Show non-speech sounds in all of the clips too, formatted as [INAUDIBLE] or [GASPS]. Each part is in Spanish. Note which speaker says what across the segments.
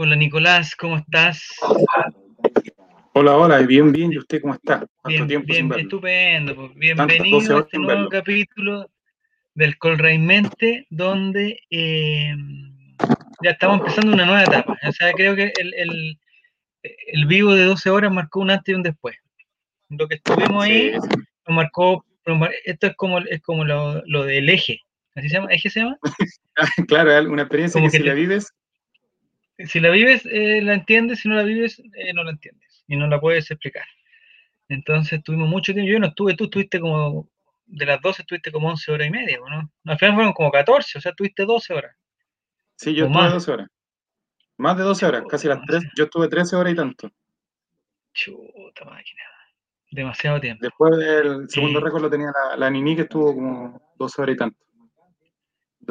Speaker 1: Hola Nicolás, ¿cómo estás?
Speaker 2: Hola, hola, bien, bien, ¿y usted cómo está?
Speaker 1: Bien, bien, estupendo. Pues, bienvenido a este nuevo capítulo del Colraimente, donde eh, ya estamos empezando una nueva etapa. O sea, creo que el, el, vivo de 12 horas marcó un antes y un después. Lo que estuvimos ahí nos marcó, esto es como, es como lo, lo del eje, ¿así se llama? ¿Eje se llama? [LAUGHS]
Speaker 2: claro, una experiencia que, si la vives
Speaker 1: si la vives, eh, la entiendes, si no la vives, eh, no la entiendes y no la puedes explicar. Entonces tuvimos mucho tiempo, yo no estuve, tú estuviste como, de las 12 estuviste como 11 horas y media, ¿no? Al final fueron como 14, o sea, tuviste 12 horas.
Speaker 2: Sí, yo estuve 12 horas. Más de 12 horas, casi las 3, yo estuve 13 horas y tanto.
Speaker 1: Chuta máquina. Demasiado tiempo.
Speaker 2: Después del segundo récord lo tenía la, Nini que estuvo como 12 horas y tanto.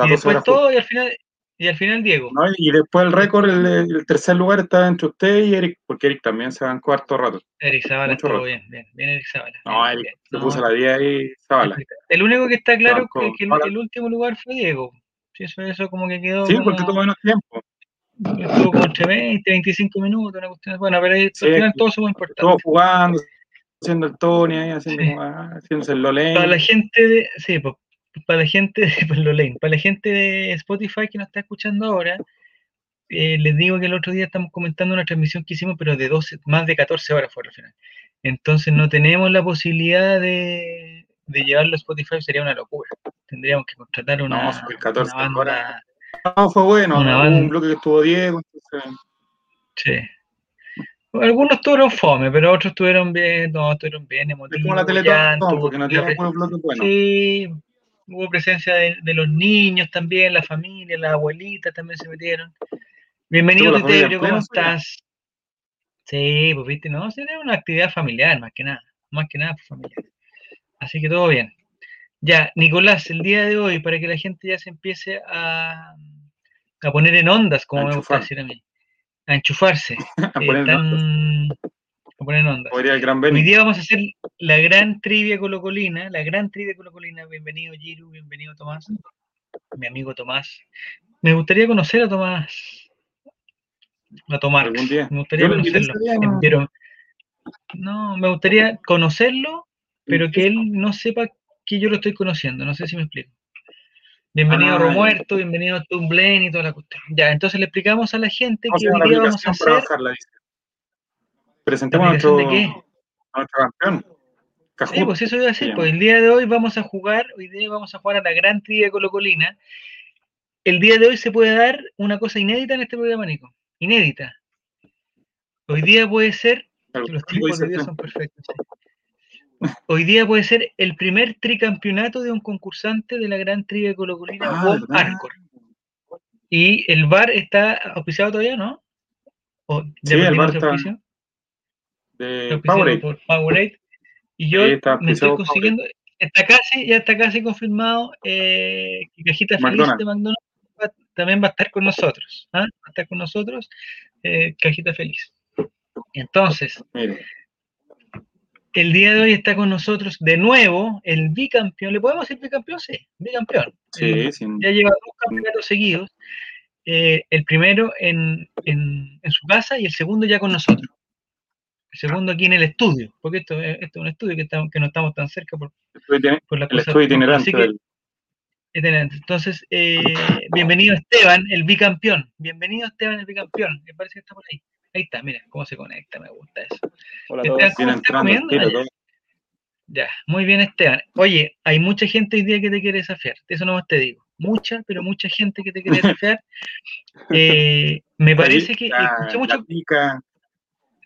Speaker 1: y después todo y al final y al final Diego.
Speaker 2: y después el récord, el, tercer lugar está entre usted y Eric, porque Eric también se va en cuarto rato.
Speaker 1: Eric Zavala estuvo bien, bien, bien Eric Zavala.
Speaker 2: No, Eric se puso la 10 ahí, Zavala.
Speaker 1: El único que está claro es que el, último lugar fue Diego. Sí, eso, eso como que quedó.
Speaker 2: Sí, porque tuvo menos tiempo.
Speaker 1: Estuvo como entre 20, 25 minutos, una cuestión. Bueno, pero al final todo eso fue importante.
Speaker 2: Estuvo jugando, haciendo el Tony ahí, haciendo, sí. haciendo el Lolén.
Speaker 1: Para la gente de. Sí, pues para la gente [LAUGHS] de para la gente de Spotify que nos está escuchando ahora, eh, les digo que el otro día estamos comentando una transmisión que hicimos, pero de 12, más de 14 horas fue al final. Entonces no tenemos la posibilidad de, de llevarlo a Spotify, sería una locura. Tendríamos que contratar una,
Speaker 2: no, 14 banda, horas. No, fue bueno, un bloque que estuvo Diego.
Speaker 1: Sí. Algunos estuvieron fome, pero otros estuvieron bien, no, estuvieron bien.
Speaker 2: Es como la Teletón, porque no tiene buenos bloques buenos.
Speaker 1: Sí, hubo presencia de, los niños también, la familia, las abuelitas también se metieron. Bienvenido, Titebrio, ¿cómo estás? Sí, pues viste, no, sería una actividad familiar, más que nada, más que nada familiar. Así que todo bien. Ya, Nicolás, el día de hoy, para que la gente ya se empiece a, a poner en ondas, como me gusta decir a mí, a enchufarse. [LAUGHS] a poner eh, poner en onda. Hoy día vamos a hacer la gran trivia colocolina, la gran trivia colocolina. Bienvenido Giru, bienvenido Tomás, mi amigo Tomás. Me gustaría conocer a Tomás, a Tomás. Me gustaría conocerlo. Pero, no, me gustaría conocerlo, pero que él no sepa que yo lo estoy conociendo. No sé si me explico. Bienvenido a ah, Romuerto, bienvenido a Tumblane y toda la cuestión. Ya, entonces le explicamos a la gente que hoy día vamos a hacer.
Speaker 2: Presentemos a nuestro, campeón.
Speaker 1: sí, pues eso iba a decir, pues el día de hoy vamos a jugar, hoy día vamos a jugar a la gran trivia colocolina. El día de hoy se puede dar una cosa inédita en este programa, Nico. Inédita. Hoy día puede ser, los tiempos de día son perfectos. Hoy día puede ser el primer tricampeonato de un concursante de la gran trivia colocolina ah, Arcor. Y el bar está auspiciado todavía, ¿no?
Speaker 2: ¿O sí, el bar está,
Speaker 1: de Powerade. Por Powerade. Y yo me estoy consiguiendo, está casi, ya está casi confirmado eh, que Cajita Feliz de McDonald's también va a estar con nosotros. ¿ah? Va a estar con nosotros eh, Cajita Feliz. Entonces, el día de hoy está con nosotros de nuevo el bicampeón. ¿Le podemos decir bicampeón? Sí, bicampeón.
Speaker 2: Sí,
Speaker 1: Ya lleva dos campeonatos seguidos. Eh, el primero en, en, en, su casa y el segundo ya con nosotros segundo aquí en el estudio, porque esto, es un estudio que, estamos, que no estamos tan cerca por,
Speaker 2: por la el estudio itinerante.
Speaker 1: Entonces, eh, bienvenido Esteban, el bicampeón. Bienvenido Esteban, el bicampeón. Me parece que está por ahí. Ahí está, mira cómo se conecta, me gusta eso.
Speaker 2: Hola Esteban, ¿cómo
Speaker 1: Ya, muy bien Esteban. Oye, hay mucha gente hoy día que te quiere desafiar, eso no más te digo. Mucha, pero mucha gente que te quiere [LAUGHS] desafiar. Eh, me parece que escuché mucho.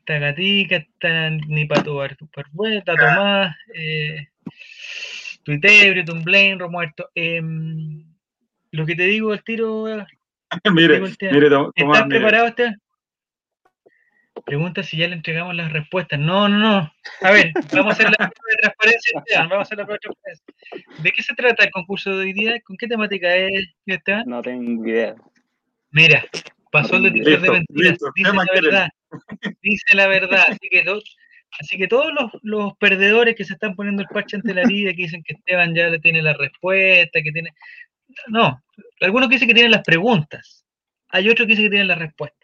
Speaker 1: Está Gatica, está Nipato Barbueta, Tomás, eh, Tuitebrio, Tumblén, Romuerto. Eh, lo que te digo al tiro. [LAUGHS]
Speaker 2: mire, mire, Tomás,
Speaker 1: ¿Estás preparado, Esteban? Pregunta si ya le entregamos las respuestas. No, no, no. A ver, vamos a hacer la prueba de transparencia, Esteban. Vamos a hacer la prueba de transparencia. ¿De qué se trata el concurso de hoy día? ¿Con qué temática es, Esteban?
Speaker 3: No tengo idea.
Speaker 1: Mira, pasó el detector de mentiras. Dice la verdad. Dice la verdad. Así que, así que todos los, perdedores que se están poniendo el parche ante la vida, que dicen que Esteban ya le tiene la respuesta, que tiene. No, algunos dicen que tienen las preguntas. Hay otros que dicen que tienen las respuestas.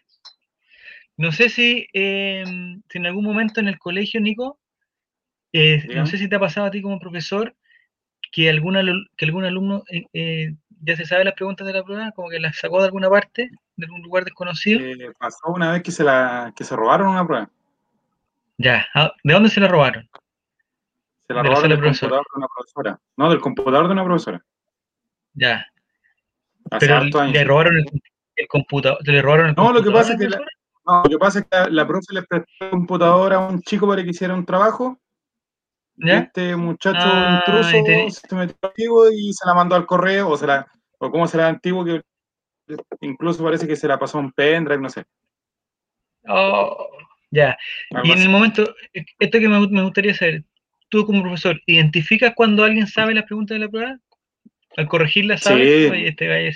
Speaker 1: No sé si, em, si en algún momento en el colegio, Nico, eh, no sé si te ha pasado a ti como profesor que, alguna, que algún alumno eh, eh, ya se sabe las preguntas de la prueba, como que las sacó de alguna parte, de algún lugar desconocido.
Speaker 2: pasó una vez que se, la, que se robaron una prueba.
Speaker 1: Ya, ah, ¿de dónde se la robaron?
Speaker 2: Se la robaron del computador de una profesora. No, del computador de una profesora.
Speaker 1: Ya. Pero le robaron el, computador. ¿Le robaron el
Speaker 2: no, lo que pasa es que la, no, lo que pasa es que la, profe le prestó el computador a un chico para que hiciera un trabajo. ¿Ya? Este muchacho ah, intruso se metió activo y se la mandó al correo, o se la, o como será antiguo que incluso parece que se la pasó un pendrive, no sé.
Speaker 1: Oh, ya. y en el momento, esto que me, me, gustaría saber, tú como profesor, ¿identificas cuando alguien sabe las preguntas de la prueba? Al corregirla, ¿sabes?
Speaker 2: Sí. este vaya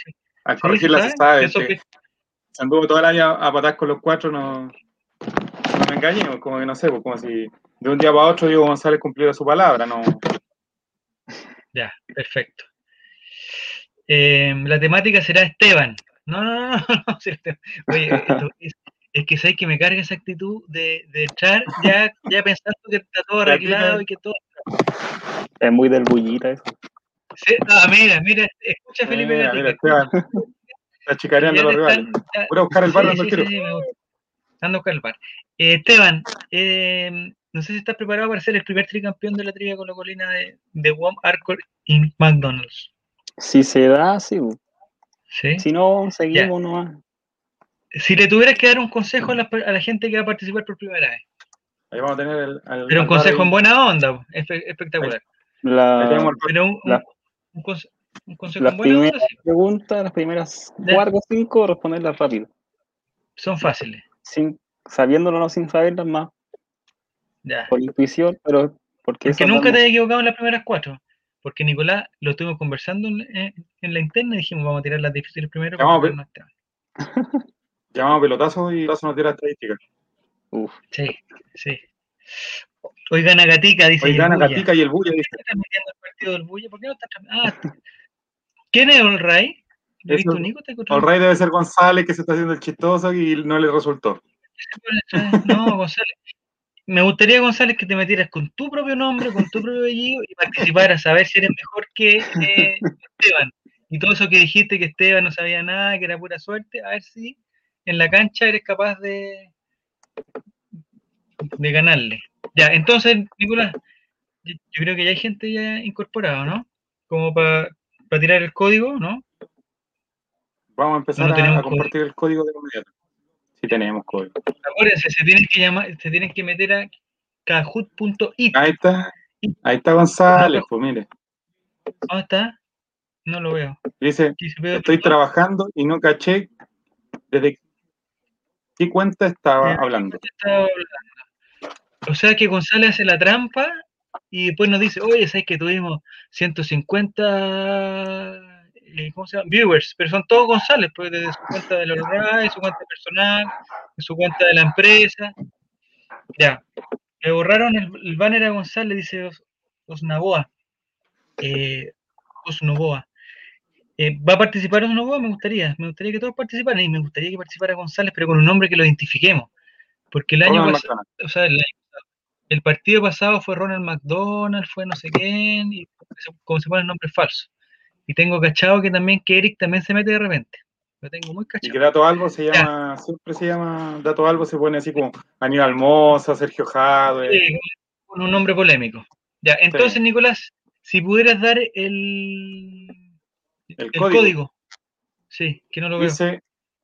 Speaker 2: Al corregirla se sabe. Se anduvo todo el año a patar con los cuatro, no, no me engañemos, como que no sé, pues como si de un día para otro Diego González cumpliera su palabra, no.
Speaker 1: Ya, perfecto. Eh, la temática será Esteban. No, no, no, [LAUGHS] no, Oye, es, es, que sabes que me carga esa actitud de, de echar ya, ya pensando que está todo [LAUGHS] arreglado y que todo.
Speaker 3: Es muy del bullita eso.
Speaker 1: ah, mira, mira, escucha Felipe. Mira, mira, Esteban.
Speaker 2: Está chicareando los rivales. Voy a buscar el bar sí, sí, sí,
Speaker 1: Ando a buscar el bar. Eh, Esteban, eh, no sé si estás preparado para ser el primer tricampeón de la trivia con la colina de, de Wom Arcor y McDonald's.
Speaker 3: Si se da, sí. ¿Sí? Si no, seguimos nomás.
Speaker 1: Si le tuvieras que dar un consejo a la, a la, gente que va a participar por primera vez.
Speaker 2: Ahí vamos a tener el.
Speaker 1: Pero un consejo en buena onda, espectacular.
Speaker 3: La, Pero un, la, un, un consejo en buena onda. Sí. preguntas, las primeras cuatro o cinco, responderlas rápido.
Speaker 1: Son fáciles.
Speaker 3: Sin, sabiéndolo no sin saberlas más. Ya. Por intuición, pero porque.
Speaker 1: Porque nunca te he equivocado en las primeras cuatro. Porque Nicolás lo estuvimos conversando en, en, la interna y dijimos vamos a tirar las difíciles primero.
Speaker 2: Llamamos, [LAUGHS] Llamamos pelotazo y paso nos tira estadística.
Speaker 1: Uf. Sí, sí. Hoy gana Gatica, dice.
Speaker 2: Hoy gana Gatica y el Bulla, dice.
Speaker 1: ¿Está metiendo el partido del Bulla? ¿Por qué no está Ah, ¿Quién es el Ray?
Speaker 2: Olray debe ser González que se está haciendo el chistoso y no le resultó. [LAUGHS]
Speaker 1: No, González. Me gustaría, González, que te metieras con tu propio nombre, con tu propio apellido y participaras a ver si eres mejor que Esteban. Y todo eso que dijiste que Esteban no sabía nada, que era pura suerte, a ver si en la cancha eres capaz de, de ganarle. Ya, entonces, Nicolás, yo creo que ya hay gente ya incorporada, ¿no? Como para tirar el código, ¿no?
Speaker 2: Vamos a empezar a, compartir el código de inmediato. Si tenemos código.
Speaker 1: Acuérdense, se tienen que llamar, se tienen que meter a kahoot.it.
Speaker 2: Ahí está, ahí está González, pues mire.
Speaker 1: ¿Dónde está? No lo veo.
Speaker 2: Dice, estoy trabajando y no caché desde qué cuenta estaba hablando.
Speaker 1: O sea que González hace la trampa y después nos dice, oye, ¿sabes que tuvimos 150 eh, ¿cómo se llama? Viewers, pero son todos González, pues desde su cuenta de la su cuenta personal, su cuenta de la empresa. Ya, le borraron el, banner a González, dice Osnaboa. Eh, Osnoboa. Eh, ¿Va a participar Osnoboa? Me gustaría, me gustaría que todos participaran y me gustaría que participara González, pero con un nombre que lo identifiquemos. Porque el año pasado, o sea, el, el, partido pasado fue Ronald McDonald, fue no sé quién, y como se pone el nombre falso. Y tengo cachado que también que Eric también se mete de repente. Lo tengo muy cachado.
Speaker 2: Y que Dato Albo se llama, siempre se llama, Dato Albo se pone así como Aníbal Moza, Sergio Jade.
Speaker 1: Sí, con un nombre polémico. Ya, entonces, Nicolás, si pudieras dar el,
Speaker 2: el, código.
Speaker 1: Sí, que no lo veo.
Speaker 2: Dice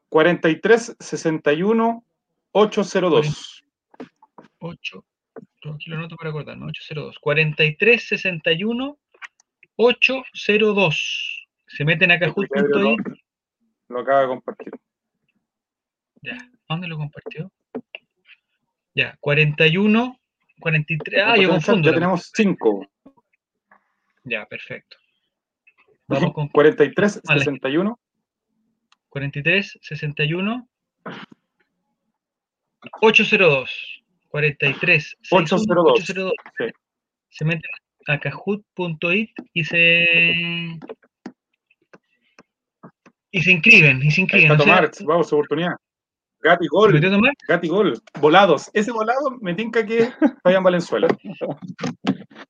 Speaker 2: 4361 802.
Speaker 1: 8, aquí lo noto para acordarme, 802. 4361 802. Se meten a Kahoot.it.
Speaker 2: Lo, lo acaba de compartir.
Speaker 1: Ya, ¿dónde lo compartió? Ya, 41, 43. Ah, yo confundo.
Speaker 2: Ya tenemos 5.
Speaker 1: Ya, perfecto. Vamos con
Speaker 2: 43, 61.
Speaker 1: 43, 61. 802. 43,
Speaker 2: 802. 802. Sí.
Speaker 1: Se meten a kahoot.it y se y se inscriben, y se inscriben.
Speaker 2: tomar, vamos, oportunidad. Gatigol. Gatigol. Volados. Ese volado me tinca que vayan Valenzuela.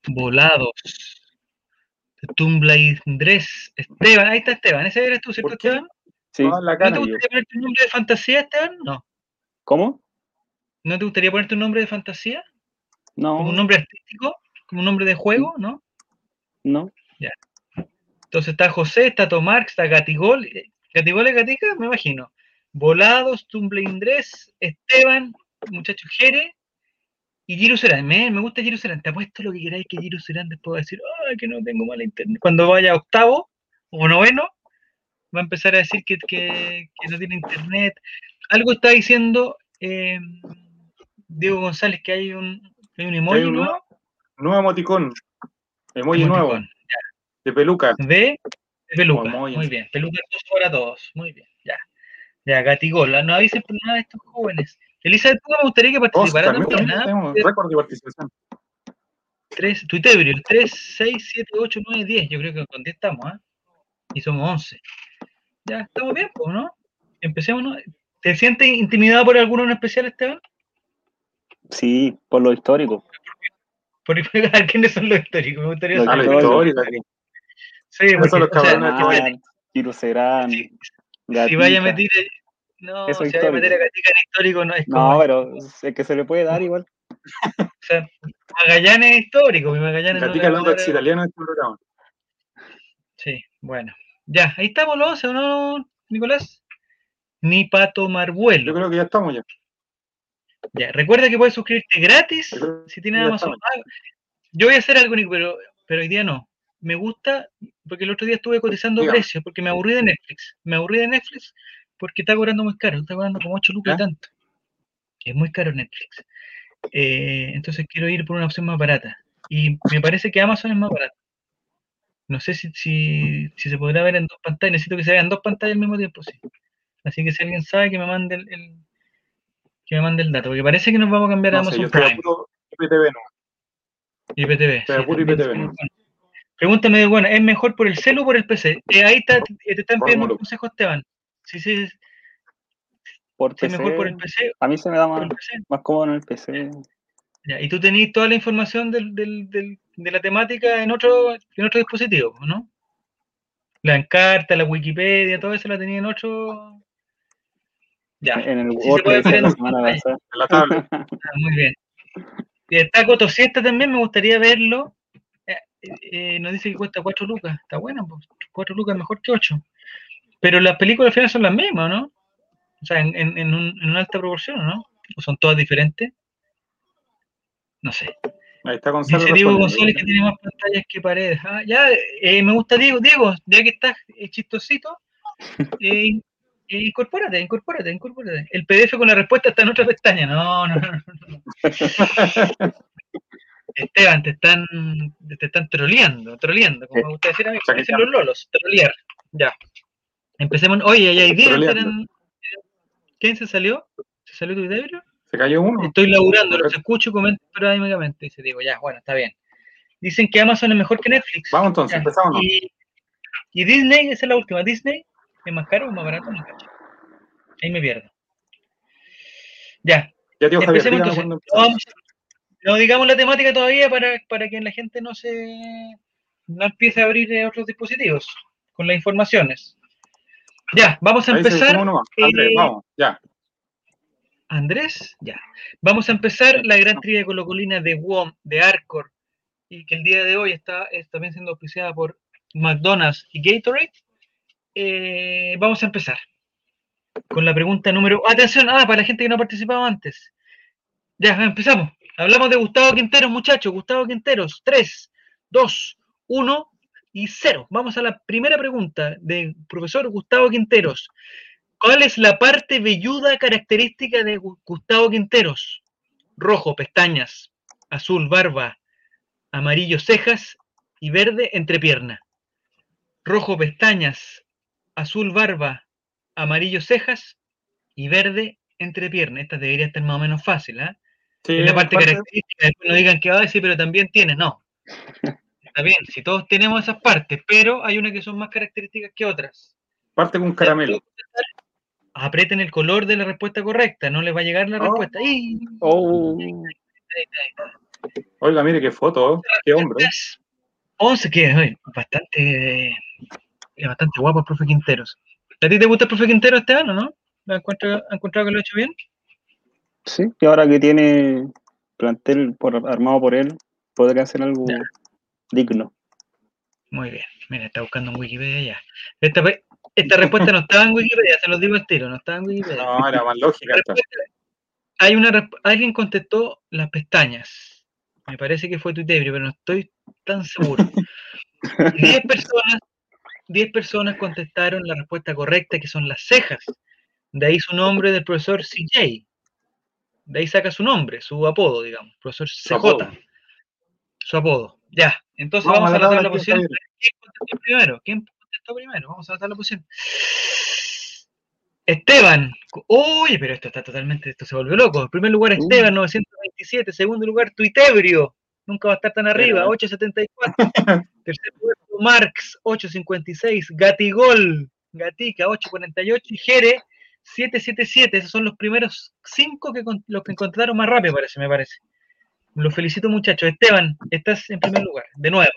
Speaker 1: Volados. Tumbla Andrés. Esteban, ahí está Esteban. ¿Ese eres tú, cierto, Esteban?
Speaker 3: Sí.
Speaker 1: ¿No te gustaría poner tu nombre de fantasía, Esteban? No.
Speaker 3: ¿Cómo?
Speaker 1: ¿No te gustaría poner tu nombre de fantasía?
Speaker 3: No.
Speaker 1: ¿Como un nombre artístico? ¿Como un nombre de juego? ¿No?
Speaker 3: No.
Speaker 1: Ya. Entonces está José, está Tomar, está Gatigol. ¿Gatigol es Gatica? Me imagino. Volados, Indres, Esteban, muchacho Jere y Giro Serán. Me, me gusta Giro Serán. Te apuesto lo que queráis que Giro Serán después va a decir, ay, que no tengo mala internet. Cuando vaya a octavo o noveno, va a empezar a decir que, que, no tiene internet. Algo está diciendo eh, Diego González que hay un, hay un emoji nuevo.
Speaker 2: Nuevo emoticón. Emoji nuevo. De peluca.
Speaker 1: De, de peluca. Muy bien. Peluca para todos. Muy bien. Ya. Ya, Gatigola. No avisen por nada de estos jóvenes. Elizabeth me gustaría que participara
Speaker 2: también. Tenemos récord de participación.
Speaker 1: 3, Tuitebrio, 3, 6, 7, 8, 9, 10. Yo creo que con 10 estamos, ¿ah? Y somos 11. Ya, estamos bien, pues, ¿no? Empecemos, ¿no? ¿Te sientes intimidado por alguno en especial, Esteban?
Speaker 3: Sí, por lo histórico.
Speaker 1: Por, [LAUGHS] ¿Quiénes son los históricos? Me gustaría
Speaker 2: saber. Los históricos.
Speaker 1: Sí, porque,
Speaker 3: los cabrones. Kiro Serán.
Speaker 1: Si vaya a meter, no, Eso si vaya a meter a Gatica en histórico, no es
Speaker 3: como. No, pero es que se le puede dar igual.
Speaker 1: o sea, Magallanes es histórico, mi Magallanes
Speaker 2: Gatica no es italiano en este programa.
Speaker 1: Sí, bueno. Ya, ahí estamos los 11, no, Nicolás? Ni para tomar vuelo.
Speaker 2: Yo creo que ya estamos ya.
Speaker 1: Ya, recuerda que puedes suscribirte gratis si tienes Amazon. Ah, yo voy a hacer algo, pero, pero hoy día no. Me gusta, porque el otro día estuve cotizando precios, porque me aburrí de Netflix. Me aburrí de Netflix porque está cobrando muy caro, está cobrando como 8 lucas y tanto. Es muy caro Netflix. Eh, entonces quiero ir por una opción más barata. Y me parece que Amazon es más barato. No sé si, si, si, se podrá ver en dos pantallas. Necesito que se vean dos pantallas al mismo tiempo, sí. Así que si alguien sabe que me mande el, que me mande el dato, porque parece que nos vamos a cambiar a Amazon Prime. IPTV no. IPTV. Sí, IPTV no. Pregúntame, bueno, ¿es mejor por el celu o por el PC? Eh, ahí está, te están pidiendo un consejo, Esteban. Sí, sí.
Speaker 3: Por PC, mejor por el PC. A mí se me da más, más cómodo en el PC.
Speaker 1: Ya, y tú tenés toda la información del, del, del, de la temática en otro, en otro dispositivo, ¿no? La encarta, la Wikipedia, todo eso la tenía en otro.
Speaker 3: Ya. En el Word en
Speaker 2: la tabla. [LAUGHS]
Speaker 1: Ah, muy bien. Y el taco Tosiesta también me gustaría verlo. Eh, eh, nos dice que cuesta 4 lucas. Está bueno, pues 4 lucas mejor que 8. Pero las películas al final son las mismas, ¿no? O sea, en, en, en, un, en una alta proporción, ¿no? ¿O son todas diferentes? No sé.
Speaker 2: Ahí está Gonzalo.
Speaker 1: Dice Diego González que tiene más pantallas que paredes. Ah, ya, eh, me gusta Diego. Diego, ya que estás eh, chistosito, [LAUGHS] eh, incorpórate, incorpórate, incorpórate. El PDF con la respuesta está en otra pestaña. No, no, no. no. [LAUGHS] Esteban, te están, te están troleando, troleando, como me gusta decir a mí, los lolos, trolear. Ya. Empecemos. Oye, ya hay 10. ¿Quién se salió? ¿Se salió tu video?
Speaker 2: Se cayó uno.
Speaker 1: Estoy laburando, los escucho, comento dice Dice, digo, ya, bueno, está bien. Dicen que Amazon es mejor que Netflix.
Speaker 2: Vamos entonces, empezamos.
Speaker 1: Y, y, Disney, esa es la última. Disney es más caro o más barato, no cacho. Ahí me pierdo. Ya.
Speaker 2: Ya tío Javier, entonces.
Speaker 1: No, no, digamos la temática todavía para, para que la gente no se no empiece a abrir otros dispositivos con las informaciones. Ya, vamos a empezar.
Speaker 2: Andrés, eh, vamos, ya.
Speaker 1: Andrés, ya. Vamos a empezar la gran trivia de colocolina de WOM, de Arcor, y que el día de hoy está, también siendo auspiciada por McDonald's y Gatorade. Eh, vamos a empezar con la pregunta número. Atención, ah, para la gente que no ha participado antes. Ya, empezamos. Hablamos de Gustavo Quinteros, muchachos. Gustavo Quinteros, 3, 2, 1 y 0. Vamos a la primera pregunta del profesor Gustavo Quinteros. ¿Cuál es la parte velluda característica de Gustavo Quinteros? Rojo, pestañas, azul, barba, amarillo, cejas y verde, entrepierna. Rojo, pestañas, azul, barba, amarillo, cejas y verde, entrepierna. Esta debería estar más o menos fácil, ¿eh? es la parte, característica. no digan que va a decir, pero también tiene, no. Está bien, si todos tenemos esas partes, pero hay unas que son más características que otras.
Speaker 2: Parte con caramelo.
Speaker 1: aprieten el color de la respuesta correcta, no les va a llegar la oh. respuesta.
Speaker 2: Oh. Oiga, mire qué foto, qué hombre.
Speaker 1: 11, que bastante, bastante guapo el profe Quinteros. ¿A ti te gusta el profe Quintero este año, no? ¿Lo has encontrado, que lo ha hecho bien?
Speaker 3: Sí, y ahora que tiene plantel por, armado por él, podría hacer algo digno.
Speaker 1: Muy bien. Mira, está buscando en Wikipedia ya. Esta, esta respuesta no estaba en Wikipedia, se los digo al tiro, no estaba en Wikipedia.
Speaker 2: No, era más lógica.
Speaker 1: Hay una, alguien contestó las pestañas. Me parece que fue Twitter, pero no estoy tan seguro. [LAUGHS] Diez personas, diez personas contestaron la respuesta correcta, que son las cejas. De ahí su nombre del profesor CJ. De ahí saca su nombre, su apodo, digamos, profesor CJ. Su apodo. Ya, entonces vamos, a la, la posición. ¿Quién contestó primero? ¿Quién contestó primero? Vamos a la posición. Esteban. Uy, pero esto está totalmente, esto se volvió loco. En primer lugar, Esteban, 927. Segundo lugar, Tuitebrio. Nunca va a estar tan arriba, 874. [LAUGHS] Tercer lugar, Marx, 856. Gatigol, Gatica, 848. Y Jere, 777. Esos son los primeros cinco que los que encontraron más rápido, parece, me parece. Los felicito, muchachos. Esteban, estás en primer lugar, de nuevo.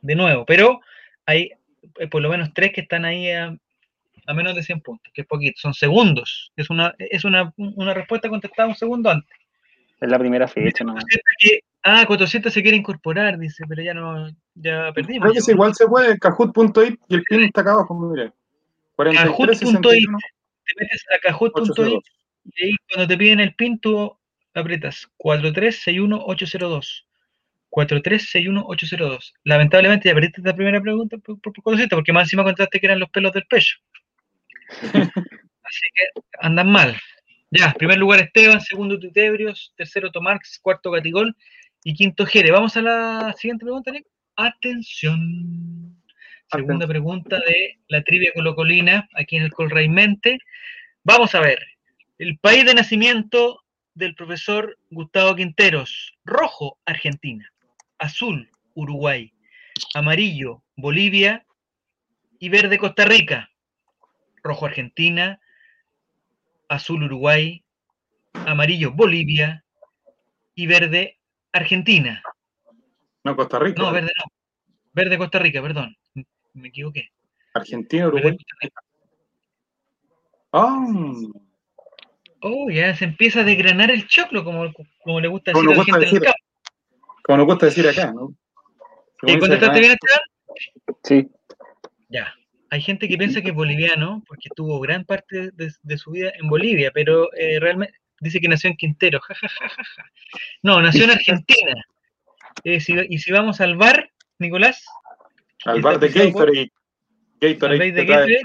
Speaker 1: De nuevo, pero hay eh, por lo menos tres que están ahí a, menos de 100 puntos, que es poquito, son segundos. Es una, es una, respuesta contestada un segundo antes.
Speaker 3: Es la primera fecha, ¿no?
Speaker 1: Ah, 400 se quiere incorporar, dice, pero ya no, ya perdimos.
Speaker 2: Creo que igual se puede, Kahoot.it y el pin está acá abajo, mire.
Speaker 1: Kahoot.it, te metes a Kahoot.it y ahí cuando te piden el pin tú apretas 4361802. 4361802. Lamentablemente ya perdiste esta primera pregunta por, por, porque más encima contaste que eran los pelos del pecho. [LAUGHS] Así que andan mal. Ya, primer lugar Esteban, segundo Tutebrios, tercero Tomarx, cuarto Gatigol y quinto Jere. Vamos a la siguiente pregunta, Nick. Atención. Segunda pregunta de la trivia colocolina aquí en el Colraimente. Vamos a ver. El país de nacimiento del profesor Gustavo Quinteros. Rojo, Argentina. Azul, Uruguay. Amarillo, Bolivia. Y verde, Costa Rica. Rojo, Argentina. Azul, Uruguay. Amarillo, Bolivia. Y verde, Argentina.
Speaker 2: No, Costa Rica.
Speaker 1: No, verde no. Verde, Costa Rica, perdón. Me equivoqué.
Speaker 2: Argentina, Uruguay. Ah.
Speaker 1: Oh, ya se empieza a desgranar el choclo, como, como le gusta decir a la gente
Speaker 2: decir, Como nos gusta decir acá, ¿no?
Speaker 1: ¿Y contestaste bien, Esteban?
Speaker 3: Sí.
Speaker 1: Ya. Hay gente que piensa que es boliviano, porque tuvo gran parte de, su vida en Bolivia, pero eh, realmente dice que nació en Quintero. [LAUGHS] Ja, ja, ja, ja, No, nació en Argentina. Eh, y si vamos al bar, Nicolás.
Speaker 2: Al bar de Gatorade. Gatorade.
Speaker 1: De Gatorade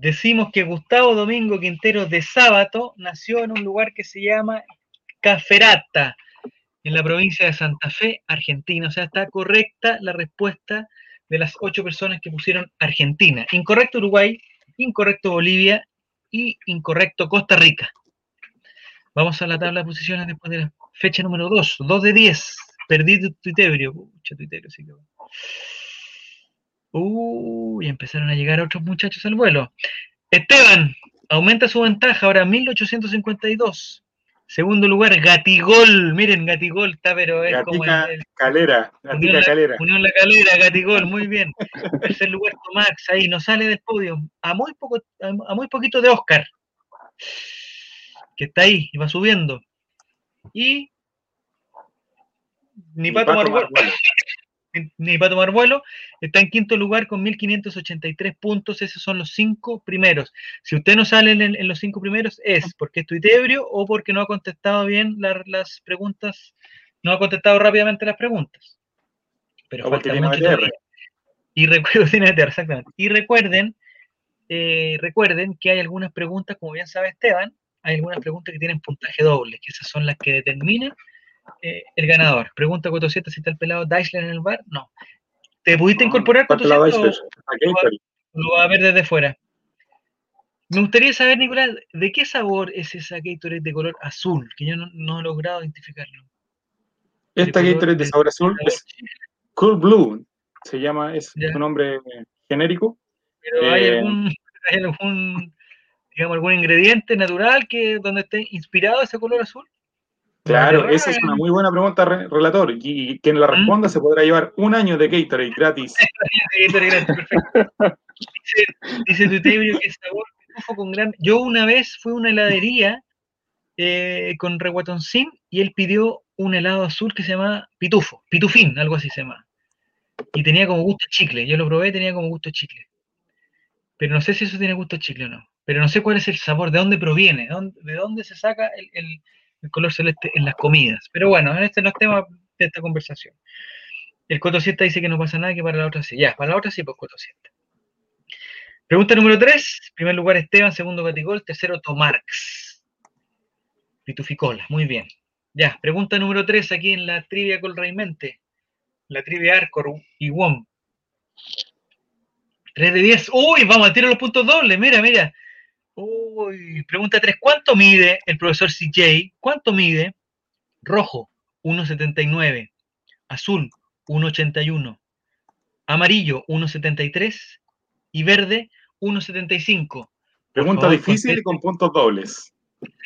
Speaker 1: Decimos que Gustavo Domingo Quintero de Sábato nació en un lugar que se llama Caferata, en la provincia de Santa Fe, Argentina. O sea, está correcta la respuesta de las ocho personas que pusieron Argentina. Incorrecto Uruguay, incorrecto Bolivia y incorrecto Costa Rica. Vamos a la tabla de posiciones después de la fecha número 2. 2 de 10. Perdí tu Tuiterio. Pucha, Tuiterio, sí que... Uy, empezaron a llegar otros muchachos al vuelo. Esteban, aumenta su ventaja, ahora 1852. Segundo lugar, Gatigol. Miren, Gatigol está, pero es como
Speaker 2: el, Calera, Gatica Calera.
Speaker 1: Unión La Calera, Gatigol, muy bien. Tercer lugar, Tomax, ahí no sale del podio. A muy, poco, a muy poquito de Oscar, que está ahí y va subiendo. Y ni, para tomar vuelo [LAUGHS] ni para tomar vuelo, está en quinto lugar con 1.583 puntos, esos son los cinco primeros. Si usted no sale en, los cinco primeros, es porque es tuitebrio o porque no ha contestado bien las preguntas, no ha contestado rápidamente las preguntas. Pero falta mucho Y recuerden, [LAUGHS] exactamente. Y recuerden, eh, recuerden que hay algunas preguntas, como bien sabe Esteban, hay algunas preguntas que tienen puntaje doble, que esas son las que determinan eh, el ganador. Pregunta 47 si está el pelado Deisler en el bar. No. ¿Te pudiste incorporar con lo, lo va a ver desde fuera? Me gustaría saber, Nicolás, ¿de qué sabor es esa Gatorade de color azul? Que yo no, he logrado identificarlo.
Speaker 2: Esta Gatorade de sabor azul es Cool Blue. Se llama, es un nombre genérico.
Speaker 1: Pero hay, eh, algún, [LAUGHS] hay algún digamos, algún ingrediente natural que donde esté inspirado ese color azul?
Speaker 2: Claro, esa es una muy buena pregunta, relator. Y quien la ¿Mm? responda se podrá llevar un año de Gatorade gratis. [LAUGHS]
Speaker 1: dice, dice que sabor con gran. Yo una vez fui a una heladería eh, con Reguatoncín y él pidió un helado azul que se llama Pitufo, Pitufín, algo así se llama. Y tenía como gusto chicle. Yo lo probé, tenía como gusto chicle. Pero no sé si eso tiene gusto chicle o no. Pero no sé cuál es el sabor, de dónde proviene, de dónde, se saca el, color celeste en las comidas. Pero bueno, este no es tema de esta conversación. El Coto dice que no pasa nada, que para la otra sí. Ya, para la otra sí, pues Coto Pregunta número 3. Primer lugar Esteban, segundo Gatigol, tercero Tomarx. Pituficola, muy bien. Ya, pregunta número 3 aquí en la trivia con Raimente. La trivia Arcor y WOM. 3 de 10. Uy, vamos a los puntos dobles. Mira, mira. Uy, pregunta 3. ¿Cuánto mide el profesor CJ? ¿Cuánto mide? Rojo, 1,79. Azul, 1,81. Amarillo, 1,73. Y verde, 1,75.
Speaker 2: Pregunta difícil y con puntos dobles.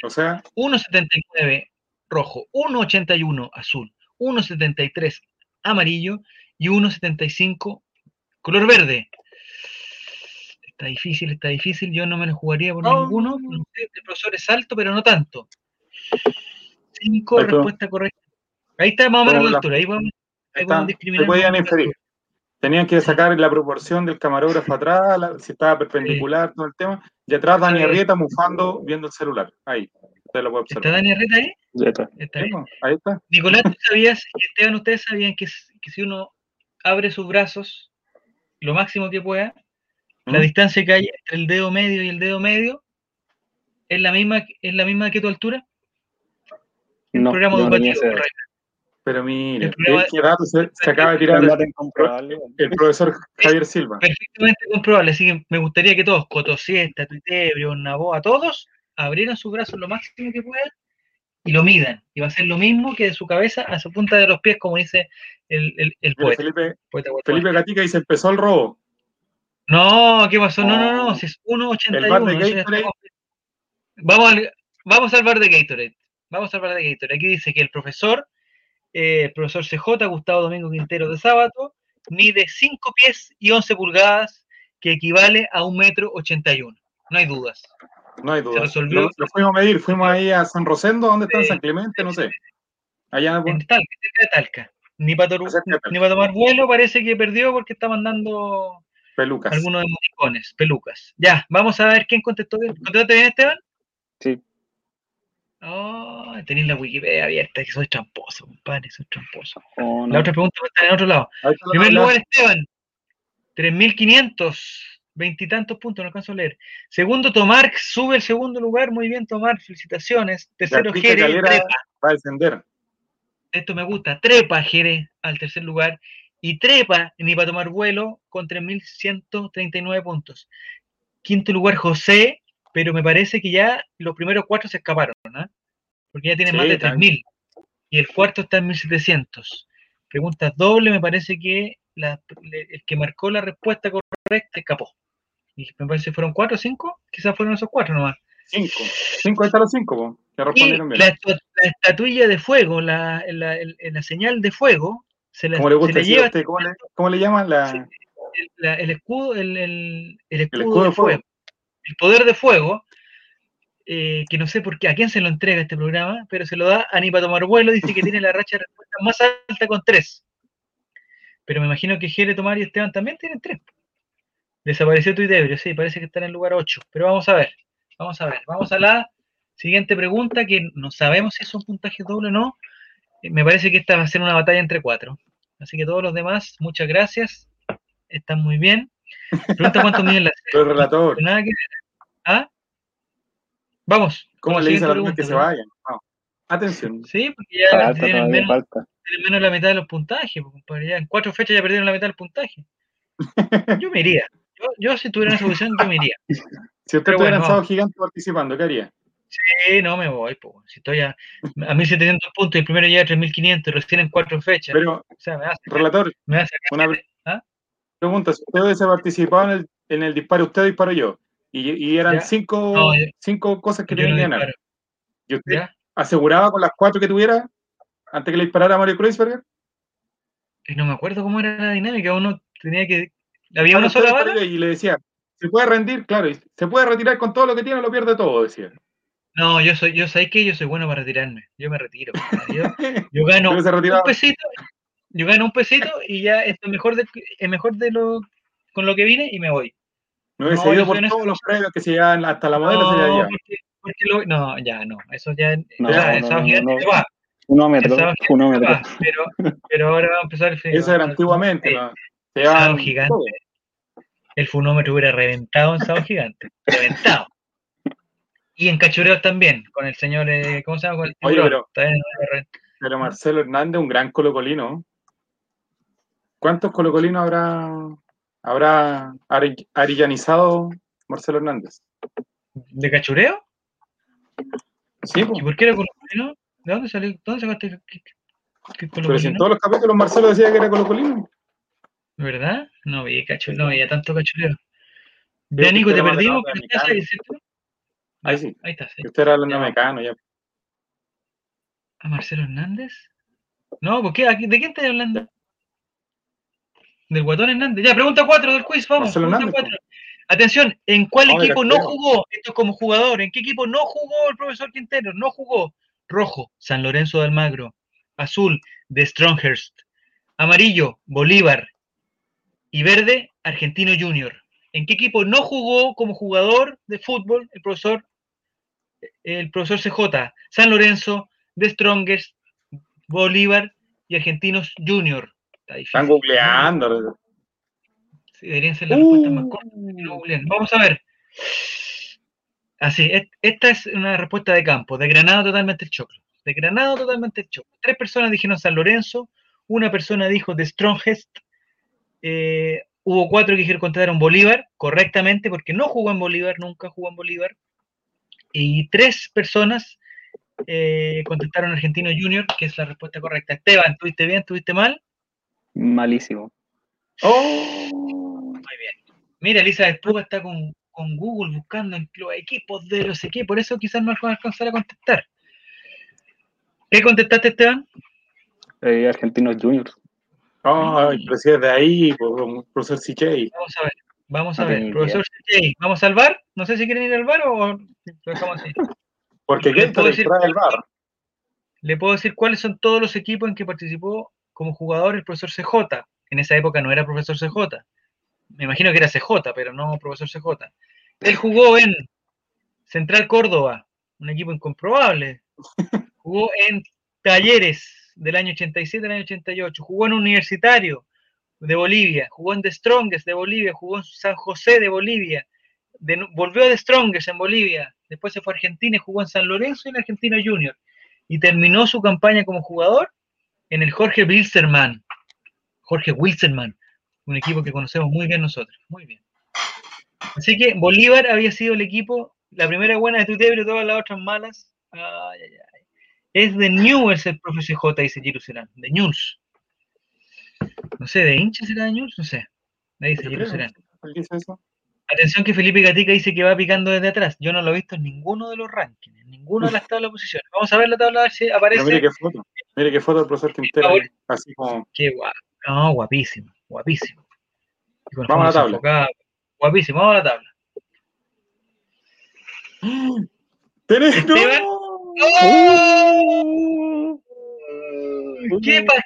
Speaker 2: O sea.
Speaker 1: 1,79 rojo, 1,81 azul, 1,73 amarillo y 1,75 color verde. Está difícil, está difícil. Yo no me lo jugaría por ninguno. el profesor es alto, pero no tanto. Cinco, respuesta correcta. Ahí está más o menos la altura. Ahí vamos,
Speaker 2: a discriminar. podían inferir. Tenían que sacar la proporción del camarógrafo atrás, si estaba perpendicular, todo el tema. Y atrás Dani Arrieta mufando, viendo el celular. Ahí. Usted lo puede observar.
Speaker 1: ¿Está Dani Arrieta ahí?
Speaker 2: Ya está. ahí está.
Speaker 1: Nicolás, [LAUGHS] ¿tú sabías, Esteban, ustedes sabían que, que si uno abre sus brazos lo máximo que pueda, la distancia que hay entre el dedo medio y el dedo medio es la misma, es la misma que tu altura.
Speaker 2: El no, programa educativo, Pero mire, ¿qué dato se, acaba de tirar el, profesor Javier Silva?
Speaker 1: Perfectamente comprobable, así que me gustaría que todos, Cotosiesta, Tuitebrio, Naboa, todos, abrieran sus brazos lo máximo que puedan y lo midan. Y va a ser lo mismo que de su cabeza a su punta de los pies, como dice el, el, el poeta.
Speaker 2: Felipe, Felipe Gatica dice, empezó el robo.
Speaker 1: No, ¿qué pasó? No, no, no, si es 1.81. Vamos al, vamos al bar de Gatorade. Vamos al bar de Gatorade. Aquí dice que el profesor, eh, el profesor CJ, Gustavo Domingo Quintero de Sábato, mide 5 pies y 11 pulgadas, que equivale a 1 metro 81. No hay dudas.
Speaker 2: No hay dudas. Lo, fuimos a medir, fuimos ahí a San Rosendo, ¿dónde está San Clemente? No sé.
Speaker 1: Allá en Talca, cerca de Talca. Ni para, ni para tomar vuelo parece que perdió porque está mandando
Speaker 2: Pelucas.
Speaker 1: Algunos emoticones, pelucas. Ya, vamos a ver quién contestó bien. ¿Contestaste bien, Esteban?
Speaker 2: Sí.
Speaker 1: Oh, tenéis la Wikipedia abierta, que soy tramposo, compadre, soy tramposo. Oh, la otra pregunta está en otro lado. Primer lugar, Esteban, 3.500, veintitantos puntos, no alcanzo a leer. Segundo, Tomar, sube el segundo lugar, muy bien, Tomar, felicitaciones. Tercero, Jerez,
Speaker 2: Va a descender.
Speaker 1: Esto me gusta, trepa Jerez al tercer lugar y trepa ni para tomar vuelo con 3.139 puntos. Quinto lugar, José, pero me parece que ya los primeros cuatro se escaparon, ¿no? Porque ya tiene más de 3.000. Y el cuarto está en 1.700. Preguntas doble, me parece que el que marcó la respuesta correcta escapó. Y me parece que fueron cuatro o cinco, quizás fueron esos cuatro nomás.
Speaker 2: Cinco. Cinco están los cinco, que respondieron bien.
Speaker 1: La, estatuilla de fuego, la, la, señal de fuego,
Speaker 2: ¿Cómo le gusta lleva, ¿cómo, le, llaman la...
Speaker 1: el escudo, el, escudo, de, fuego. El poder de fuego, eh, que no sé por qué, a quién se lo entrega este programa, pero se lo da a ni para tomar vuelo, dice que tiene la racha de respuesta más alta con tres. Pero me imagino que Jere, Tomar y Esteban también tienen tres. Desapareció Tuitebrio, sí, parece que está en el lugar 8. Pero vamos a ver, vamos a ver. Vamos a la siguiente pregunta, que no sabemos si es un puntaje doble o no. Me parece que esta va a ser una batalla entre cuatro. Así que todos los demás, muchas gracias. Están muy bien. Pregunta cuánto miden las.
Speaker 2: El relator.
Speaker 1: Nada que... ¿Ah? Vamos.
Speaker 2: ¿Cómo le dice a la gente que se vayan? Atención.
Speaker 1: Sí, porque ya tienen, menos, tienen, menos, la mitad de los puntajes. Ya en cuatro fechas ya perdieron la mitad del puntaje. [LAUGHS] Yo me iría. Yo, yo si tuviera esa posición, yo me iría.
Speaker 2: Si usted estuviera bueno, gigante participando, ¿qué haría?
Speaker 1: Sí, no me voy, pues. Si estoy a, a 1700 puntos y el primero llega a 3500 recién en cuatro fechas.
Speaker 2: Pero, o sea, me hace, relator, una ¿ah? pregunta: si usted hubiese participado en el, en el disparo, usted disparó yo, Y, eran cinco, cinco cosas que tenían que ganar. ¿Y usted aseguraba con las cuatro que tuviera antes que le disparara a Mario Kreuzberger?
Speaker 1: No me acuerdo cómo era la dinámica. Uno tenía que. Había una sola bala.
Speaker 2: Y le decía, se puede rendir, claro, se puede retirar con todo lo que tiene, lo pierde todo, decía.
Speaker 1: No, yo soy, yo sé que yo soy bueno para retirarme. Yo me retiro. [LAUGHS] Yo, gano un pesito, yo gano un pesito y ya es mejor de, es mejor de lo con lo que vine y me voy.
Speaker 2: No he seguido por todos los premios que se llevan hasta la modelo no,
Speaker 1: ya. Porque, no, ya no, eso ya, no, ya no, gigante
Speaker 3: no, va. Unómetro, unómetro.
Speaker 1: pero, pero ahora va a empezar el
Speaker 2: Eso era antiguamente,
Speaker 1: ¿no? Sábado gigante. El funómetro hubiera reventado en sábado gigante. Reventado. Y en cachureos también, con el señor, eh, ¿cómo se llama? Con el
Speaker 2: Oye, pero, pero, Marcelo Hernández, un gran colocolino. ¿Cuántos colocolinos habrá, habrá arillanizado Marcelo Hernández?
Speaker 1: ¿De cachureo?
Speaker 2: Sí,
Speaker 1: ¿Y por qué era colocolino? ¿De dónde salió? ¿Dónde sacaste el
Speaker 2: Pero si en todos los capítulos Marcelo decía que era colocolino.
Speaker 1: ¿Verdad? No veía cachureo, no veía tanto cachureo. Ya, Nico, te perdimos, estás ahí, ¿cierto?
Speaker 2: Ahí sí. Ahí está, sí. Usted era hablando mecano ya.
Speaker 1: ¿A Marcelo Hernández? No, ¿por qué? ¿De quién estás hablando? Del Guatón Hernández. Ya, pregunta 4 del quiz, vamos. Pregunta 4. Atención, ¿en cuál equipo no jugó? Esto es como jugador. ¿En qué equipo no jugó el profesor Quintero? No jugó. Rojo, San Lorenzo de Almagro. Azul, de Stronghurst. Amarillo, Bolívar. Y verde, Argentino Junior. ¿En qué equipo no jugó como jugador de fútbol el profesor, el profesor CJ? San Lorenzo, de Strongest, Bolívar y Argentinos Junior.
Speaker 2: Están googleando.
Speaker 1: Sí, deberían ser las respuestas más cortas. Vamos a ver. Así, esta es una respuesta de campo. De Granado totalmente el choclo. De Granado totalmente el choclo. Tres personas dijeron San Lorenzo, una persona dijo de Strongest, eh, hubo cuatro que dijeron contrataron Bolívar, correctamente, porque no jugó en Bolívar, nunca jugó en Bolívar. Y tres personas eh, contestaron Argentino Junior, que es la respuesta correcta. Esteban, ¿tuviste bien? ¿Tuviste mal?
Speaker 3: Malísimo.
Speaker 1: Oh. Muy bien. Mira, Elisa Espuga está con, Google buscando en los equipos de los equipos, por eso quizás no alcanzar a contestar. ¿Qué contestaste, Esteban?
Speaker 3: Eh, Argentinos Juniors.
Speaker 2: Ah, pero si es de ahí, profesor CJ.
Speaker 1: Vamos a ver, vamos a ver. Profesor CJ, ¿vamos al bar? No sé si quieren ir al bar o lo dejamos así. [LAUGHS]
Speaker 2: Porque ¿qué puedo decir, el bar?
Speaker 1: Le puedo decir cuáles son todos los equipos en que participó como jugador el profesor CJ. En esa época no era profesor CJ. Me imagino que era CJ, pero no profesor CJ. Él jugó en Central Córdoba, un equipo incomprobable. [LAUGHS] Jugó en Talleres del año 87 al año 88. Jugó en Universitario de Bolivia. Jugó en The Strongest de Bolivia. Jugó en San José de Bolivia. volvió a The Strongest en Bolivia. Después se fue a Argentina y jugó en San Lorenzo y en Argentino Junior. Y terminó su campaña como jugador en el Jorge Wilstermann. Jorge Wilstermann, un equipo que conocemos muy bien nosotros. Muy bien. Así que Bolívar había sido el equipo, la primera buena de tu y todas las otras malas. Ay, ay, ay. Es de Newell's el profe CJ, dice Serán. De Newell's. No sé, ¿de hincha será de Newell's? No sé. Ahí dice Giru Serán. Atención que Felipe Gatica dice que va picando desde atrás. Yo no lo he visto en ninguno de los rankings, en ninguna de las tablas de posiciones. Vamos a ver la tabla a ver si aparece.
Speaker 2: mire qué foto. Mire qué foto del profesor Quintero. Así como.
Speaker 1: Qué guapo. No, guapísimo, guapísimo.
Speaker 2: Vamos a la tabla.
Speaker 1: Guapísimo, vamos a la tabla. [GASPS]
Speaker 2: ¡Tenés! ¡No!
Speaker 1: ¡Oh! ¿Qué pasó?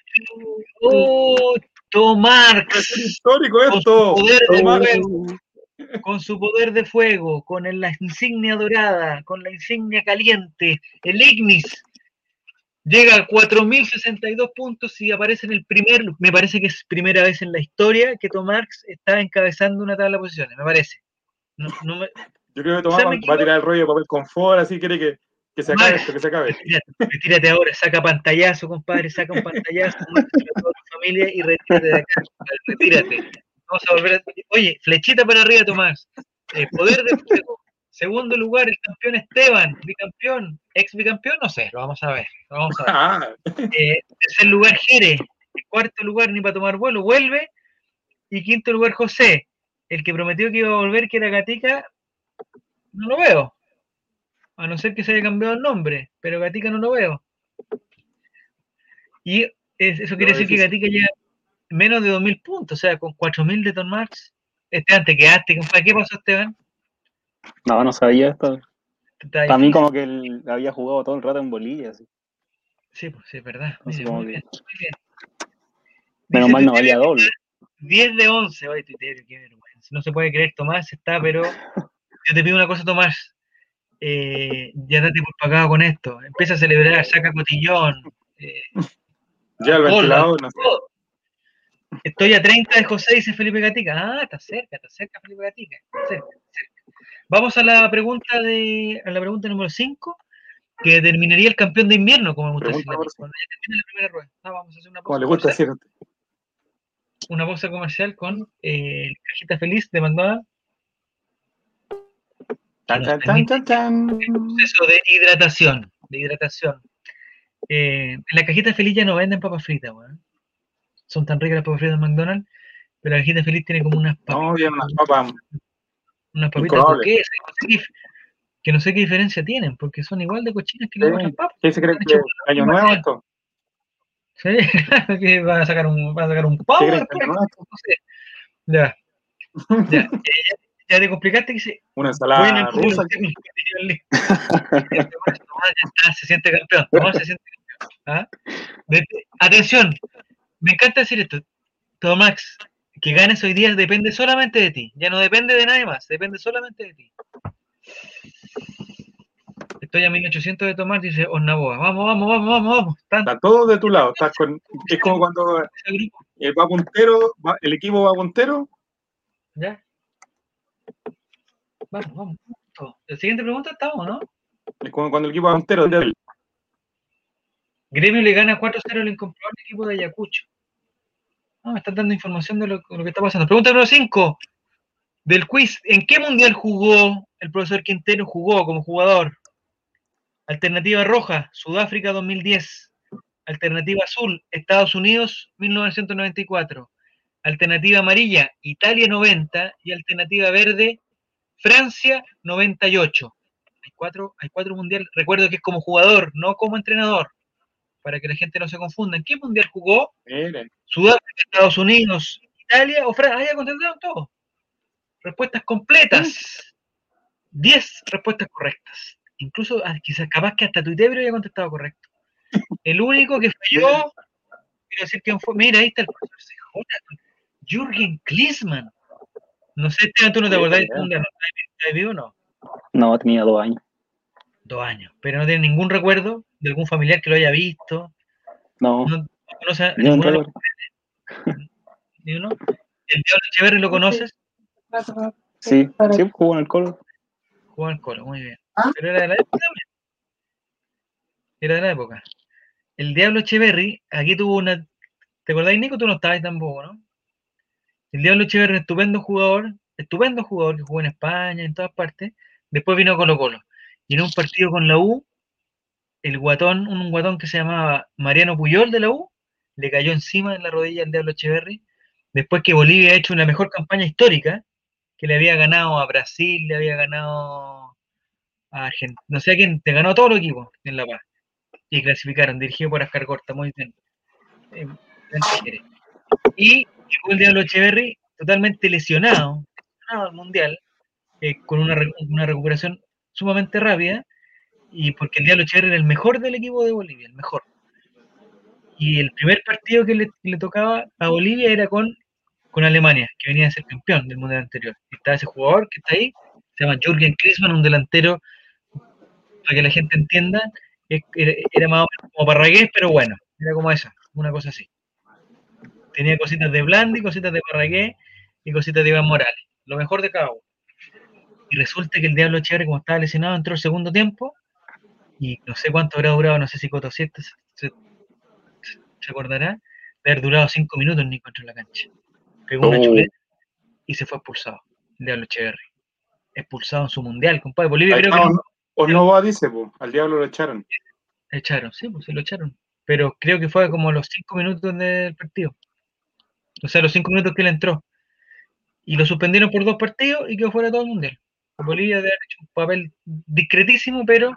Speaker 1: ¡Oh! Tomar.
Speaker 2: Es histórico esto.
Speaker 1: Con su poder de fuego, con la insignia dorada, con la insignia caliente, el Ignis, llega a 4.062 puntos y aparece en el primer, me parece que es primera vez en la historia que Tomarx está encabezando una tabla de posiciones, me parece.
Speaker 2: Yo creo que Tomás va a tirar el rollo de papel confort, así quiere que, que se acabe esto, que se acabe. [LAUGHS]
Speaker 1: Retírate, ahora, saca pantallazo, compadre, saca un pantallazo, a toda tu familia y retírate de acá, retírate. Vamos a volver a... Oye, flechita para arriba, Tomás. Eh, poder de fuego. Segundo lugar, el campeón Esteban, bicampeón, ex bicampeón, no sé, lo vamos a ver. Lo vamos a ver. Ah. Eh, tercer lugar, Jere. Cuarto lugar, ni para tomar vuelo, vuelve. Y quinto lugar, José, el que prometió que iba a volver, que era Gatica, no lo veo. A no ser que se haya cambiado el nombre, pero Gatica no lo veo. Y eso quiere decir que Gatica llega menos de 2.000 puntos, o sea, con 4.000 de Tom Max. Esteban, te quedaste. ¿Qué pasó, Esteban?
Speaker 3: No, no sabía esto. Para mí como que él había jugado todo el rato en Bolivia.
Speaker 1: Sí, pues sí, es verdad. muy, bien,
Speaker 3: Menos mal no valía doble.
Speaker 1: 10 de 11, oye, Twitter, qué vergüenza. No se puede creer, Tomás está, pero [LAUGHS] yo te pido una cosa, Tomás. Eh, ya date por pagado con esto. Empieza a celebrar, saca cotillón. Eh,
Speaker 2: ya el ventilador.
Speaker 1: Estoy a 30 de José, dice Felipe Gatica. Ah, está cerca, está cerca Felipe Gatica. Cerca, cerca. Vamos a la pregunta de a la pregunta número 5, que determinaría el campeón de invierno, como me gusta decir. Cuando ya termine la primera rueda. Ah, vamos a hacer una pausa.
Speaker 2: Como le gusta decir
Speaker 1: Una pausa comercial con eh, Cajita Feliz de McDonald's.
Speaker 2: Tan, tan, tan, tan,
Speaker 1: proceso de hidratación. De hidratación. Eh, en la cajita feliz ya no venden papas fritas, weón son tan ricas las papas fritas de McDonald's, pero la cajita feliz tiene como unas
Speaker 2: papas. No, bien, unas papas.
Speaker 1: Unas papitas porquesas, que no sé qué diferencia tienen, porque son igual de cochinas que las otras papas.
Speaker 2: ¿Qué se cree que año nuevo esto?
Speaker 1: Sí, [LAUGHS] que va a sacar un, va a sacar un. No sé. Ya. Ya. [LAUGHS] ya. te complicaste que se.
Speaker 2: Una ensalada rusa.
Speaker 1: Tomás [LAUGHS] se siente campeón. Tomás se siente campeón. ¿Ah? Atención, me encanta decir esto. Tomax, que ganes hoy día depende solamente de ti. Ya no depende de nadie más, depende solamente de ti. Estoy a 1800 de tomar, dice Osnaboa. Vamos, vamos, vamos, vamos, vamos.
Speaker 2: Está todo de tu lado. Estás con, es como cuando el, va puntero, el equipo va puntero.
Speaker 1: Ya. Vamos, vamos. La siguiente pregunta estamos, ¿no?
Speaker 2: Es como cuando el equipo va puntero.
Speaker 1: Gremio le gana 4-0 al incomprobable equipo de Ayacucho. Ah, me están dando información de lo, que está pasando. Pregunta número 5 del quiz. ¿En qué mundial jugó el profesor Quintero? Jugó como jugador. Alternativa roja, Sudáfrica 2010. Alternativa azul, Estados Unidos 1994. Alternativa amarilla, Italia 90. Y alternativa verde, Francia 98. Hay cuatro, hay cuatro mundiales. Recuerdo que es como jugador, no como entrenador para que la gente no se confunda. ¿En qué mundial jugó? Sudáfrica, Estados Unidos, Italia o Francia. Ah, ya contestaron todos. Respuestas completas. 10 respuestas correctas. Incluso ah, quizás capaz que hasta Twitter había contestado correcto. El único que falló, quiero decir quién fue. Mira, ahí está el profesor Jürgen Klinsmann. No sé, ¿tú no te acordás de? ¿Estás vivo o no?
Speaker 3: No, tenía dos años.
Speaker 1: Dos años. Pero no tiene ningún recuerdo de algún familiar que lo haya visto.
Speaker 3: No.
Speaker 1: No, ni uno. ¿Ni uno? ¿El Diablo Echeverri lo conoces?
Speaker 3: Sí, sí, jugó en el Colo.
Speaker 1: Jugó en el Colo, muy bien. ¿Ah? Pero era de la época también. Era de la época. El Diablo Echeverri, aquí tuvo una. ¿Te acordáis, Nico? Tú no estabas tampoco, ¿no? El Diablo Echeverri, estupendo jugador, estupendo jugador que jugó en España, en todas partes. Después vino Colo Colo. Y en un partido con la U, el guatón, un guatón que se llamaba Mariano Puyol de la U, le cayó encima en la rodilla al Diablo Echeverry, después que Bolivia ha hecho una mejor campaña histórica, que le había ganado a Brasil, le había ganado a Argentina, no sé a quién, te ganó a todo el equipo en La Paz. Y clasificaron, dirigido por Ascar Corta, muy bien. Eh, y llegó el Diablo Echeverry totalmente lesionado, lesionado al Mundial, eh, con una, una recuperación sumamente rápida, y porque el Diablo Echeverri era el mejor del equipo de Bolivia, el mejor. Y el primer partido que le, tocaba a Bolivia era con, con Alemania, que venía a ser campeón del mundial anterior. Y estaba ese jugador que está ahí, se llama Jürgen Klinsmann, un delantero, para que la gente entienda, era, más o menos como Parragués, pero bueno, era como esa, una cosa así. Tenía cositas de Blandi, cositas de Parragués y cositas de Iván Morales. Lo mejor de cada uno. Y resulta que el Diablo Echeverri, como estaba lesionado, entró el segundo tiempo y no sé cuánto habrá durado, no sé si Coto 7 se, acordará, de haber durado cinco minutos ni contra la cancha. Pegó una oh. chuleta y se fue expulsado. El Diablo Echeverry. Expulsado en su mundial, compadre. Bolivia creo que.
Speaker 2: O no va, dice, pues, al Diablo lo echaron.
Speaker 1: Echaron, sí, pues se lo echaron. Pero creo que fue como los cinco minutos del partido. O sea, los cinco minutos que él entró. Y lo suspendieron por dos partidos y quedó fuera todo el mundial. Bolivia debe haber hecho un papel discretísimo, pero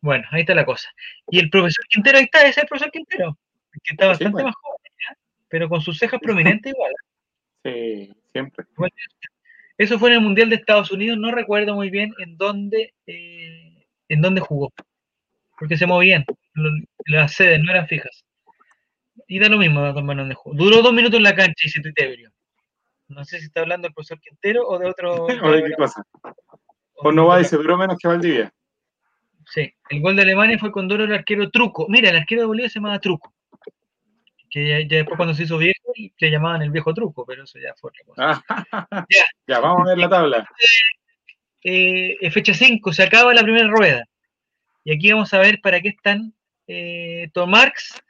Speaker 1: bueno, ahí está la cosa. Y el profesor Quintero, ahí está, ese es el profesor Quintero, que está bastante pues. más joven, pero con sus cejas prominentes [LAUGHS] igual.
Speaker 2: Sí, siempre.
Speaker 1: eso fue en el Mundial de Estados Unidos, no recuerdo muy bien en dónde, eh, en dónde jugó, porque se movían, las sedes no eran fijas. Y da lo mismo, dónde jugó. Duró dos minutos en la cancha, y se Tebrio. No sé si está hablando el profesor Quintero o de otro. [LAUGHS]
Speaker 2: ¿O de qué cosa? O no va y se duró menos que Valdivia.
Speaker 1: Sí, el gol de Alemania fue con Doro el arquero Truco. Mira, el arquero de Bolivia se llamaba Truco. Que ya, después cuando se hizo viejo le llamaban el viejo Truco, pero eso ya fue otra cosa.
Speaker 2: ya. [LAUGHS] ya, vamos a ver la tabla.
Speaker 1: Eh, fecha 5, se acaba la primera rueda. Y aquí vamos a ver para qué están. Eh, Tom Marx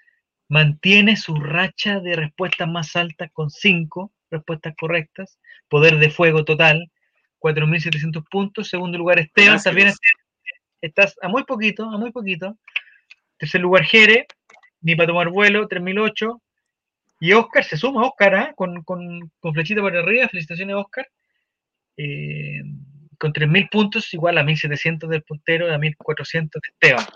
Speaker 1: mantiene su racha de respuestas más altas con 5 respuestas correctas. Poder de fuego total, 4.700 puntos. Segundo lugar, Esteban, también estás a muy poquito, a muy poquito. Tercer lugar, Jere, ni para tomar vuelo, 3008. Y Oscar, se suma Oscar, ¿ah? con, con, con, flechita por arriba, felicitaciones Oscar. Eh, con 3.000 puntos, igual a 1.700 del puntero, a 1.400 de Esteban.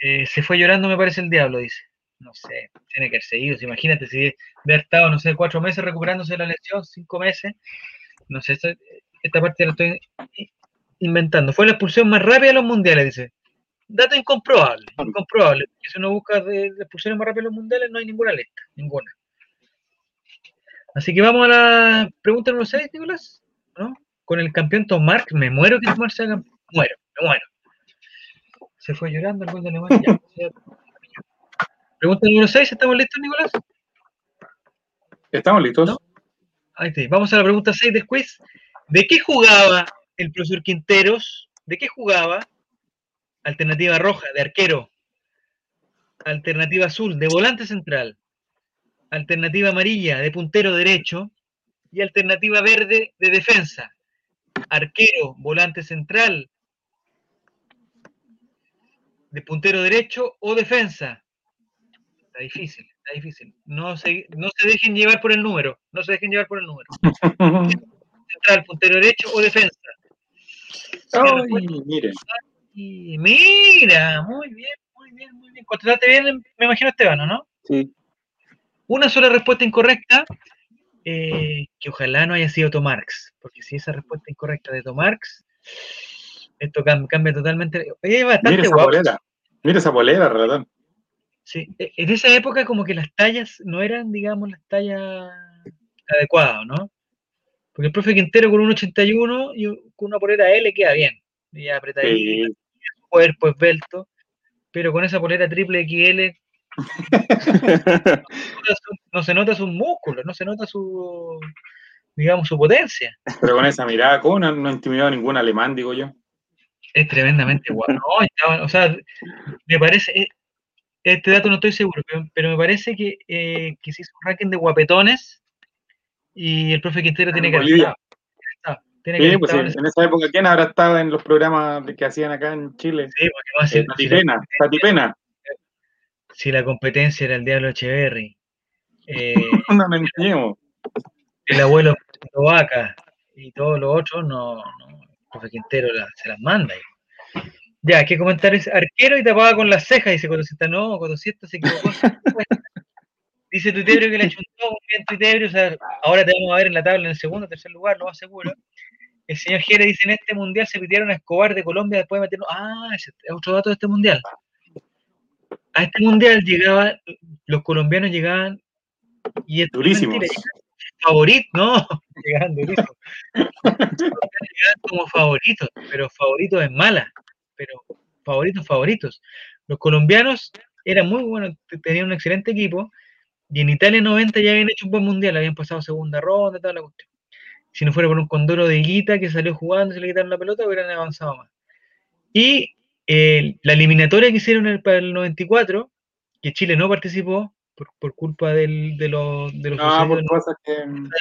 Speaker 1: Eh, se fue llorando, me parece el diablo, dice. No sé, tiene que haber seguido. Imagínate si haber estado, no sé, cuatro meses recuperándose de la lesión, cinco meses. No sé, esta parte la estoy inventando. Fue la expulsión más rápida de los mundiales, dice. Dato incomprobable, incomprobable. Si uno busca de, expulsiones más rápidas de los mundiales, no hay ninguna lista, ninguna. Así que vamos a la pregunta número 6, Nicolás. ¿no? Con el campeón Tom Mark, me muero que Tom Mark sea campeón. Muero, me muero. Se fue llorando el gol de Alemania. [LAUGHS] Pregunta número 6, ¿estamos listos, Nicolás?
Speaker 2: Estamos listos.
Speaker 1: Ahí está. Vamos a la pregunta 6 de quiz. ¿De qué jugaba el profesor Quinteros, ¿de qué jugaba? Alternativa roja, de arquero. Alternativa azul, de volante central. Alternativa amarilla, de puntero derecho. Y alternativa verde, de defensa. Arquero, volante central, de puntero derecho o defensa. Está difícil, está difícil. No se, no se dejen llevar por el número. No se dejen llevar por el número. [LAUGHS] central, puntero derecho o defensa.
Speaker 2: Ay, mire.
Speaker 1: mira, muy bien, muy bien, muy bien. Contrataste bien, me imagino, Esteban, ¿no?
Speaker 3: Sí.
Speaker 1: Una sola respuesta incorrecta, eh, que ojalá no haya sido Tomarx, porque si esa respuesta incorrecta de Tomarx, esto cambia, totalmente.
Speaker 2: Mira esa bolera, mira esa bolera.
Speaker 1: Sí, e, en esa época como que las tallas no eran, digamos, las tallas adecuadas, ¿no? Porque el profe Quintero con un 81 y con una polera L queda bien. Y apretadito, su cuerpo esbelto. Pero con esa polera triple XL [LAUGHS] no, se nota sus músculos, no se nota su, digamos, su potencia.
Speaker 2: Pero con esa mirada, ¿cómo no, no ha intimidado a ningún alemán, digo yo?
Speaker 1: Es tremendamente guapo. o sea, me parece, eh, este dato no estoy seguro, pero, me parece que, eh, que se hizo un ranking de guapetones y el profe Quintero tiene que
Speaker 2: sí, pues en, esa época, ¿quién habrá estado en los programas que hacían acá en Chile? Sí, porque va a ser. Patipena,
Speaker 1: Si la competencia era el Diablo Echeverry. Eh, [LAUGHS]
Speaker 2: no me.
Speaker 1: El abuelo Vaca y todos los otros, no, no el profe Quintero se las manda. Ya, ¿qué comentar es arquero y tapaba con las cejas, dice Cotosita, no, Cotosita se equivocó. [LAUGHS] Dice Tuitebrio que le achuntó muy bien Tuitebrio, o sea, ahora te vamos a ver en la tabla en el segundo, tercer lugar, lo más seguro. El señor Jere dice, en este mundial se pidieron a Escobar de Colombia después de meternos... Ah, es otro dato de este mundial. A este mundial llegaban, los colombianos llegaban y es
Speaker 2: durísimo.
Speaker 1: Favorito, no, [LAUGHS] llegaban durísimos. [LAUGHS] llegaban como favoritos, pero favoritos en mala, pero favoritos, favoritos. Los colombianos eran muy buenos, tenían un excelente equipo, y en Italia 90 ya habían hecho un buen mundial, habían pasado segunda ronda, toda la cuestión. Si no fuera por un condoro de Guita que salió jugando, se le quitaron la pelota, hubieran avanzado más. Y eh, la eliminatoria que hicieron el, para el 94, que Chile no participó por, culpa del, de, los de los.
Speaker 2: Ah, por cosas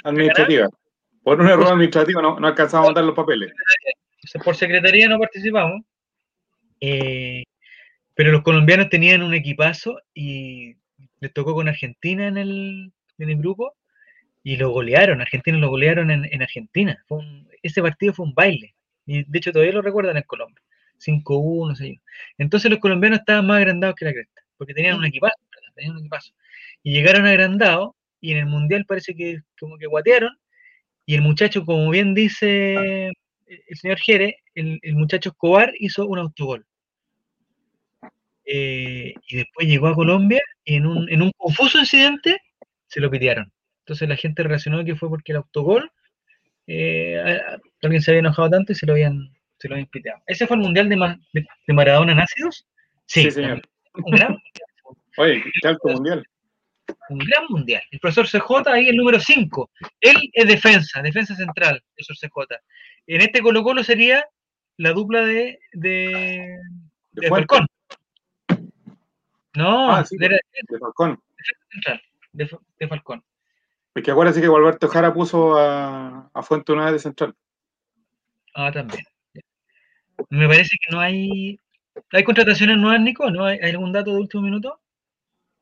Speaker 2: administrativas. Por un error administrativo no, no alcanzamos a mandar los papeles.
Speaker 1: Por secretaría no participamos. Eh, pero los colombianos tenían un equipazo y les tocó con Argentina en el, en el grupo y lo golearon, Argentina lo golearon en, en Argentina. ese partido fue un baile, Y de hecho todavía lo recuerdan en Colombia. 5-1, 6 Entonces los colombianos estaban más agrandados que la cresta, porque tenían un equipazo, tenían un equipazo. Y llegaron agrandados, y en el Mundial parece que como que guatearon, y el muchacho, como bien dice el señor Jere, el, muchacho Escobar hizo un autogol. Eh, y después llegó a Colombia y en un, en un confuso incidente se lo pitearon. Entonces la gente relacionó que fue porque el autogol, eh, alguien se había enojado tanto y se lo habían, se lo habían piteado. ¿Ese fue el mundial de, de, Maradona en ácidos?
Speaker 2: Sí, señor. Un gran Oye, ¿qué alto mundial?
Speaker 1: Un gran mundial. El profesor CJ ahí el número 5. Él es defensa, defensa central, el profesor CJ. En este Colo Colo sería la dupla de, de, de, Falcón. No,
Speaker 2: ah, de, de, Falcón.
Speaker 1: De, de Falcón.
Speaker 2: Es que acuérdense que Gualberto Jara puso a, a Fuente una de central.
Speaker 1: Ah, también. Me parece que no hay. ¿Hay contrataciones nuevas, Nico? ¿No hay, algún dato de último minuto?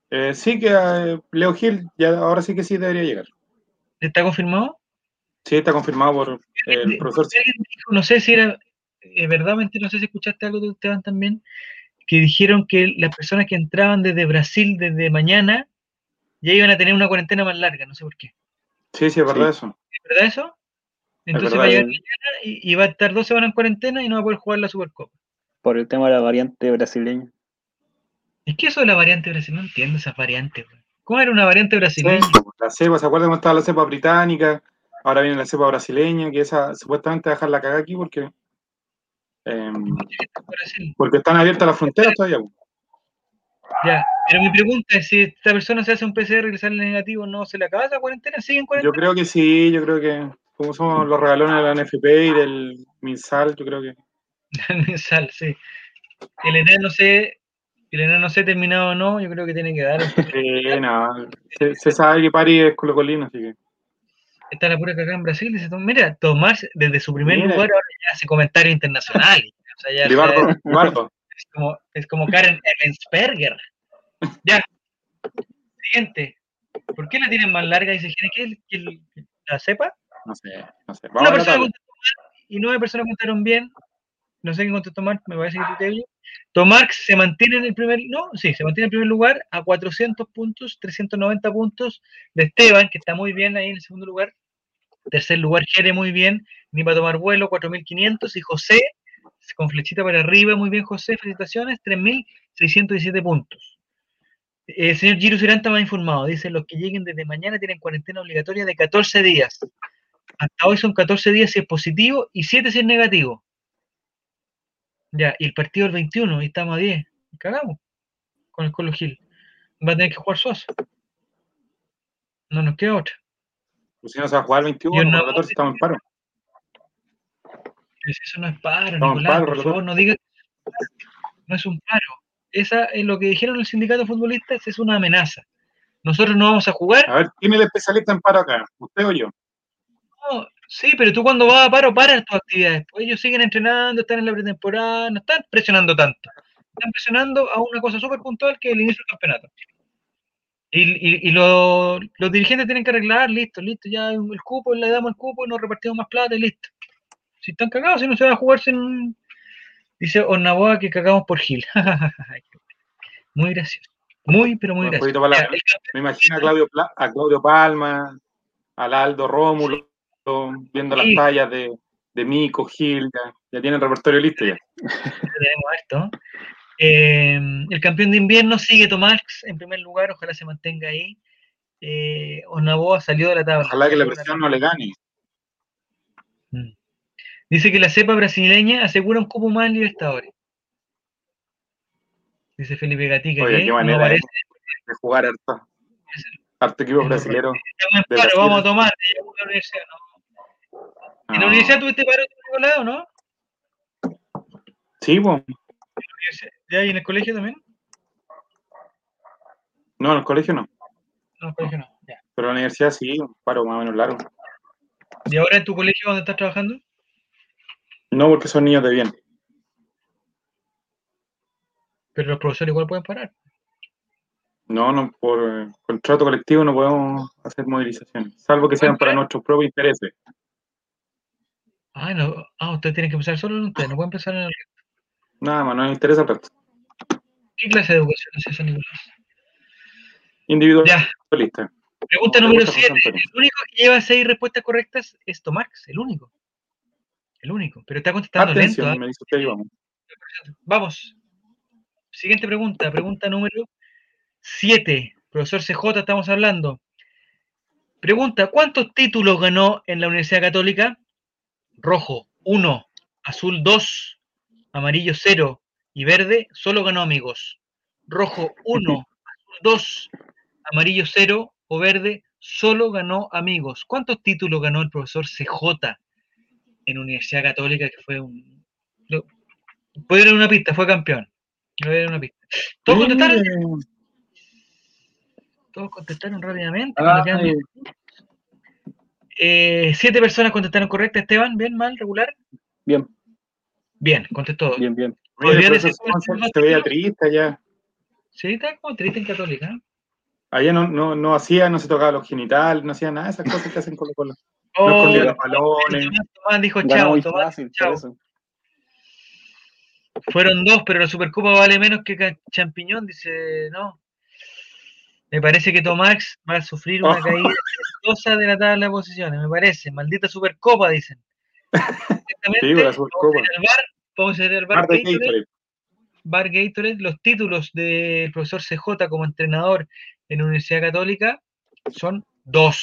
Speaker 2: Eh, sí, que eh, Leo Gil, ya ahora sí que sí debería llegar.
Speaker 1: ¿Está confirmado?
Speaker 2: Sí, está confirmado por el profesor.
Speaker 1: no sé si era eh, verdad, no sé si escuchaste algo de ustedes también, que dijeron que las personas que entraban desde Brasil desde mañana ya iban a tener una cuarentena más larga, no sé por qué.
Speaker 2: Sí, sí, es verdad eso.
Speaker 1: ¿Es verdad eso? Entonces va a llegar mañana y, va a estar dos semanas en cuarentena y no va a poder jugar la Supercopa.
Speaker 3: Por el tema de la variante brasileña.
Speaker 1: Es que eso de la variante brasileña, no entiendo esas variantes. ¿Cómo era una variante brasileña?
Speaker 2: la cepa, ¿se acuerdan cómo estaba la cepa británica? Ahora viene la cepa brasileña, que esa supuestamente dejar la caga aquí porque. Em, porque están abiertas las fronteras todavía.
Speaker 1: Ya, pero mi pregunta es si esta persona se hace un PCR y sale negativo, ¿no se le acaba esa cuarentena? ¿Sigue en cuarentena?
Speaker 2: Yo creo que sí, yo creo que como somos los regalones de la NFP y del MinSal, yo creo que. [LAUGHS]
Speaker 1: el MinSal, sí. El enano no sé, el enano no sé terminado o no, yo creo que tiene que dar.
Speaker 2: Sí, no, se, sabe que Pari es colocolino, así que
Speaker 1: está la pura cagada en Brasil. Dice, mira, Tomás desde su primer lugar ahora ya hace comentarios internacionales. [LAUGHS] O sea, ya, Es, como, es como Karen Emmensberger. Ya. Siguiente. ¿Por qué la tienen más larga? Dice, ¿quiere que, la sepa?
Speaker 2: No sé, no sé.
Speaker 1: Vamos Una persona y nueve personas contaron bien. No sé quién contestó Tomás, me parece que Titelio. Tomarx se mantiene en el primer, no, sí, se mantiene en primer lugar a 400 puntos, 390 puntos de Esteban, que está muy bien ahí en el segundo lugar, Tercer lugar, Jere, muy bien. Ni para tomar vuelo, 4.500. Y José, con flechita para arriba, muy bien, José, felicitaciones, 3.617 puntos. El eh, señor Giro Siranta me ha informado. Dice: los que lleguen desde mañana tienen cuarentena obligatoria de 14 días. Hasta hoy son 14 días si es positivo y 7 si es negativo. Ya, y el partido el 21, y estamos a 10. Cagamos con el Colo Gil. Va a tener que jugar Sosa. No nos queda otra.
Speaker 2: Pues si no se va a jugar el 21, no, el 14 estamos en paro.
Speaker 1: Eso no es paro, Nicolás, por favor, no digas no es un paro. Esa es lo que dijeron los sindicatos futbolistas, es una amenaza. Nosotros no vamos a jugar.
Speaker 2: A ver, ¿quién es el especialista en paro acá? ¿Usted o yo?
Speaker 1: No, sí, pero tú cuando vas a paro, paras tus actividades. Pues ellos siguen entrenando, están en la pretemporada, no están presionando tanto. Están presionando a una cosa súper puntual que es el inicio del campeonato. Y, y, los dirigentes tienen que arreglar, listo, listo, ya el cupo, le damos el cupo y nos repartimos más plata y listo. Si están cagados, si no se va a jugar sin. Dice Ornaboa que cagamos por Gil. [LAUGHS] muy gracioso. Muy, pero muy gracioso.
Speaker 2: me imagino a Claudio, a Claudio Palma, al Aldo Rómulo, viendo las tallas de, de Mico, Gil, ya, ya tienen el repertorio listo ya.
Speaker 1: tenemos esto. Eh, el campeón de invierno sigue Tomás en primer lugar, ojalá se mantenga ahí. Eh, Onaboa salió de la tabla.
Speaker 2: Ojalá que la presión no le gane.
Speaker 1: Mm. Dice que la cepa brasileña asegura un cupo más en Libertadores. Dice Felipe Gatica.
Speaker 2: Oye, qué manera de, jugar harto, harto equipo brasileño.
Speaker 1: vamos a tomar. La universidad, ¿En la universidad tuviste paro, Nicolás, no?
Speaker 2: Sí, pues.
Speaker 1: ¿Ya y en el colegio también?
Speaker 2: No, en el colegio no.
Speaker 1: No, en el colegio no, ya.
Speaker 2: Pero en la universidad sí, un paro más o menos largo.
Speaker 1: ¿Y ahora en tu colegio dónde estás trabajando?
Speaker 2: No, porque son niños de bien.
Speaker 1: Pero los profesores igual pueden parar.
Speaker 2: No, no, por eh, contrato colectivo no podemos hacer movilizaciones, salvo que sean para nuestros propios intereses.
Speaker 1: Ah, no. Ah, ustedes tienen que empezar solo en ustedes, no pueden empezar en el
Speaker 2: Nada más, no me interesa
Speaker 1: tanto. ¿Qué clase de educación es esa, Nicolás?
Speaker 2: Individualista.
Speaker 1: Pregunta número 7. El único que lleva seis respuestas correctas es Tomax, el único. El único. Pero está contestando lento. ¿ah? Me dice usted, vamos. vamos. Siguiente pregunta. Pregunta número 7. Profesor CJ, estamos hablando. Pregunta, ¿cuántos títulos ganó en la Universidad Católica? Rojo, 1, azul 2, amarillo 0 y verde solo ganó amigos. Rojo 1, azul 2, amarillo 0 o verde solo ganó amigos. ¿Cuántos títulos ganó el profesor CJ en Universidad Católica que fue un... Puede dar una pista, fue campeón. Voy a dar una pista. ¿Todos contestaron? Todos contestaron rápidamente. Eh, siete personas contestaron correcta. Esteban, ¿bien, mal, regular?
Speaker 3: Bien.
Speaker 1: Bien, contestó.
Speaker 3: Bien, bien.
Speaker 2: Se veía triste allá.
Speaker 1: Sí, está como triste en Católica.
Speaker 2: Allá no, no, no hacía, no se tocaba los genitales, no hacía nada de esas cosas que hacen con los colos. Oh, no escondía los balones.
Speaker 1: Tomás dijo chao, Tomás, chao. Fueron dos, pero la Supercopa vale menos que Champiñón, dice, no. Me parece que Tomax va a sufrir una caída exitosa de la tabla de posiciones, me parece. Maldita Supercopa, dicen. [LAUGHS]
Speaker 2: sí, la Supercopa.
Speaker 1: Ver el bar, Gatorade. Bar Gatorade. Los títulos del profesor CJ como entrenador en la Universidad Católica son dos.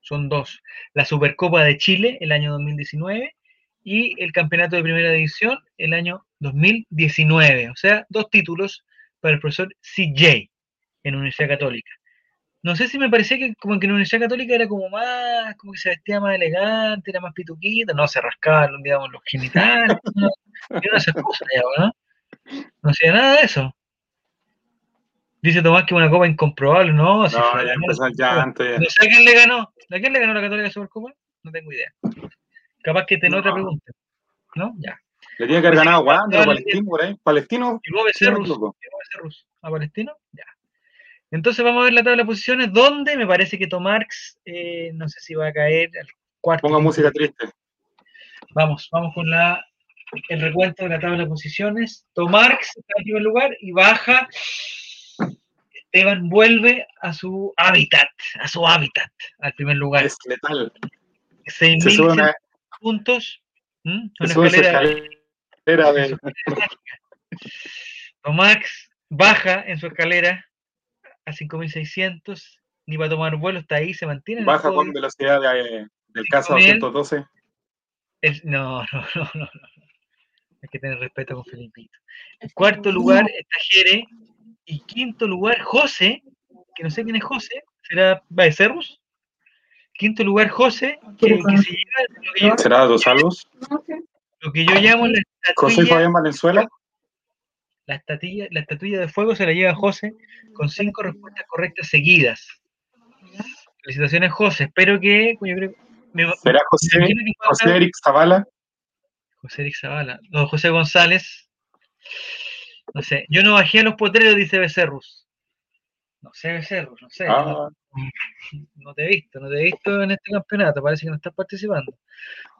Speaker 1: Son dos. La Supercopa de Chile, el año 2019, y el Campeonato de Primera División, el año 2019. O sea, dos títulos para el profesor CJ en Universidad Católica. No sé si me parecía que como que en Universidad Católica era como más, como que se vestía más elegante, era más pituquita, no se rascaba, digamos, los genitales, [LAUGHS] no, no esas cosas, ¿no? No hacía nada de eso. Dice Tomás que una copa incomprobable, ¿no?
Speaker 2: no, ya empezó llanto.
Speaker 1: No sé a quién le ganó. ¿A quién le ganó la Católica Supercopa? No tengo idea. Capaz que tenga otra pregunta. ¿No? Ya.
Speaker 2: Le tiene que haber ganado a Wander, Palestino, por ahí. Palestino.
Speaker 1: Luego ¿A Palestino? Ya. Entonces vamos a ver la tabla de posiciones, donde me parece que Tomarx, eh, no sé si va a caer al cuarto.
Speaker 2: Ponga música triste.
Speaker 1: Vamos, vamos con la, el recuento de la tabla de posiciones. Tomarx está en primer lugar y baja. Esteban vuelve a su hábitat, a su hábitat, al primer lugar.
Speaker 2: Es letal.
Speaker 1: 6.000 puntos. ¿Mm?
Speaker 2: Una escalera, escalera de... [LAUGHS]
Speaker 1: Tomax baja en su escalera a 5600, ni va a tomar vuelo, está ahí, se mantiene.
Speaker 2: Baja con velocidad de, del caso 212. [LAUGHS]
Speaker 1: no, no, no, no, Hay que tener respeto con Felipito. En cuarto lugar está Jere. Y quinto lugar, José, que no sé quién es José, será Baecerrus. Quinto lugar, José, que,
Speaker 2: se llega, ¿Será Dos Salvos?
Speaker 1: Lo que yo llamo la
Speaker 2: José Fabián Valenzuela.
Speaker 1: La estatuilla, la estatuilla de fuego se la lleva José con cinco respuestas correctas seguidas. Felicitaciones, José. Espero que.
Speaker 2: ¿Será José, José Eric Zavala?
Speaker 1: José Eric Zavala. No, José González. No sé. Yo no bajé a los potreros, dice Becerrus. No sé, Becerrus, no sé. Ah. No, te he visto, no te he visto en este campeonato. Parece que no estás participando.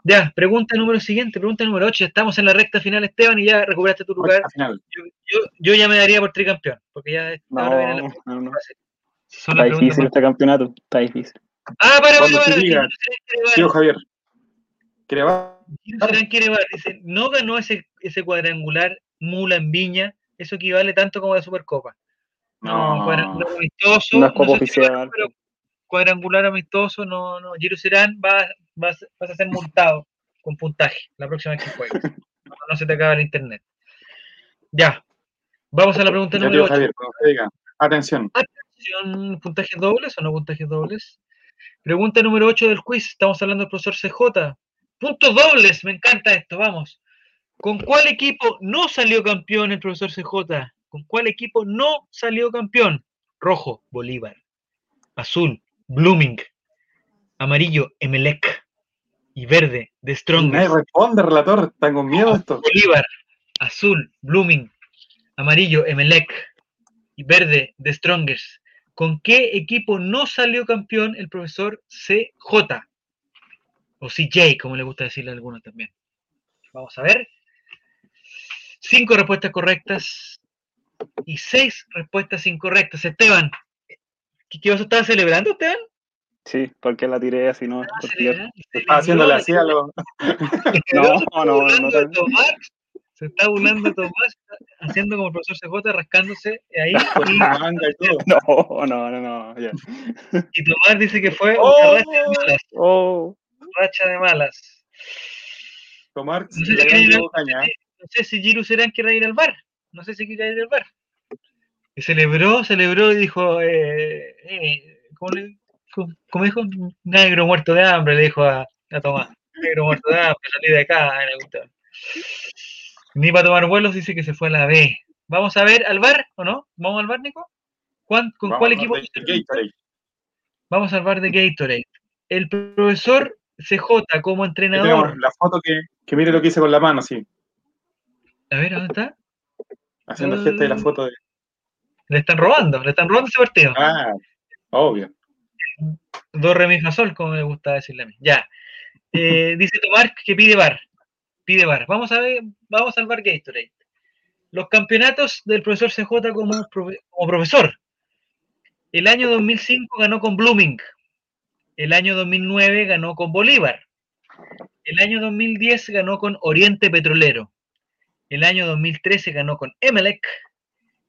Speaker 1: Ya, pregunta número siguiente, pregunta número 8. Estamos en la recta final, Esteban, y ya recuperaste tu lugar. Yo, yo, ya me daría por tricampeón, porque ya
Speaker 3: no, ahora viene la no, no. Está difícil este campeonato, está difícil.
Speaker 1: Ah, para, para, para.
Speaker 2: Tío Javier.
Speaker 1: quiere dice, no ganó ese, ese cuadrangular Mula en Viña, eso equivale tanto como la Supercopa. No, cuadrangular amistoso.
Speaker 3: No es Copa oficial.
Speaker 1: Pero cuadrangular amistoso, no, no. Giro Serán va, vas, vas, a ser multado con puntaje la próxima vez que juegues. no, se te acaba el internet. Ya. Vamos a la pregunta número 8. Javier,
Speaker 2: diga. Atención.
Speaker 1: Atención, ¿puntajes dobles o no puntajes dobles? Pregunta número 8 del quiz. Estamos hablando del profesor CJ. Puntos dobles, me encanta esto, vamos. ¿Con cuál equipo no salió campeón el profesor CJ? ¿Con cuál equipo no salió campeón? Rojo, Bolívar. Azul, Blooming. Amarillo, Emelec. Y verde, Strongest.
Speaker 2: Nadie responde, relator. Tengo miedo esto.
Speaker 1: Bolívar, azul, Blooming. Amarillo, Emelec. Y verde, The Strongest. ¿Con qué equipo no salió campeón el profesor CJ? O CJ, como le gusta decirle a algunos también. Vamos a ver. Cinco respuestas correctas y seis respuestas incorrectas. Esteban, ¿qué, vas a estar celebrando, Esteban?
Speaker 3: Sí, porque la tiré así, ¿no? [LAUGHS] [LAUGHS]
Speaker 2: Está haciéndole así a lo... [LAUGHS]
Speaker 3: no, no, no, no,
Speaker 1: se está burlando Tomás, haciendo como el profesor CJ, rascándose ahí. Y...
Speaker 3: No, no, no, no.
Speaker 1: Y Tomás dice que fue oh, una racha de malas.
Speaker 3: Oh.
Speaker 1: Racha de malas.
Speaker 2: Tomás,
Speaker 1: no sé, si no sé si Giru Serán quiere ir al bar. No sé si quiere ir al bar. Y celebró, celebró y dijo, eh, eh, ¿cómo, le, cómo, dijo? Negro muerto de hambre, le dijo a, a Tomás. Negro muerto de hambre, salí de acá. Ni para tomar vuelos dice que se fue a la B. ¿Vamos a ver al bar o no? ¿Vamos al bar, Nico? ¿Con cuál equipo? Vamos al bar de Gatorade. El profesor CJ como entrenador.
Speaker 2: La foto que, que, mire lo que hice con la mano, sí.
Speaker 1: A ver, ¿dónde está?
Speaker 2: Haciendo gente de la foto de.
Speaker 1: Le están robando, le están robando ese partido.
Speaker 2: Ah, obvio.
Speaker 1: Dos remismas como me gusta decirle a mí. Ya. Eh, [LAUGHS] dice Tomar que pide bar pide bar. Vamos a ver, vamos al bar Gatorade. Los campeonatos del profesor CJ como, como profesor. El año 2005 ganó con Blooming. El año 2009 ganó con Bolívar. El año 2010 ganó con Oriente Petrolero. El año 2013 ganó con Emelec.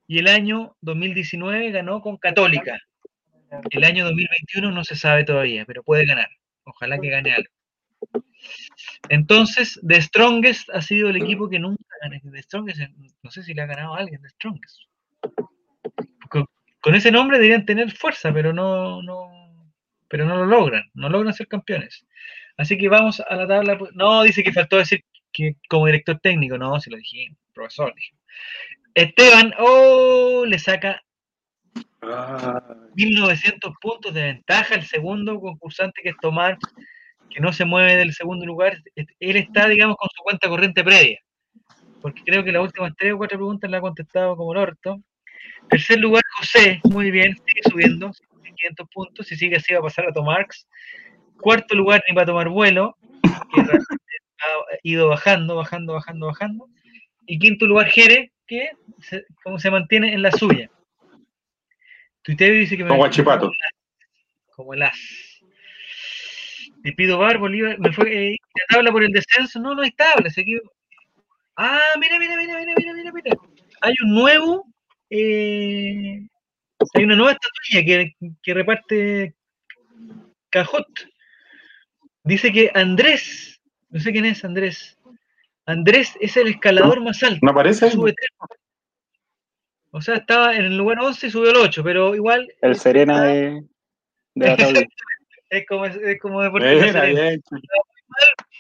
Speaker 1: Y el año 2019 ganó con Católica. El año 2021 no se sabe todavía, pero puede ganar. Ojalá que gane algo. Entonces, The Strongest ha sido el equipo que nunca gana. The Strongest, no sé si le ha ganado a alguien The Strongest. Con, ese nombre deberían tener fuerza, pero no, no, pero no lo logran, no logran ser campeones. Así que vamos a la tabla. No, dice que faltó decir que como director técnico, no, se lo dije, profesor. Esteban, oh, le saca 1900 puntos de ventaja el segundo concursante que es Tomás que no se mueve del segundo lugar, él está, digamos, con su cuenta corriente previa. Porque creo que las últimas tres o cuatro preguntas la ha contestado como el orto. Tercer lugar, José, muy bien, sigue subiendo, 500 puntos, si sigue así va a pasar a Tomarx. Cuarto lugar, ni va a tomar vuelo, que ha ido bajando, bajando, bajando, bajando. Y quinto lugar, Jere, que se, como se mantiene en la suya. Tuiteo dice que
Speaker 2: me como Chipato.
Speaker 1: Como el as. Y pido bar, Bolívar, me fue eh, la tabla por el descenso. No, no hay tabla. Ah, mira, mira, mira, mira, mira, mira, mira. Hay un nuevo, eh, hay una nueva estatuilla que, que reparte Cajot. Dice que Andrés, no sé quién es Andrés. Andrés es el escalador más alto.
Speaker 2: ¿No aparece? Sube
Speaker 1: O sea, estaba en el lugar 11 y subió al 8, pero igual.
Speaker 3: El Serena de, de la tabla. [LAUGHS]
Speaker 1: es como, es como deporte.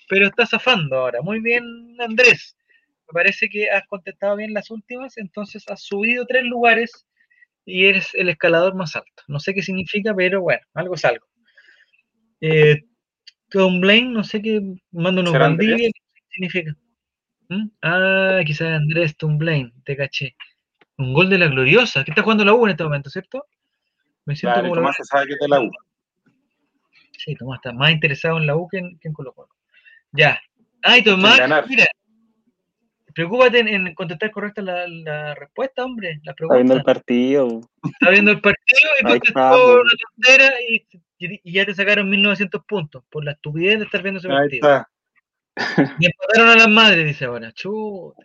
Speaker 1: pero está zafando ahora. Muy bien, Andrés. Me parece que has contestado bien las últimas, entonces has subido tres lugares y eres el escalador más alto. No sé qué significa, pero bueno, algo es algo. Eh, Tom Blaine, no sé qué, mando unos ¿qué significa? ¿Mm? Ah, quizás Andrés Tom Blaine, te caché. Un gol de la gloriosa, que está jugando la U en este momento, ¿cierto?
Speaker 2: Me siento como la... se sabe que es de la U.
Speaker 1: Sí, Tomás está más interesado en la U que en, Colo Colo. Ya. Ay, Tomás, mira. Preocúpate en, contestar correcta la, respuesta, hombre. La
Speaker 3: Está viendo el partido.
Speaker 1: Está viendo el partido y contestó una tontera y, y, ya te sacaron 1900 puntos por la estupidez de estar viendo ese partido. Ahí está. Y empataron a las madres, dice ahora. Chuta.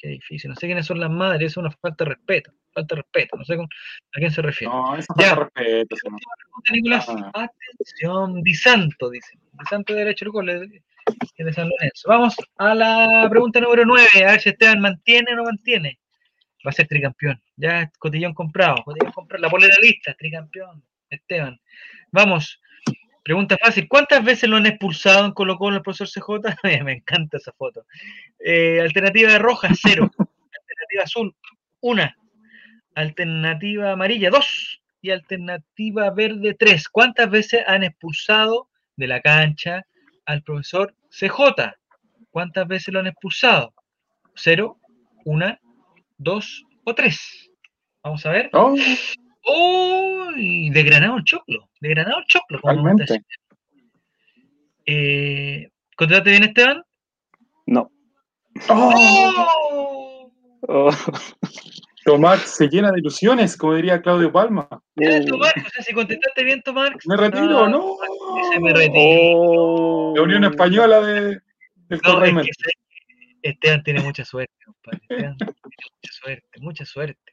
Speaker 1: Qué difícil. No sé quiénes son las madres, es una falta de respeto falta de respeto, no sé a quién se refiere.
Speaker 2: No, eso falta de respeto.
Speaker 1: Nicolás, ah. atención, Di Santo, dice. Di Santo de derecho de San Lorenzo. Vamos a la pregunta número 9, a ver si Esteban mantiene o no mantiene. Va a ser tricampeón. Ya es cotillón comprado. Cotillón comprado. La polera lista, tricampeón. Esteban. Vamos. Pregunta fácil. ¿Cuántas veces lo han expulsado en Colo Colo el profesor CJ? [LAUGHS] Me encanta esa foto. Eh, alternativa roja, cero. alternativa azul, una. Alternativa amarilla, 2. Y alternativa verde, 3. ¿Cuántas veces han expulsado de la cancha al profesor CJ? ¿Cuántas veces lo han expulsado? ¿Cero, una, dos o tres? Vamos a ver.
Speaker 2: Oh.
Speaker 1: ¡Oh! De Granado el Choclo. De Granado el Choclo. Eh, ¿Contrataste bien, Esteban?
Speaker 3: No.
Speaker 2: ¡Oh! oh. Tomás se llena de ilusiones, como diría Claudio Palma.
Speaker 1: Tomás, o sea, si contestaste bien, Tomás.
Speaker 2: Me retiro, ¿no?
Speaker 1: me retiro.
Speaker 2: Oh. La Unión Española de, del no, es que,
Speaker 1: Esteban tiene mucha suerte, compadre. Esteban tiene mucha suerte, mucha suerte.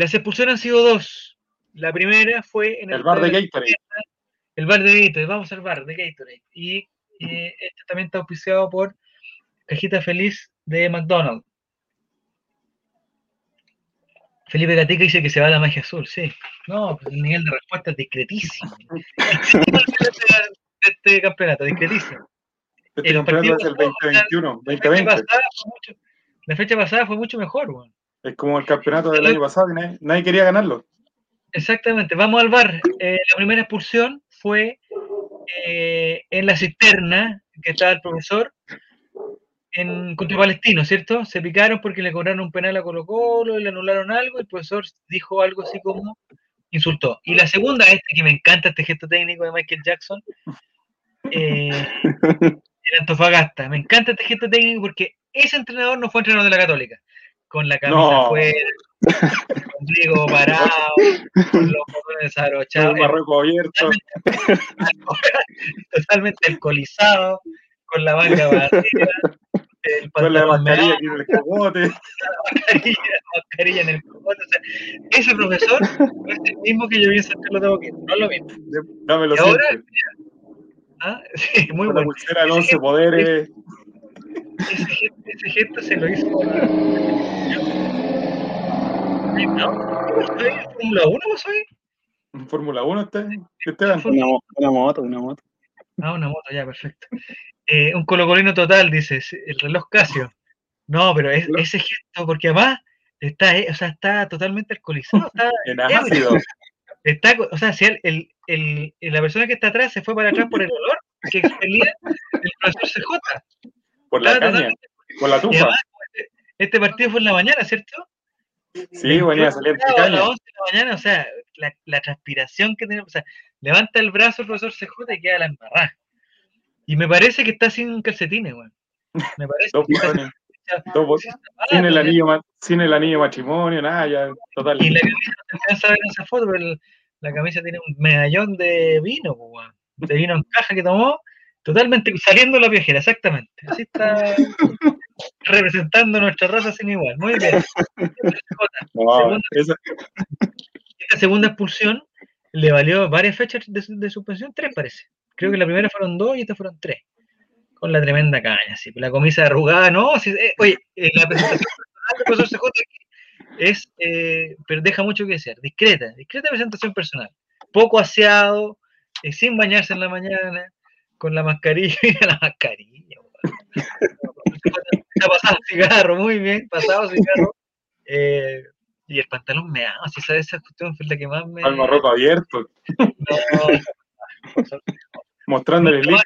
Speaker 1: Las expulsiones han sido dos. La primera fue en
Speaker 2: el, el bar de Gatorade.
Speaker 1: El bar de Gatorade, vamos al bar de Gatorade. Y eh, este también está auspiciado por Cajita Feliz de McDonald's. Felipe Gatica dice que se va a la magia azul, sí. No, pues el nivel de respuesta es discretísimo. [LAUGHS] este campeonato, discretísimo.
Speaker 2: Este campeonato es el 2021, 2020.
Speaker 1: La fecha pasada fue mucho mejor, güey.
Speaker 2: Es como el campeonato del año pasado, que nadie, quería ganarlo.
Speaker 1: Exactamente, vamos al bar. Eh, la primera expulsión fue eh, en la cisterna que estaba el profesor en, contra Palestino, ¿cierto? Se picaron porque le cobraron un penal a Colo Colo y le anularon algo y el profesor dijo algo así como insultó. Y la segunda, este que me encanta, este gesto técnico de Michael Jackson, eh, [LAUGHS] en Antofagasta. Me encanta este gesto técnico porque ese entrenador no fue entrenador de la Católica. Con la camisa no. afuera, con Diego parado, con los botones desabrochados.
Speaker 2: El abierto.
Speaker 1: Totalmente alcoholizado, con la manga vacía.
Speaker 2: con la mascarilla en el cogote.
Speaker 1: La mascarilla, en el cogote. O sea, ese profesor es el mismo que yo vi en Santiago de Boquete, no lo mismo.
Speaker 2: Dame lo
Speaker 1: ahora, ¿Ah? [LAUGHS] Sí, muy
Speaker 2: bueno. La pulsera de 11 poderes.
Speaker 1: Ese, ese, gesto se lo hizo. ¿No? ¿En Fórmula 1 vos soy?
Speaker 2: ¿En Fórmula 1 usted? Esteban?
Speaker 3: Una, una moto, una moto.
Speaker 1: Ah, una moto, ya, perfecto. Eh, un colocolino total, dices, el reloj Casio. No, pero es, ese gesto, porque además está, eh, o sea, está totalmente alcoholizado. Está, [LAUGHS]
Speaker 2: en ácido.
Speaker 1: Está, o sea, si el, el, la persona que está atrás se fue para atrás por el olor que expelía el profesor CJ.
Speaker 2: Por la caña, por la tufa.
Speaker 1: este, este, partido fue en la mañana, ¿cierto?
Speaker 2: Sí, venía a salir de caña.
Speaker 1: A las 11 de la mañana, o sea, la, la transpiración que tiene, o sea, levanta el brazo el profesor CJ y queda la embarrada. Y me parece que está sin calcetines, güey. Me parece. [LAUGHS]
Speaker 2: Dos Dos sin, el anillo, sin el anillo matrimonio, nada, ya, total.
Speaker 1: Y la camisa, no alcanza a ver en esa foto, pero la camisa tiene un medallón de vino, güey de vino en caja que tomó, totalmente saliendo la viajera, exactamente. Así está [LAUGHS] representando nuestra raza sin igual. Muy bien. [LAUGHS] Esta segunda expulsión le valió varias fechas de, suspensión, tres parece. Creo que la primera fueron dos y esta fueron tres. Con la tremenda caña, sí. La comisa arrugada, no. Eh, oye, eh, la presentación personal del profesor CJ aquí es, eh, pero deja mucho que decir. Discreta, discreta presentación personal. Poco aseado, sin bañarse en la mañana, con la mascarilla la mascarilla. ha pasado cigarro, muy bien, pasado cigarro. Eh, y el pantalón me ama, si sabes, esa cuestión fue la que más me.
Speaker 2: Alma ropa abierto. Mostrándole el
Speaker 1: nunca,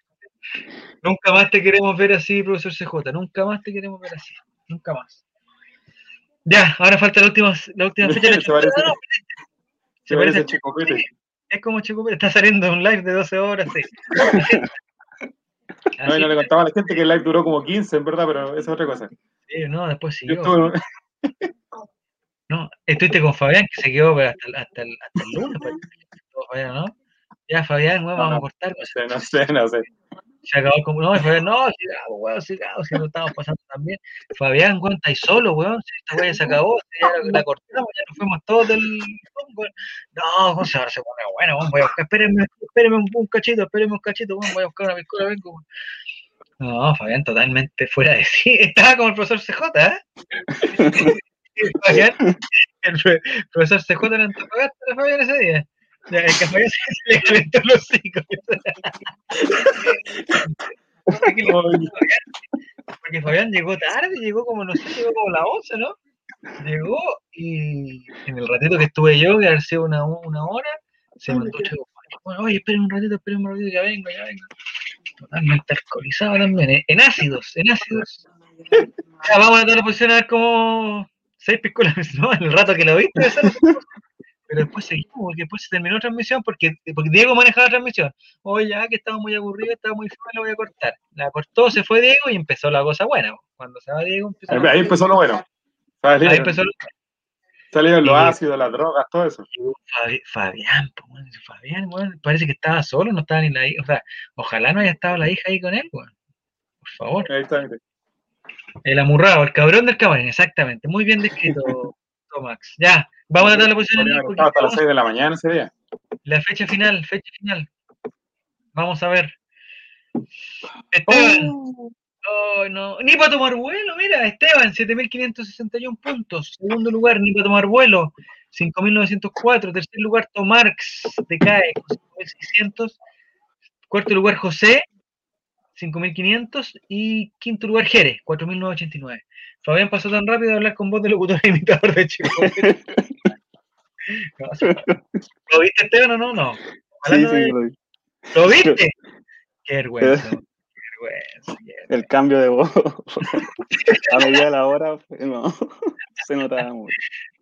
Speaker 1: nunca más te queremos ver así, profesor CJ. Nunca más te queremos ver así. Nunca más. Ya, ahora falta la última, la última fecha.
Speaker 2: se parece, no, no, se, parece, parece Chico
Speaker 1: es como Chico está saliendo un live de 12 horas, sí. [LAUGHS]
Speaker 2: no, no le contaba a la gente que el live duró como 15, en verdad, pero esa es otra cosa.
Speaker 1: Sí, no, después siguió. Estuve... [LAUGHS] No, estuviste con Fabián, que se quedó hasta, hasta, el, hasta el lunes. Pues. Fabián, ¿no? Ya, Fabián, bueno, vamos a cortar.
Speaker 2: No sé, no sé, no sé
Speaker 1: se acabó como, no, Fabián, no, sigamos, weón, sigamos, si no estamos pasando también. Fabián, weón, y solo, weón, si esta weá se [LAUGHS] acabó, ya la, cortamos, ya nos fuimos todos del. No, José, ahora se pone bueno, weón, voy a buscar, espérenme, espérenme un, un cachito, espérenme un cachito, weón, voy a buscar una piscola, vengo, weón. No, Fabián, totalmente fuera de sí. [LAUGHS] Estaba como el profesor CJ, ¿eh? [LAUGHS] Fabián, el profesor CJ en Antofagasta, Fabián ese día. El que Fabián se le calentó los hijos. porque, Fabián, llegó tarde, llegó como, no sé, llegó como la 11, ¿no? Llegó y en el ratito que estuve yo, que haber sido una, una hora, se mandó chico. Bueno, oye, esperen un ratito, esperen un ratito, ya vengo, ya vengo. Totalmente alcoholizado también, en ácidos, en ácidos. Ya vamos a dar la posición a ver cómo seis [LAUGHS] piscolas, ¿no? En el rato que lo viste, pero después seguimos, porque después se terminó la transmisión, porque, porque Diego manejaba la transmisión. Oye, ya que estaba muy aburrido, estaba muy feo, la voy a cortar. La cortó, se fue Diego y empezó la cosa buena. Cuando se va Diego,
Speaker 2: empezó Ahí, ahí empezó lo bueno. Ahí empezó lo bueno. Salieron los ácidos, las drogas, todo eso.
Speaker 1: Fabián, Fabián, parece que estaba solo, no estaba ni la hija. O sea, ojalá no haya estado la hija ahí con él, Por favor. Ahí está, el amurrado, el cabrón del cabrón, exactamente. Muy bien descrito, [LAUGHS] Tomax. Ya, vamos a dar la posición.
Speaker 2: Hasta las 6 de la mañana ese día.
Speaker 1: La fecha final, fecha final. Vamos a ver. Esteban. Oh. no. Ni para tomar vuelo, mira, Esteban, 7.561 puntos. Segundo lugar, ni para tomar vuelo, 5.904. Tercer lugar, Tomarx, decae, 5.600. Cuarto lugar, José, 5.500 y quinto lugar Jerez, 4.989. Fabián pasó tan rápido a hablar con voz de locutor e imitador de chico. [LAUGHS] ¿Lo viste, Esteban, o no? No. Sí, sí, lo vi. ¿Lo viste? [LAUGHS] Qué vergüenza. Qué
Speaker 3: vergüenza. El cambio de voz [LAUGHS] a medida de la hora no, se notaba mucho.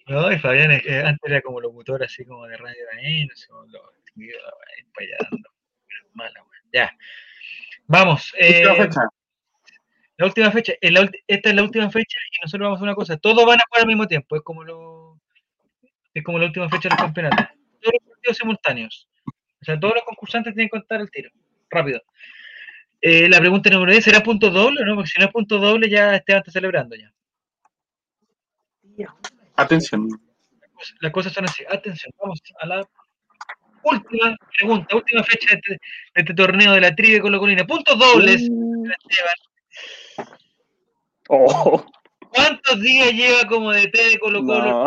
Speaker 1: No, y Fabián eh, antes era como locutor así como de radio de no sé, lo, Mala, ya. Vamos. Eh, la última fecha. esta es la última fecha y nosotros vamos a hacer una cosa. Todos van a jugar al mismo tiempo. Es como lo, es como la última fecha del campeonato. Todos los partidos simultáneos. O sea, todos los concursantes tienen que contar el tiro. Rápido. Eh, la pregunta número 10, ¿será punto doble o no? Porque si no es punto doble, ya Esteban está celebrando ya.
Speaker 2: Atención.
Speaker 1: Las cosas son así. Atención, vamos a la última pregunta, última fecha este, de este, torneo de la trivia con Colina. Puntos dobles, uh. oh. ¿Cuántos días lleva como DT de Colo Colo?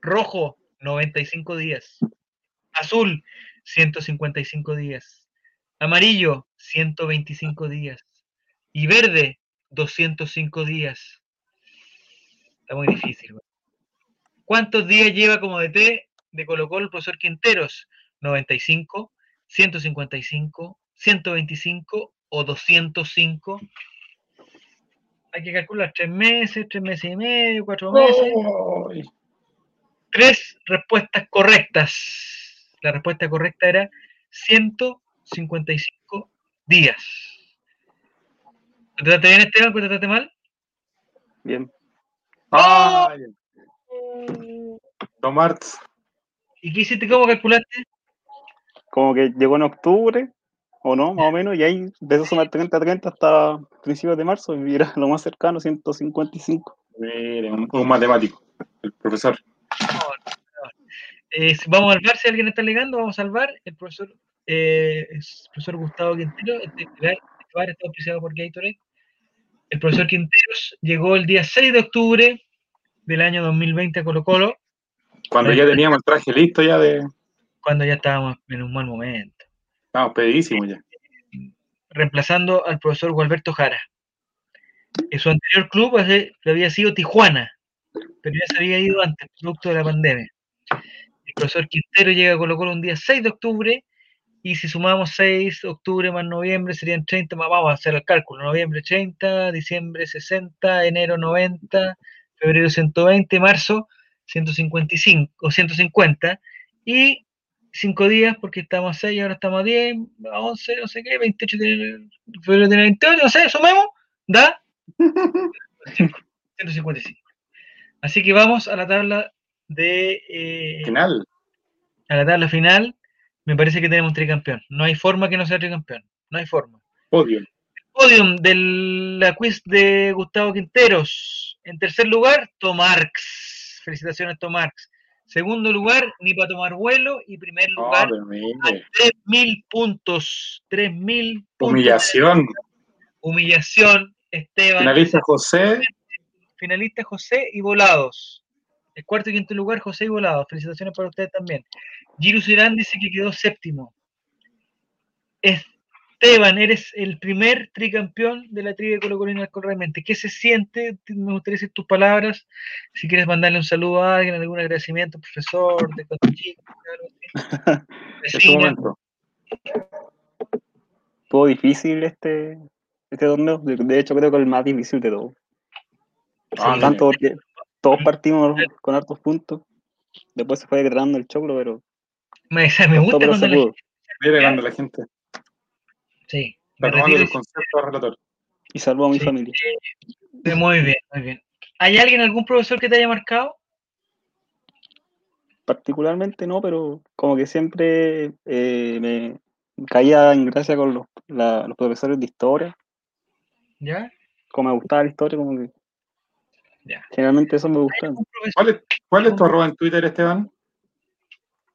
Speaker 1: Rojo, 95 días. Azul, 155 días. Amarillo, 125 días. Y verde, 205 días. Está muy difícil. ¿Cuántos días lleva como DT de Colo Colo el profesor Quinteros, 95, 155, 125 o 205. Hay que calcular tres meses, tres meses y medio, cuatro meses. Tres respuestas correctas. La respuesta correcta era 155 días. ¿Te trataste bien, Esteban? ¿Te trataste mal?
Speaker 3: Bien.
Speaker 2: Ah, bien. ¿Y
Speaker 1: qué hiciste? ¿Cómo calculaste?
Speaker 3: Como que llegó en octubre, o no, más o menos, y ahí empezó a sumar 30-30 hasta principios de marzo, y era lo más cercano, 155.
Speaker 2: Mire, un, matemático, el profesor.
Speaker 1: Eh, vamos a salvar si alguien está legando, vamos a salvar. El profesor, eh, el profesor Gustavo Quintero, este, este bar está auspiciado por Gatorade. El profesor Quinteros llegó el día 6 de octubre del año 2020 a Colo Colo
Speaker 2: cuando ya teníamos el traje listo ya de...
Speaker 1: Cuando ya estábamos en un mal momento.
Speaker 2: Estábamos pedidísimos ya.
Speaker 1: Reemplazando al profesor Gualberto Jara. En su anterior club había sido Tijuana, pero ya se había ido antes, producto de la pandemia. El profesor Quintero llega a Colo Colo un día 6 de octubre y si sumamos 6 de octubre más noviembre serían 30, más vamos a hacer el cálculo, noviembre 30, diciembre 60, enero 90, febrero 120, marzo 155 o 150 y 5 días porque estamos a 6, ahora estamos a 10, a 11, no sé qué, 28 de febrero tiene 28, no sé, sumemos, da [LAUGHS] 155. Así que vamos a la tabla de
Speaker 2: eh, final.
Speaker 1: A la tabla final, me parece que tenemos un tricampeón. No hay forma que no sea tricampeón. No hay forma.
Speaker 2: Podium.
Speaker 1: Podium de la quiz de Gustavo Quinteros. En tercer lugar, Tomarx. Felicitaciones, Tomarx. Segundo lugar, ni para tomar vuelo. Y primer lugar, 3.000 puntos. 3.000 puntos.
Speaker 2: Humillación.
Speaker 1: Humillación, Esteban.
Speaker 2: Finalista José.
Speaker 1: Finalista José y Volados. El cuarto y quinto lugar, José y Volados. Felicitaciones para ustedes también. Giru Irán dice que quedó séptimo. Es Esteban, eres el primer tricampeón de la trivia Colo Colina Realmente. ¿Qué se siente? Me gustaría decir tus palabras. Si quieres mandarle un saludo a alguien, algún agradecimiento, profesor, de Chico, [LAUGHS]
Speaker 3: momento. Fue difícil este, este torneo. De hecho, creo que es el más difícil de todos. Tanto porque todos partimos [LAUGHS] con hartos puntos. Después se fue degradando el choclo, pero.
Speaker 1: Me, me gusta cuando la gente.
Speaker 2: Mira la gente.
Speaker 1: Sí.
Speaker 2: Me el concepto relator.
Speaker 3: Y salvó a mi familia.
Speaker 1: muy bien, muy bien. ¿Hay alguien, algún profesor que te haya marcado?
Speaker 3: Particularmente no, pero como que siempre eh, me caía en gracia con los, los profesores de historia.
Speaker 1: ¿Ya?
Speaker 3: Como me gustaba la historia, como que Generalmente eso me gusta.
Speaker 2: ¿Cuál es, cuál es tu arroba en Twitter, Esteban?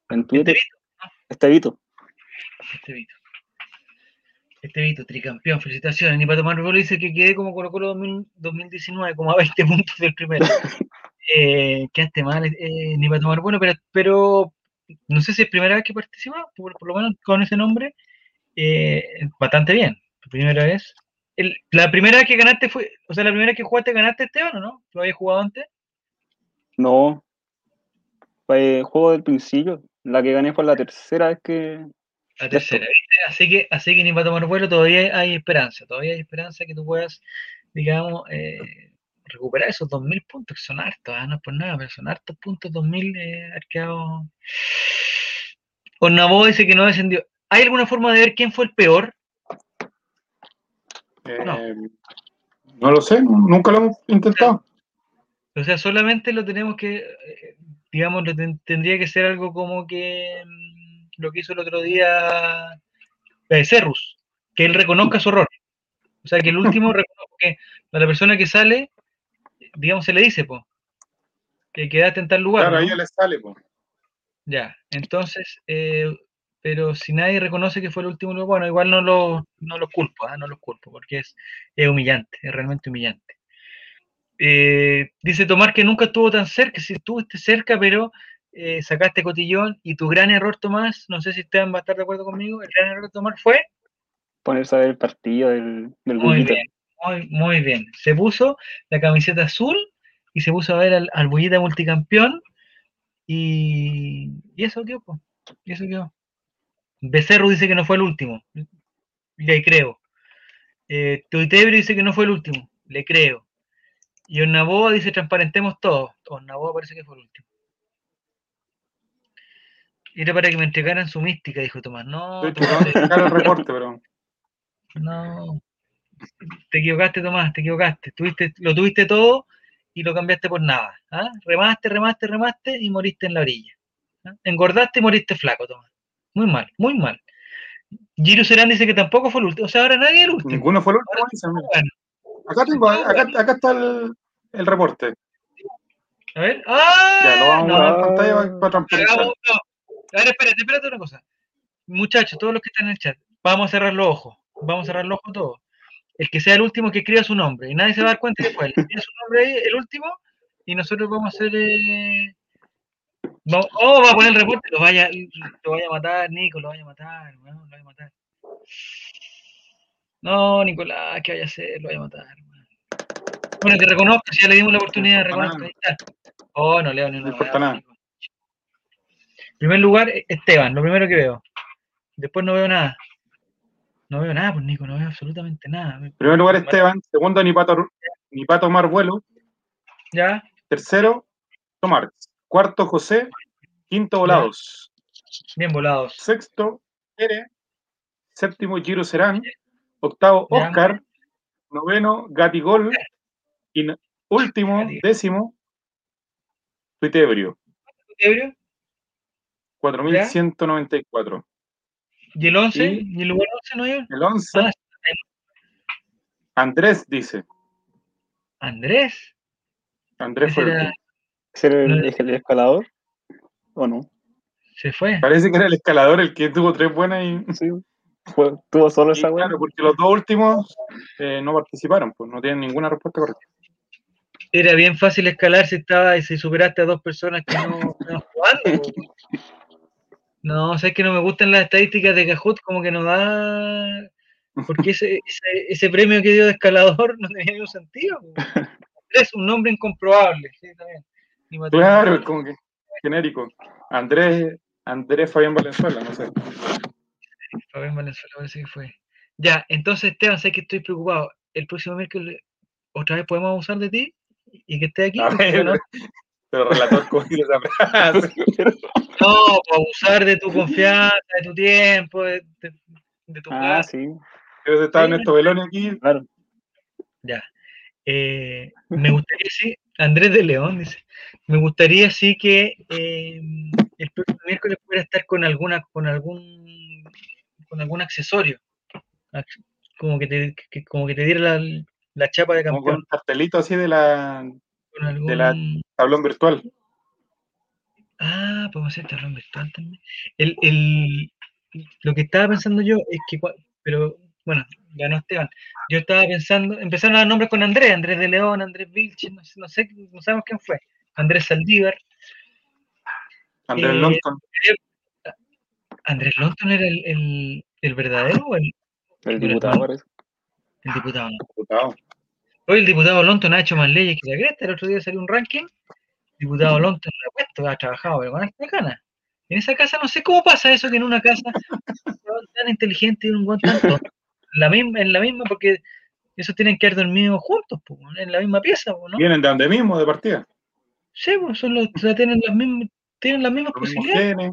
Speaker 3: En Twitter. Estevito.
Speaker 1: Estevito. Estevito, tricampeón, felicitaciones. Ni para tomar vuelo dice que quedé como Colo Colo 2019, como a 20 [LAUGHS] puntos del primero. eh, quedaste mal, eh, ni para tomar vuelo, pero, pero no sé si es primera vez que participa, por, lo menos con ese nombre, eh, bastante bien. Primera vez la primera vez que ganaste fue, o sea, la primera vez que jugaste ganaste Esteban, ¿o no? ¿Lo habías jugado antes?
Speaker 3: No. Fue juego del principio. La que gané fue la tercera vez que.
Speaker 1: La tercera, ¿viste? Así que, así que ni para tomar vuelo todavía hay esperanza. Todavía hay esperanza que tú puedas, digamos, eh, recuperar esos 2.000 puntos, que son hartos, ¿ah? no es por nada, pero son hartos puntos, 2.000 eh, arqueados. Ornabó dice que no descendió. ¿Hay alguna forma de ver quién fue el peor?
Speaker 2: Eh, no. lo sé, nunca lo hemos intentado.
Speaker 1: O sea, solamente lo tenemos que, eh, digamos, tendría que ser algo como que mm, lo que hizo el otro día eh, Cerrus, que él reconozca su error. O sea, que el último [LAUGHS] reconozca que a la persona que sale, digamos, se le dice, pues, que quedaste en tal lugar.
Speaker 2: Claro, ahí le sale, pues.
Speaker 1: Ya, entonces, eh, pero si nadie reconoce que fue el último, bueno, igual no lo, no lo culpo, ¿ah? no lo culpo, porque es, humillante, es realmente humillante. Eh, dice Tomás que nunca estuvo tan cerca, si estuviste cerca, pero eh, sacaste cotillón y tu gran error, Tomás, no sé si ustedes va a estar de acuerdo conmigo, el gran error, Tomás, fue
Speaker 3: ponerse a ver el partido del, del
Speaker 1: muy bien, muy, bien. Se puso la camiseta azul y se puso a ver al, al Bullita multicampeón y, y eso quedó, y eso quedó. Becerro dice que no fue el último. Le creo. Eh, dice que no fue el último. Le creo. Y Ornaboa dice transparentemos todo. Ornaboa parece que fue el último. Era para que me entregaran su mística, dijo Tomás. No, Tomás,
Speaker 2: el reporte, pero...
Speaker 1: No. Te equivocaste, Tomás, te equivocaste. Tuviste, lo tuviste todo y lo cambiaste por nada. ¿ah? Remaste, remaste, remaste y moriste en la orilla. ¿ah? Engordaste y moriste flaco, Tomás. Muy mal, muy mal. Giro Serán dice que tampoco fue el último. O sea, ahora nadie es el último.
Speaker 2: Ninguno fue el último. Acá, tengo, acá, está el, el, reporte.
Speaker 1: A ver. ¡Ah!
Speaker 2: Ya, lo vamos a ver en pantalla para transparentar.
Speaker 1: No. A ver, espérate, espérate una cosa. Muchachos, todos los que están en el chat, vamos a cerrar los ojos. Vamos a cerrar los ojos todos. El que sea el último que escriba su nombre. Y nadie se va a dar cuenta que fue él. Su nombre ahí, el último. Y nosotros vamos a hacer. Eh, no, oh, va a poner el reporte, lo vaya, lo vaya a matar, Nico, lo vaya a matar, lo vaya a matar. No, Nicolás, ¿qué vaya a hacer? Lo vaya a matar. Bueno, que reconozca, si ya le dimos la oportunidad de reconocer. Oh, no leo ni una.
Speaker 2: No importa nada.
Speaker 1: En primer lugar, Esteban, lo primero que veo. Después no veo nada. No veo nada, pues Nico, no veo absolutamente nada. En
Speaker 2: primer lugar, Esteban. Segundo, Nipato, Nipato Mar Vuelo.
Speaker 1: Ya.
Speaker 2: Tercero, Tomar. Cuarto, José. Quinto, Volados.
Speaker 1: Bien volados.
Speaker 2: Sexto, Ere. Séptimo, Giro Serán. Octavo, Oscar. Noveno, Gatigol. Y último, décimo, Tuitebrio.
Speaker 1: ¿Tuitebrio?
Speaker 2: 4194.
Speaker 1: ¿Y el 11? ¿Y, el lugar 11 no hay?
Speaker 2: El 11. Ah, Andrés dice.
Speaker 1: ¿Andrés?
Speaker 2: Andrés fue el
Speaker 3: ¿Ser el, el, escalador? ¿O no?
Speaker 1: Se fue.
Speaker 2: Parece que era el escalador el que tuvo tres buenas y. [LAUGHS]
Speaker 3: Sí, tuvo solo esa buena.
Speaker 2: Claro, porque los dos últimos eh, no participaron, pues no tienen ninguna respuesta correcta.
Speaker 1: Era bien fácil escalar si estaba y si superaste a dos personas que no estaban jugando. [LAUGHS] No, o sea, es que no me gustan las estadísticas de Cajut, como que no da. Porque [LAUGHS] ese, ese, ese, premio que dio de escalador [LAUGHS] no tenía ningún sentido. Es un nombre incomprobable, sí, también.
Speaker 2: Claro, como que genérico. Andrés, Andrés Fabián Valenzuela, no sé.
Speaker 1: Fabián Valenzuela parece que fue. Ya, entonces Esteban, sé que estoy preocupado. El próximo miércoles, ¿otra vez podemos abusar de ti? ¿Y que esté aquí?
Speaker 2: Pero relator cogido esa frase.
Speaker 1: No, abusar de tu confianza, de tu tiempo, de, tu
Speaker 3: Ah, sí.
Speaker 2: Pero se estaba Néstor Beloni aquí.
Speaker 3: Claro.
Speaker 1: Ya. Eh, me gustaría, sí, Andrés de León dice, me gustaría sí que eh, el próximo miércoles pudiera estar con alguna, con algún, con algún accesorio, como que te, que, como que te diera la, la chapa de campeón. Como con
Speaker 2: un cartelito así de la, de la tablón virtual.
Speaker 1: Ah, podemos hacer tablón virtual también. El, el, lo que estaba pensando yo es que, pero bueno, ganó Esteban. Yo estaba pensando, empezaron a dar nombres con Andrés, Andrés de León, Andrés Vilches, no sé, no sé, no sabemos quién fue. Andrés Saldívar.
Speaker 2: Andrés eh, Lonton.
Speaker 1: ¿Andrés Lonton era el, el, el verdadero o el,
Speaker 3: el diputado?
Speaker 1: El diputado,
Speaker 2: ¿no? Diputado.
Speaker 1: Hoy el diputado Lonton ha hecho más leyes que la Greta. El otro día salió un ranking. El diputado Lonton lo ha puesto, ha trabajado, pero con esta gana. En esa casa no sé cómo pasa eso que en una casa tan inteligente y un buen tanto la misma, en la misma, porque esos tienen que haber dormido juntos, en la misma pieza, ¿no?
Speaker 2: Vienen de donde mismo, de partida.
Speaker 1: Sí, pues son los, tienen las mismas, tienen las mismas posibilidades.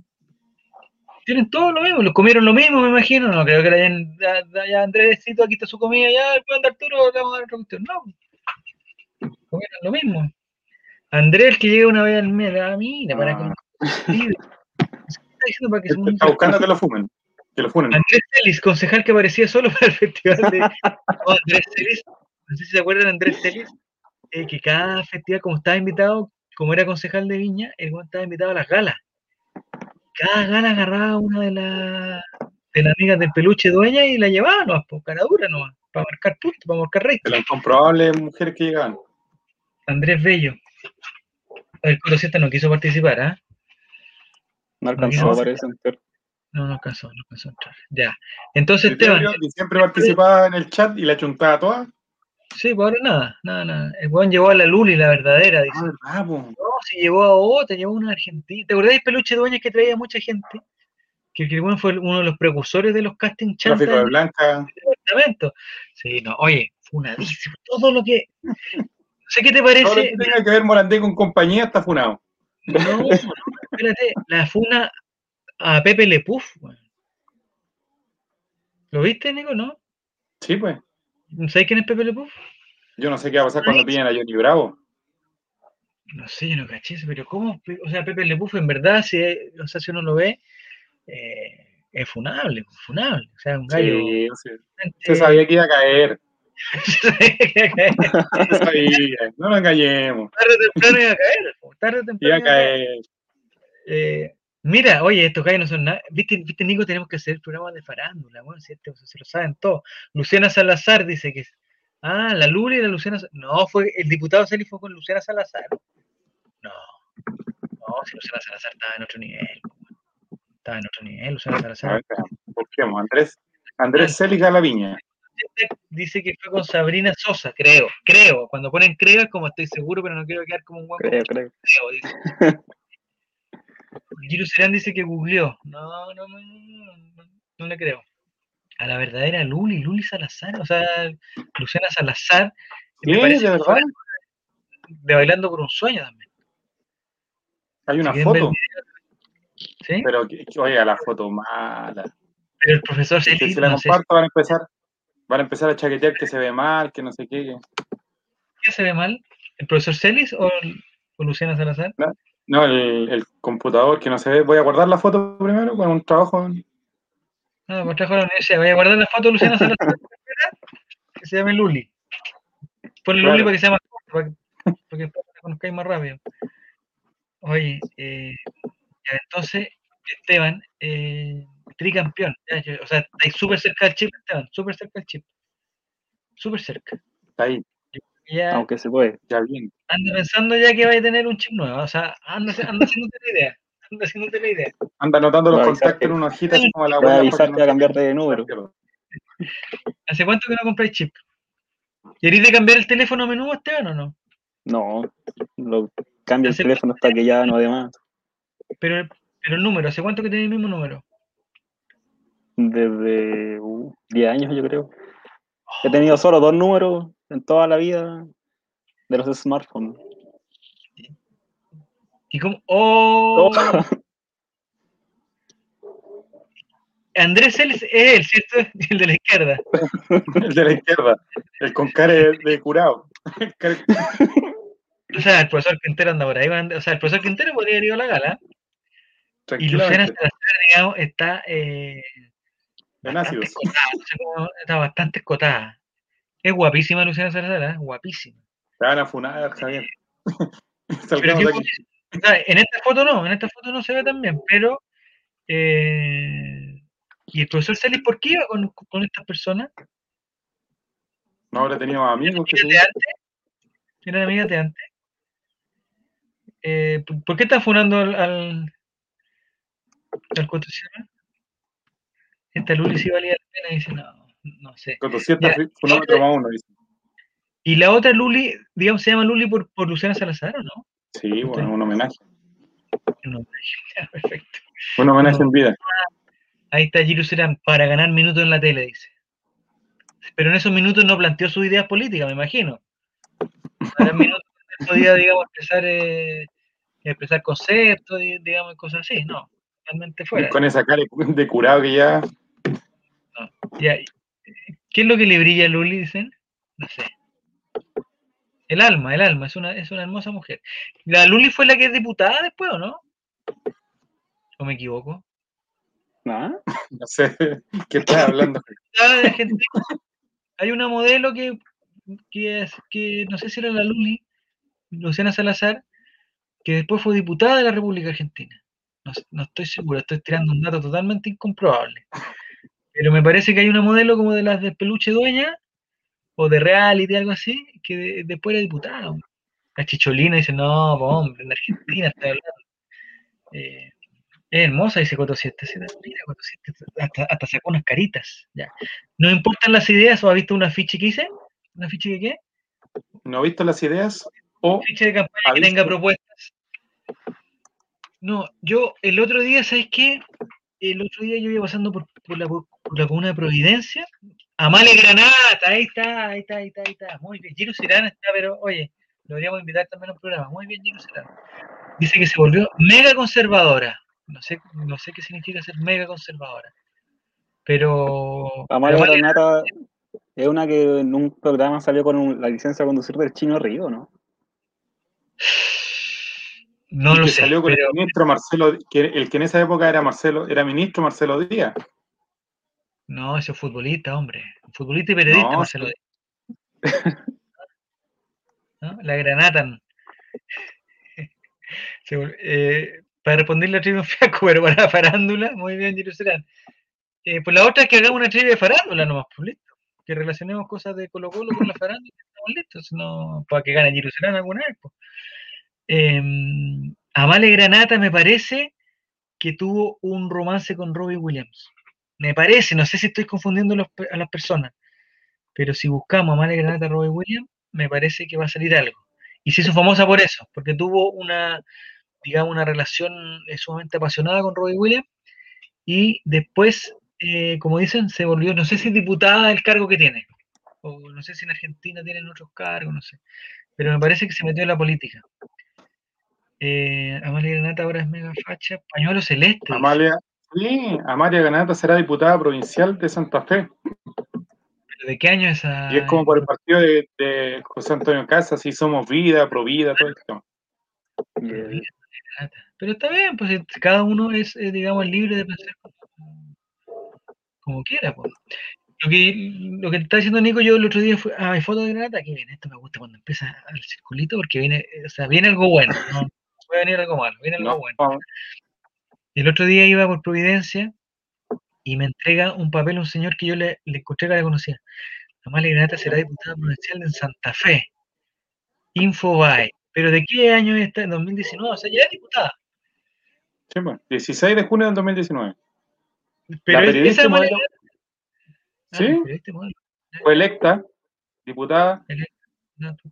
Speaker 1: Tienen todo lo mismo, los comieron lo mismo, me imagino. No creo que le hayan, ya, Andrésito, aquí está su comida, ya el plan de Arturo, le vamos a dar otra cuestión. No, comieron lo mismo. Andrés, que llega una vez al mes, a mí, para que.
Speaker 2: Está diciendo para que está buscando que lo fumen.
Speaker 1: Andrés Celis, concejal que aparecía solo para el festival de. [LAUGHS] Andrés Celis, no sé si se acuerdan de Andrés Celis, eh, que cada festival, como estaba invitado, como era concejal de Viña, el estaba invitado a las galas. Cada gala agarraba una de, las de las amigas del peluche dueña y la llevaba no por cara dura nomás, para marcar puntos, para marcar rey.
Speaker 2: De las incomprobables mujeres que llegaban.
Speaker 1: Andrés Bello. El Corocieta no quiso participar, ¿ah?
Speaker 3: No alcanzó, parece.
Speaker 1: No, no alcanzó, no alcanzó a entrar. Ya. Entonces, Esteban.
Speaker 2: Siempre participaba en el chat y la chuntaba toda.
Speaker 1: Sí, pues ahora nada, nada, nada. El buen llevó a la Luli, la verdadera, dice.
Speaker 2: Ah, No,
Speaker 1: si llevó a otra, llevó a una argentina. ¿Te acordás de Peluche Dueñas que traía mucha gente? Que, que bueno, fue uno de los precursores de los casting.
Speaker 2: Tráfico de Blanca.
Speaker 1: Sí, no, oye, funadísimo. Todo lo que. No sé qué te parece. Todo lo que
Speaker 2: tenga que ver Morandé con compañía está funado.
Speaker 1: No, no, espérate, la funa a Pepe Le Puff. ¿Lo viste, Nico, no?
Speaker 2: Sí, pues.
Speaker 1: ¿Sabes quién es Pepe Le Puff?
Speaker 2: Yo no sé qué va a pasar cuando pillen a Johnny Bravo.
Speaker 1: No sé, yo no caché eso, pero ¿cómo? O sea, Pepe Le Puff en verdad, si, o sea, si uno lo ve, eh, es funable, funable. O sea, un gallo. Sí,
Speaker 2: sí. Se sabía que iba a caer. [LAUGHS] Se sabía que iba a caer. [LAUGHS] Se sabía, no lo engañemos.
Speaker 1: Tarde o temprano iba a caer. Tarde o temprano
Speaker 2: iba a caer.
Speaker 1: Eh, Mira, oye, estos gallos no son nada. ¿Viste, ¿Viste, Nico? Tenemos que hacer el programa de farándula, bueno, si este, se lo saben todos. Luciana Salazar dice que. Ah, la Luli y la Luciana. No, fue el diputado Celi fue con Luciana Salazar. No, no, si Luciana Salazar estaba en otro nivel. Estaba en otro nivel, Luciana Salazar.
Speaker 2: Busquemos, Andrés, Andrés Celi Galaviña.
Speaker 1: Dice que fue con Sabrina Sosa, creo, creo. Cuando ponen creo es como estoy seguro, pero no quiero quedar como un guapo.
Speaker 3: Creo, creo.
Speaker 1: creo dice. [LAUGHS] Giro Serán dice que googleó. No, no, no, no, no, le creo. A la verdadera Luli, Luli Salazar, o sea, Luciana Salazar.
Speaker 2: ¿Qué? ¿De verdad?
Speaker 1: De Bailando por un Sueño también.
Speaker 2: Hay una foto. ¿Sí? Pero, oiga, la foto mala.
Speaker 1: Pero el profesor
Speaker 2: se Si la comparto, van a empezar van a empezar a chaquetear que se ve mal, que no sé qué.
Speaker 1: ¿Qué se ve mal? ¿El profesor Celis o, Luciana Salazar?
Speaker 2: No, el, computador que no se ve. Voy a guardar la foto primero con un trabajo.
Speaker 1: No, un trabajo la universidad. Voy a guardar la foto de Luciana Salazar que se llame Luli. Ponle Luli para que sea más corto, para que, conozcáis más rápido. Oye, eh, entonces, Esteban, eh, tricampeón. o sea, estáis súper cerca del chip, Esteban, súper cerca del chip. Súper cerca.
Speaker 2: Está ahí.
Speaker 3: Aunque se puede.
Speaker 2: Ya bien.
Speaker 1: Anda pensando ya que va a tener un chip nuevo. O sea, anda, anda haciéndote la idea. Anda haciéndote la idea.
Speaker 2: Anda anotando los contactos en una hojita así como la
Speaker 3: Voy a avisarte a cambiarte de número.
Speaker 1: ¿Hace cuánto que no compráis chip? ¿Queréis de cambiar el teléfono menú, Esteban, o no?
Speaker 3: No, lo cambio el teléfono hasta que ya no haya más.
Speaker 1: Pero, pero el número, ¿hace cuánto que tenéis el mismo número?
Speaker 3: Desde 10 uh, años, yo creo. He tenido solo dos números en toda la vida de los smartphones.
Speaker 1: Y como, ¡oh! [LAUGHS] Andrés Celis es el, ¿cierto? [LAUGHS] El de la izquierda.
Speaker 2: el de la izquierda. El con cara de curado. [LAUGHS]
Speaker 1: o sea, el profesor Quintero anda por ahí. O sea, el profesor Quintero podría haber ido a la gala. Y Luciana Salazar, digamos, está. Eh, bastante está bastante escotada. Es guapísima Luciana Salazar, ¿eh? guapísima.
Speaker 2: Te van a funar, Javier. [LAUGHS]
Speaker 1: en esta foto no, en esta foto no se ve tan bien, pero. Eh, ¿Y el profesor Celis por qué iba con, con estas personas?
Speaker 2: No habrá tenido amigos
Speaker 1: que de antes? ¿Eran amigas de antes? Eh, ¿Por qué están funando al, al, al Esta Luli sí valía la pena dice, no, no sé. Y la otra Luli, digamos, se llama Luli por, por Luciana Salazar, ¿o no?
Speaker 2: Sí, bueno, un homenaje.
Speaker 1: Un homenaje, [LAUGHS] perfecto.
Speaker 2: Un homenaje en vida.
Speaker 1: Ahí está Giru Serán, para ganar minutos en la tele, dice. Pero en esos minutos no planteó sus ideas políticas, me imagino. En minutos podía, digamos, expresar, eh, expresar conceptos, digamos, cosas así, no. Realmente fuera.
Speaker 2: Con esa cara de curado que ya.
Speaker 1: ¿Qué es lo que le brilla a Luli, dicen? No sé. El alma, el alma, es una, es una hermosa mujer. ¿La Luli fue la que es diputada después o no? ¿O me equivoco?
Speaker 2: No, [LAUGHS] no sé qué estás hablando. [LAUGHS]
Speaker 1: Hay una modelo que, que, que no sé si era la Luli, Luciana Salazar, que después fue diputada de la República Argentina. No, estoy seguro, estoy tirando un dato totalmente incomprobable. Pero me parece que hay una modelo como de las de peluche dueña, o de reality, algo así, que después era diputada. La chicholina dice, no, hombre, en Argentina está hablando. Eh, es hermosa, dice Coto 7. Mira, Coto 7, hasta, hasta, sacó unas caritas. Ya. ¿No importan las ideas o ha visto una afiche que hice? ¿Una afiche que qué?
Speaker 2: ¿No ha visto las ideas? O
Speaker 1: ficha de campaña que tenga propuestas. No, yo el otro día, ¿sabes qué? El otro día yo iba pasando por, la, comuna de Providencia. Amale Granata, ahí está, ahí está, ahí está, ahí está. Muy bien. Giro Serán está, pero oye, lo deberíamos invitar también a un programa. Muy bien, Giro Serán. Dice que se volvió mega conservadora. No sé, no sé qué significa ser mega conservadora. Pero.
Speaker 3: Amale Granata es una que en un programa salió con la licencia de conducir del chino Río, ¿no? [LAUGHS]
Speaker 1: No lo sé.
Speaker 2: Salió con el ministro Marcelo, que, el que en esa época era Marcelo, era ministro Marcelo Díaz.
Speaker 1: No, ese es futbolista, hombre. Futbolista y periodista Marcelo Díaz. La granatan. [LAUGHS] Eh, para responderle a trivia Fiaco, [LAUGHS] pero para la farándula, muy bien, Jerusalén. Eh, pues la otra es que hagamos una trivia de farándula nomás, pues listo. Que relacionemos cosas de Colo Colo con la farándula, estamos listos, no, para que gane Jerusalén alguna vez. Pues. Eh, Amale Granata me parece que tuvo un romance con Robbie Williams. Me parece, no sé si estoy confundiendo a las personas, pero si buscamos Amale Granata Robbie Williams, me parece que va a salir algo. Y se hizo famosa por eso, porque tuvo una, digamos, una relación eh, sumamente apasionada con Robbie Williams y después, eh, como dicen, se volvió, no sé si diputada del cargo que tiene, o no sé si en Argentina tienen otros cargos, no sé, pero me parece que se metió en la política. Eh, Amalia Granata ahora es mega facha. Pañuelo celeste.
Speaker 2: Amalia, sí, Amalia Granata será diputada provincial de Santa Fe.
Speaker 1: de qué año es esa?
Speaker 2: Y es como por el partido de, José Antonio Casas, si somos vida, provida, todo esto.
Speaker 1: Pero está bien, pues cada uno es, digamos, libre de pensar como, quiera. Pues. Lo que, lo que te está diciendo Nico, yo el otro día fue, ah, hay foto de Granata, que viene, esto me gusta cuando empieza el circulito, porque viene, o sea, viene algo bueno, ¿no? Puede venir algo malo, viene algo bueno. El otro día iba por Providencia y me entrega un papel a un señor que yo le, le encontré que la conocía. Amalia Granata será diputada provincial en Santa Fe. Infobae. ¿Pero de qué año está? En 2019, o sea, ya es diputada.
Speaker 2: Sí, bueno, 16 de junio de 2019.
Speaker 1: Pero esa modelo,
Speaker 2: ah, ¿Sí? Fue electa diputada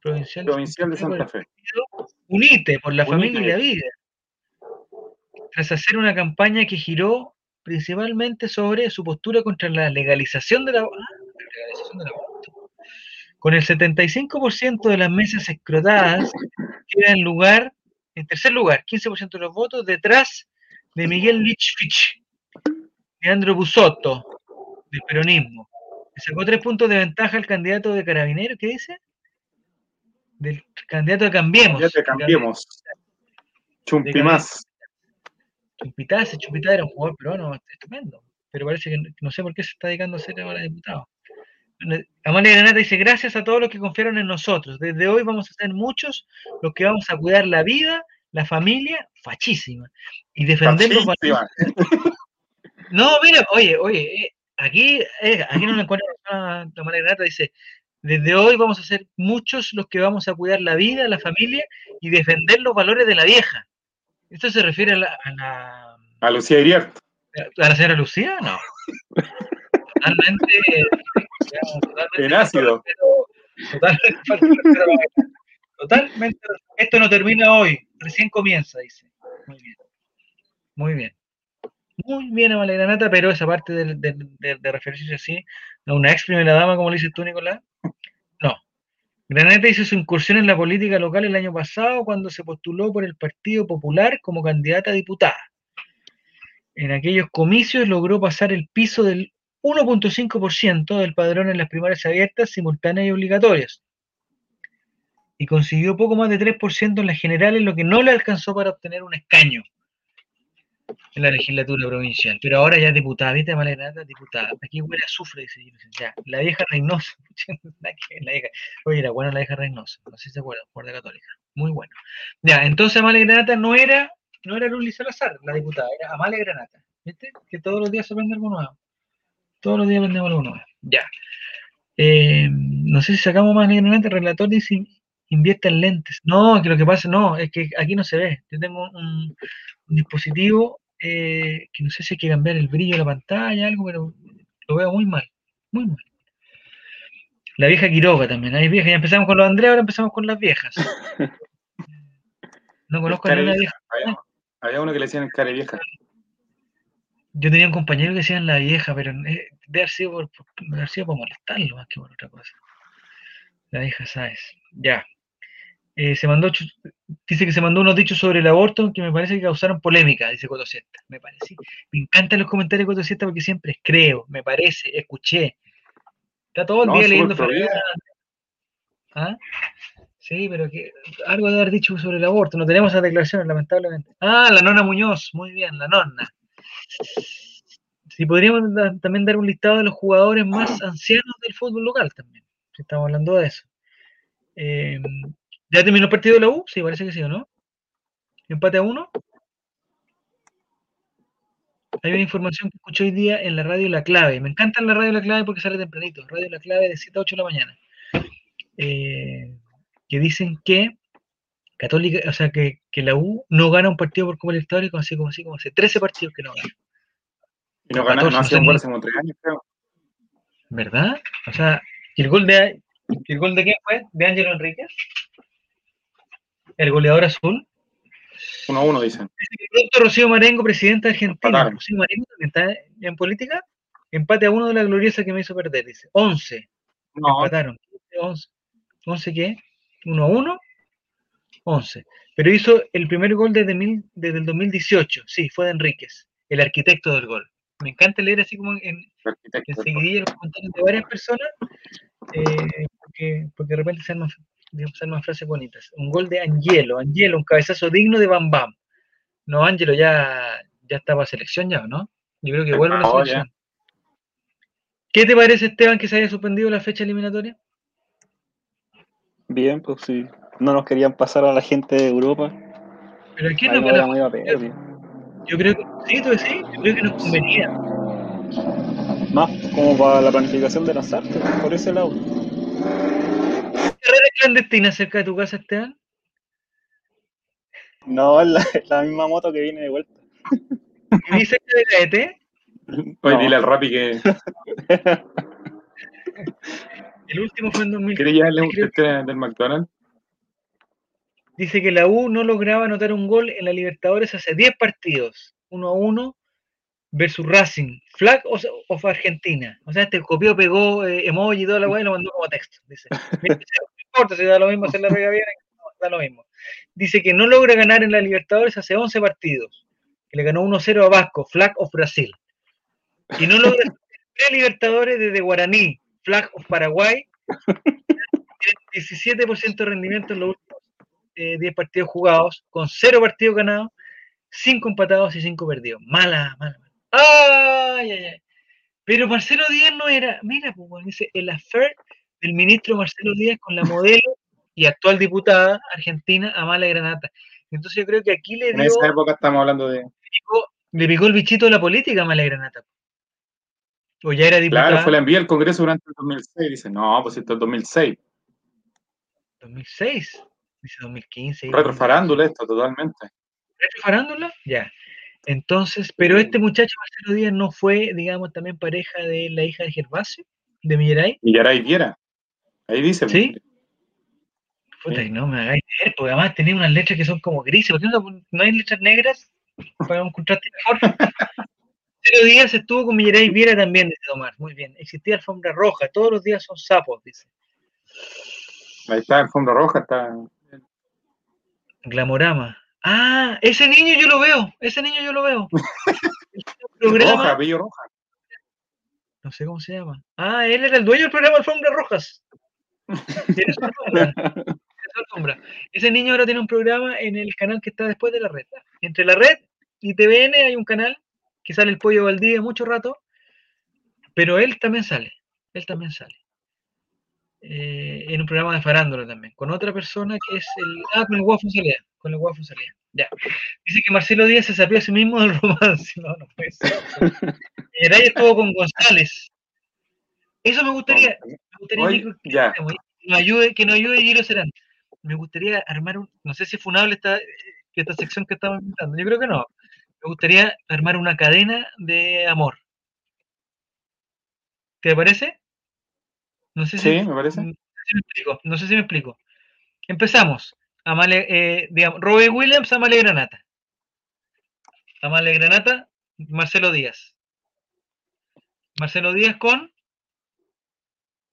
Speaker 1: provincial,
Speaker 2: provincial de Santa Fe.
Speaker 1: Unite por la familia y la vida. Tras hacer una campaña que giró principalmente sobre su postura contra la legalización de la, ah, Con el 75% de las mesas escrotadas queda en lugar en tercer lugar, 15% de los votos, detrás de Miguel Lichfich, Leandro Busotto, del peronismo. sacó tres puntos de ventaja al candidato de Carabinero, ¿qué dice? Del candidato de Cambiemos.
Speaker 2: Ya te cambiemos. Chumpi más.
Speaker 1: Chumpitaz, Chumpitaz era un jugador peruano estupendo, pero parece que no sé por qué se está dedicando a ser ahora diputado. Amalia Granata dice, gracias a todos los que confiaron en nosotros. Desde hoy vamos a ser muchos los que vamos a cuidar la vida, la familia, fachísima. Y defender los [LAUGHS] No, mira, oye, oye, eh, aquí, eh, aquí no me encuentro Amalia Granata, dice, desde hoy vamos a ser muchos los que vamos a cuidar la vida, la familia y defender los valores de la vieja. ¿Esto se refiere a la... A,
Speaker 2: a Lucía Iriart.
Speaker 1: ¿A la señora Lucía? No. Totalmente [LAUGHS]
Speaker 2: en ácido.
Speaker 1: Totalmente, Esto no termina hoy, recién comienza, dice. Muy bien. Muy bien. Muy bien, Amalia Granata, pero esa parte de, de, referirse así, a una ex primera dama, como le dices tú, Nicolás, no. Granata hizo su incursión en la política local el año pasado cuando se postuló por el Partido Popular como candidata a diputada. En aquellos comicios logró pasar el piso del 1.5% del padrón en las primarias abiertas, simultáneas y obligatorias. Y consiguió poco más de 3% en las generales, lo que no le alcanzó para obtener un escaño en la legislatura provincial. Pero ahora ya es diputada, ¿viste? Malenata, diputada. Aquí huele azufre, dice ya. La vieja Reynosa. [LAUGHS] la vieja. Oye, era buena la vieja Reynosa. No sé si se acuerdan, de Católica. Muy bueno. Ya, entonces Amalia Granata no era, no era Luli Salazar, la diputada, era Amalia Granata. ¿Viste? Que todos los días se aprende algo nuevo. Todos los días vendemos uno. Ya. Eh, no sé si sacamos más negramente. El relator dice invierte en lentes. No, que lo que pasa, no, es que aquí no se ve. Yo tengo un, dispositivo eh, que no sé si hay que cambiar el brillo de la pantalla, algo, pero lo veo muy mal. Muy mal. La vieja Quiroga también. Hay viejas. Ya empezamos con los Andrea, ahora empezamos con las viejas. [LAUGHS] No conozco a ninguna vieja.
Speaker 2: Había, uno que le decían cara vieja.
Speaker 1: Yo tenía un compañero que decían la vieja, pero eh, debe haber sido por, por molestarlo más que por otra cosa. La vieja, ¿sabes? Ya. Eh, se mandó, dice que se mandó unos dichos sobre el aborto que me parece que causaron polémica, dice Cotosieta. Me parece. Me encantan los comentarios de Cotosieta porque siempre creo, me parece, escuché. Está todo el día leyendo ¿Ah? Sí, pero que algo de haber dicho sobre el aborto. No tenemos esa declaración, lamentablemente. Ah, la nona Muñoz. Muy bien, la nonna. Si podríamos también dar un listado de los jugadores más ancianos del fútbol local también, si estamos hablando de eso. Em, ¿Ya terminó el partido de la U? Sí, parece que sí, ¿o no? ¿Empate a uno? Hay una información que escuché hoy día en la radio La Clave. Me encanta la radio La Clave porque sale tempranito. Radio La Clave de 7 a 8 de la mañana. Eh, que dicen que Católica, o sea, que, la U no gana un partido por Copa Libertadores así como así como hace 13 partidos que no gana.
Speaker 2: Y no ganaron hace un hace como 3 años, creo.
Speaker 1: ¿Verdad? O sea, ¿el gol de el gol de quién fue? ¿De Ángelo Enríquez? ¿El goleador azul?
Speaker 2: 1 a 1, dicen.
Speaker 1: Pronto Rocío Marengo, presidenta de Argentina. Rocío Marengo está en política. Empate a uno de la gloriosa que me hizo perder, dice. 11. No. Empataron. 11. ¿11 qué? 1 a 1. 11. Pero hizo el primer gol desde, desde el 2018. Sí, fue de Enríquez, el arquitecto del gol. Me encanta leer así como en, en seguidilla los comentarios de varias personas, eh, porque, porque, de repente se arman, más frases bonitas. Un gol de Angelo, Angelo, un cabezazo digno de Bam Bam. No, Angelo ya, ya estaba selección ya, ¿no? Yo creo que vuelve a la selección. ¿Qué te parece, Esteban, que se haya suspendido la fecha eliminatoria?
Speaker 3: Bien, pues sí no nos querían pasar a la gente de Europa.
Speaker 1: Pero aquí no para... Yo creo que sí, tú sí, yo creo que nos convenía.
Speaker 3: Más como para la planificación de las artes, por ese lado.
Speaker 1: ¿Carrera clandestina cerca de tu casa, Esteban?
Speaker 3: No, es la, misma moto que viene de vuelta.
Speaker 1: ¿Y dice que de Gaete?
Speaker 2: Oye, dile al Rappi que. [LAUGHS]
Speaker 1: El último fue en 2000.
Speaker 2: ¿Quieres llevarle un del McDonald's?
Speaker 1: dice que la U no lograba anotar un gol en la Libertadores hace 10 partidos, 1 a 1 versus Racing. Flag of, Argentina. O sea, este copió, pegó eh, emoji y toda la weá y lo mandó como texto. Dice, [LAUGHS] no importa si da lo mismo hacer la pega bien. da lo mismo. Dice que no logra ganar en la Libertadores hace 11 partidos, que le ganó 1-0 a Vasco, Flag of Brasil. Y no logra [LAUGHS] tres Libertadores desde Guaraní, Flag of Paraguay, [LAUGHS] 17% de rendimiento en los últimos 10 eh, partidos jugados, con 0 partidos ganados, 5 empatados y 5 perdidos. Mala, mala, mala. ¡Ay, ay, ay! Pero Marcelo Díaz no era, mira, pues, dice, el affair del ministro Marcelo Díaz con la modelo y actual diputada argentina Amala Granata. Entonces yo creo que aquí le dio...
Speaker 2: En esa época estamos hablando de...
Speaker 1: Le picó, el bichito de la política a Amala Granata. O ya era diputada.
Speaker 2: Claro, fue la envía al Congreso durante el 2006. Dice, no, pues esto es 2006.
Speaker 1: 2006. Dice 2015.
Speaker 2: Retrofarándula esto, totalmente.
Speaker 1: ¿Retrofarándula? Ya. Entonces, pero este muchacho Marcelo Díaz no fue, digamos, también pareja de la hija de Gervasio, de Millaray.
Speaker 2: Millaray Viera. Ahí dice.
Speaker 1: Sí. Puta, no me hagáis leer, porque además tenía unas letras que son como grises. ¿Por qué no, hay letras negras para un contraste mejor? Marcelo Díaz estuvo con Millaray Viera también, dice Omar. Muy bien. Existía alfombra roja, todos los días son sapos, dice.
Speaker 2: Ahí está, alfombra roja, está.
Speaker 1: Glamorama. Ah, ese niño yo lo veo, ese niño yo lo veo. [LAUGHS]
Speaker 2: Roja, Bello Roja.
Speaker 1: No sé cómo se llama. Ah, él era el dueño del programa Alfombras Rojas. Tiene su alfombra. alfombra. Ese niño ahora tiene un programa en el canal que está después de la red. Entre la red y TVN hay un canal que sale el pollo Valdía mucho rato, pero él también sale. Él también sale. Eh, en un programa de farándula también, con otra persona que es el. Ah, con el Guafu Salía. Con el Salía. Ya. Dice que Marcelo Díaz se sabía a sí mismo del [LAUGHS] romance. No, no puede ser. [LAUGHS] Eray estuvo con González. Eso me gustaría. Me gustaría que, ya. nos ayude, que nos ayude Giro Serán. Me gustaría armar un. No sé si es funable esta, esta sección que estamos inventando. Yo creo que no. Me gustaría armar una cadena de amor. ¿Te parece? No sé
Speaker 2: sí, me parece.
Speaker 1: No sé si me explico. No sé si me explico. Empezamos. Amale, eh, digamos, Robbie Williams, Amale Granata. Amale Granata, Marcelo Díaz. Marcelo Díaz con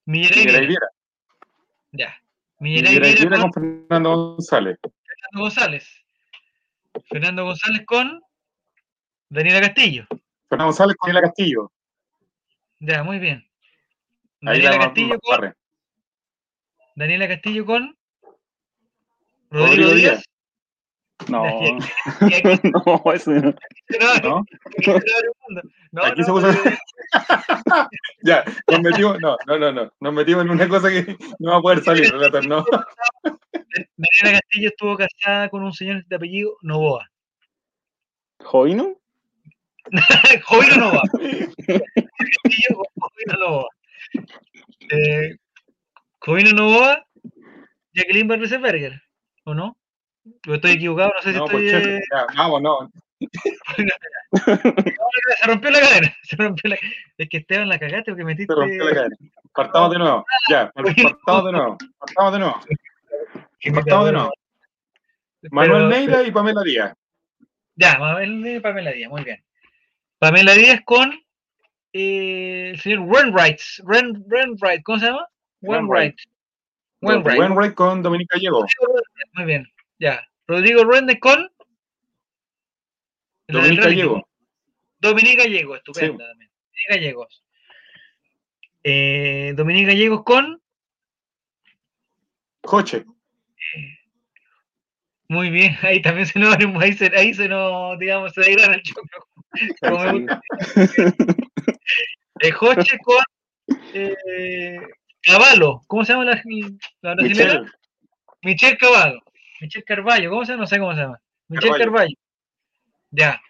Speaker 1: Miguel Viera. Ya.
Speaker 2: Miguel Viera con, Fernando González.
Speaker 1: Fernando González. Fernando González con Daniela Castillo.
Speaker 2: Fernando González con Daniela Castillo.
Speaker 1: Ya, muy bien. Daniela Castillo con. Daniela Castillo con. Rodrigo, Díaz.
Speaker 3: No, [LAUGHS] no, eso no.
Speaker 2: No, no, aquí se puso... [LAUGHS] ya, nos metimos, no, no, no, no, nos metimos en una cosa que no va a poder salir, relator, no. [LAUGHS]
Speaker 1: Daniela Castillo estuvo casada con un señor de apellido Novoa.
Speaker 3: ¿Joino?
Speaker 1: Joino Novoa. Castillo Joino Novoa. Eh, Jovino Novoa, Jacqueline Van Riesenberger. ¿O no? ¿O estoy equivocado? No sé si estoy. Pues,
Speaker 2: eh... ya, vamos, no. [LAUGHS]
Speaker 1: se rompió la cadena. Se rompió la... Es que Esteban la cagaste porque metiste.
Speaker 2: Se rompió la cadena. Partamos de nuevo. Ya, partamos de nuevo. Partamos de nuevo. Partamos de nuevo. Manuel Neira y Pamela Díaz.
Speaker 1: Ya, Manuel Neira y Pamela Díaz, muy bien. Pamela Díaz con eh, el señor Renwright. Ren, Renwright, ¿cómo se llama? Wainwright.
Speaker 2: Wainwright con Dominica Gallego.
Speaker 1: Muy bien, ya. Rodrigo Ruende con.
Speaker 2: Dominica Gallego.
Speaker 1: Dominica Gallego, estupenda sí. también. Gallegos. Eh, Dominica Gallegos con.
Speaker 2: Coche.
Speaker 1: Muy bien, [LAUGHS] ahí también se nos, ahí se, ahí se nos, digamos, se degrada el choclo. El Joche con eh, Caballo, ¿cómo se llama la, la brasileña? Michelle. Michelle Caballo. Michelle Carballo, ¿cómo se llama? No sé cómo se llama. Michelle Carballo. Ya.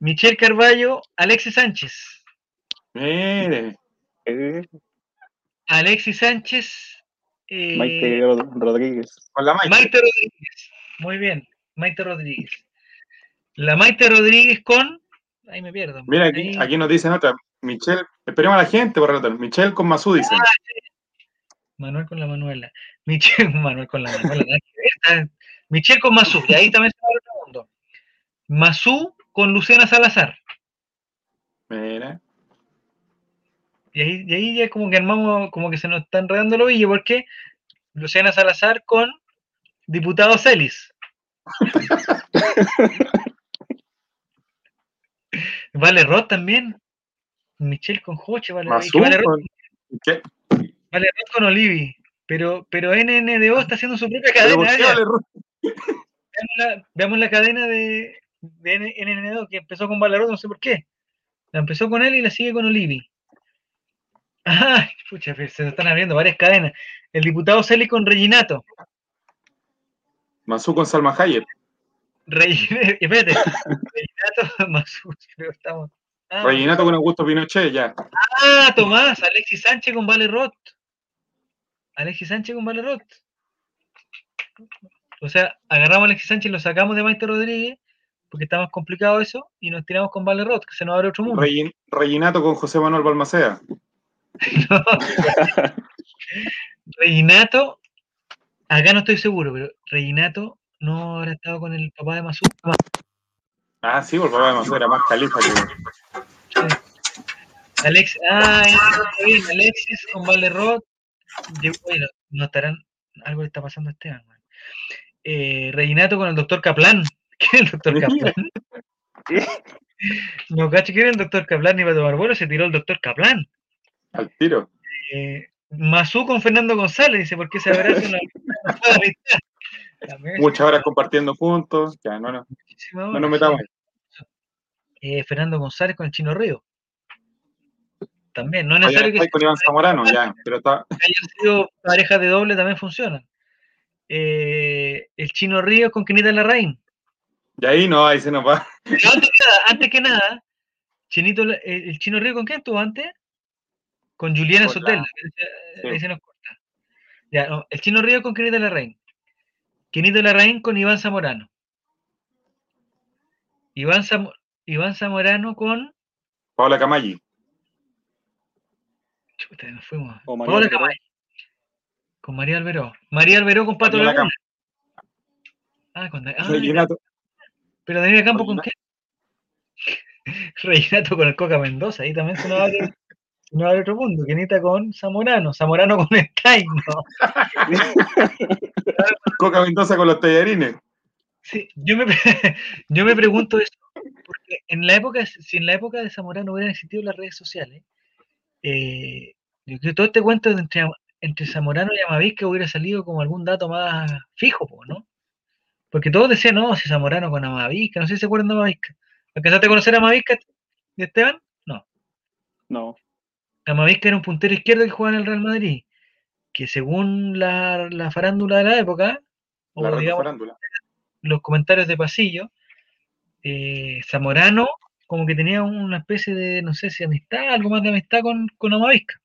Speaker 1: Michelle Carballo, Alexis Sánchez.
Speaker 2: Mire.
Speaker 1: Alexis Sánchez.
Speaker 3: Eh, Maite Rodríguez.
Speaker 1: Con la Maite. Maite Rodríguez. Muy bien. Maite Rodríguez. La Maite Rodríguez con. Ahí me pierdo.
Speaker 2: Mira, aquí, aquí nos dicen otra. Michelle, esperemos a la gente por rato. Michelle con Masú dicen. Ah,
Speaker 1: Manuel con la Manuela. Michelle, [LAUGHS] Manuel con la Manuela. Michelle con Masú, y ahí también se va el mundo. Masú con Luciana Salazar.
Speaker 2: Mira.
Speaker 1: Y ahí, y ahí ya como que armamos, como que se nos está enredando el ovillo, porque Luciana Salazar con diputado Celis. [LAUGHS] vale Roth también. Michelle con Joche, vale, vale Roth con Olivi. Pero, pero NNDO está haciendo su propia cadena. veamos, la, cadena de, de NNDO que empezó con Vale Roth, no sé por qué. La empezó con él y la sigue con Olivi. Ah, pucha, se están abriendo varias cadenas. El diputado Celis con Reginato.
Speaker 2: Mazú con Salma Hayek. [LAUGHS] [LAUGHS]
Speaker 1: Reginato, [LAUGHS] Mazú, pero estamos.
Speaker 2: Ah, con Augusto Pinochet, ya.
Speaker 1: Ah, Tomás, Alexis Sánchez con Vale Roth. Alexis Sánchez con Vale Roth. O sea, agarramos a Alexis Sánchez, lo sacamos de Maite Rodríguez, porque está más complicado eso, y nos tiramos con Vale Roth, que se nos abre otro mundo.
Speaker 2: Reginato con José Manuel Balmaceda. [LAUGHS]
Speaker 1: Reginato, acá no estoy seguro, pero Reginato no habrá estado con el papá de Masú.
Speaker 2: Ah, sí, el papá de era más califa que.
Speaker 1: Alex, ah, bien, Alexis con Valerrot. Bueno, no estarán. Algo le está pasando a Esteban, eh, Reginato con el doctor Kaplan. [LAUGHS] ¿Quién es el doctor Kaplan? No, cacho, ¿quién el doctor Kaplan? Iba a tomar vuelo, se tiró el doctor Kaplan.
Speaker 2: Al tiro.
Speaker 1: Eh, Mazú con Fernando González, dice, ¿por qué se abraza una, [LAUGHS]
Speaker 2: Muchas horas compartiendo juntos, ya, no, no, no nos metamos.
Speaker 1: Eh, Fernando González con el Chino Río. También, no es necesario
Speaker 2: que... con Iván Zamorano, ya, [LAUGHS] pero está...
Speaker 1: hayan sido parejas de doble también funcionan. Eh, el Chino Río con Quinita Larraín.
Speaker 2: Y ahí no, ahí se nos va.
Speaker 1: antes, que nada, Chinito, el Chino Río con quién estuvo antes? Con Juliana Sotelo. Ahí se nos corta. Ya, no, el Chino Río con Kenito Larraín. Kenito Larraín con Iván Zamorano. Iván, Iván Zamorano con.
Speaker 2: Paola Camalli.
Speaker 1: Chuta, nos fuimos. Paola Camalli. Con María Alberó. María Alberó con Pato Laguna. Ah, con. Ah, pero Daniel Campo con qué? [LAUGHS] Reinato con el Coca Mendoza. Ahí también se nos abre no hay otro mundo, Kenita con Zamorano, Zamorano con Stein, ¿no? [LAUGHS]
Speaker 2: Coca Mendoza con los tallarines.
Speaker 1: Sí, yo me, [LAUGHS] yo me pregunto eso, porque en la época, si en la época de Zamorano hubieran existido las redes sociales, eh, yo creo que todo este cuento entre, entre Zamorano y Amavisca hubiera salido como algún dato más fijo, ¿no? Porque todos decían, no, si Zamorano con Amavisca, no sé si se acuerdan de Amavisca. ¿Alcanzaste a conocer a Amavisca, Esteban? No.
Speaker 3: No.
Speaker 1: Camavisca era un puntero izquierdo que jugaba en el Real Madrid, que según la, farándula de la época, o los comentarios de pasillo, eh, Zamorano como que tenía una especie de, no sé si amistad, algo más de amistad con, con Amavisca.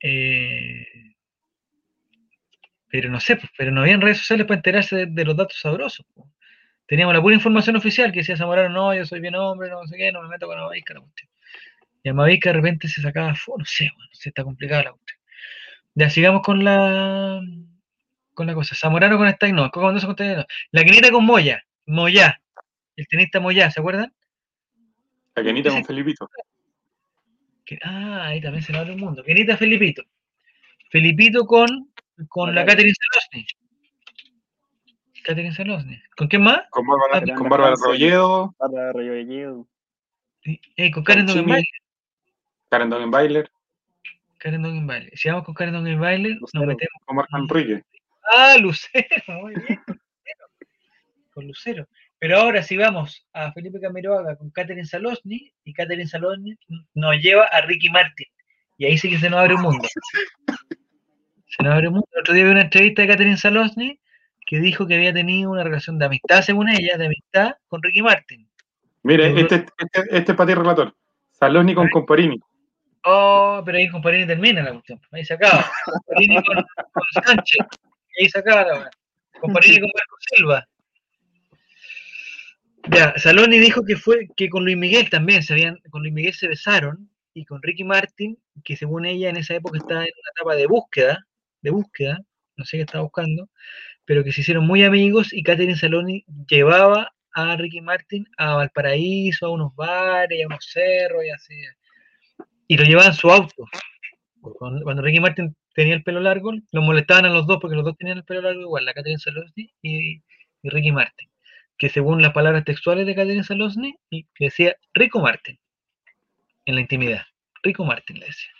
Speaker 1: Eh, pero no sé, pues, pero no había redes sociales para enterarse de, los datos sabrosos. Teníamos la pura información oficial que decía Zamorano, no, yo soy bien hombre, no sé qué, no me meto con Amavisca, la cuestión. Y Amavisca de repente se sacaba, no sé, bueno, se está complicada la cuestión. Ya sigamos con la con la cosa. Zamorano con Stein, no, con La quinita con Moya, Moya, el tenista Moya, ¿se acuerdan?
Speaker 2: La quinita con Felipito.
Speaker 1: Ah, ahí también se le abre un mundo. Quinita Felipito. Felipito con, con la Catherine Salosny. Catherine Salosny. ¿Con quién más?
Speaker 2: Con Bárbara, con Bárbara Rolledo.
Speaker 3: Bárbara Rolledo.
Speaker 1: Eh, con Karen.
Speaker 2: Karen Dogenbailer.
Speaker 1: Karen Dogenbailer. Si vamos con Karen Dogenbailer, nos metemos.
Speaker 2: Con Marco Enrique.
Speaker 1: Ah, Lucero, [LAUGHS] muy bien. con Lucero. Pero ahora si vamos a Felipe Camiroaga con Catherine Salosny, y Catherine Salosny nos lleva a Ricky Martin. Y ahí sí que se nos abre un mundo. [LAUGHS] Se nos abre un mundo. El otro día vi una entrevista de Catherine Salosny que dijo que había tenido una relación de amistad, según ella, de amistad con Ricky Martin.
Speaker 2: Mire, este, este, este, es para ti, relator. Salosny con Comparini.
Speaker 1: Oh, pero ahí Comparini termina la cuestión. Ahí se acaba. Comparini con, con Sánchez. Ahí se acaba la Comparini con Marco Silva. Ya, Saloni dijo que fue que con Luis Miguel también se habían, con Luis Miguel se besaron y con Ricky Martin, que según ella en esa época estaba en una etapa de búsqueda, de búsqueda, no sé qué estaba buscando, pero que se hicieron muy amigos y Catherine Saloni llevaba a Ricky Martin a Valparaíso, a unos bares, a unos cerros y así. Y lo llevaba en su auto. Cuando, Ricky Martin tenía el pelo largo, lo molestaban a los dos porque los dos tenían el pelo largo igual, la Catherine Salosny y, Ricky Martin, que según las palabras textuales de Catherine Salosny, decía Rico Martin en la intimidad. Rico Martin le decía.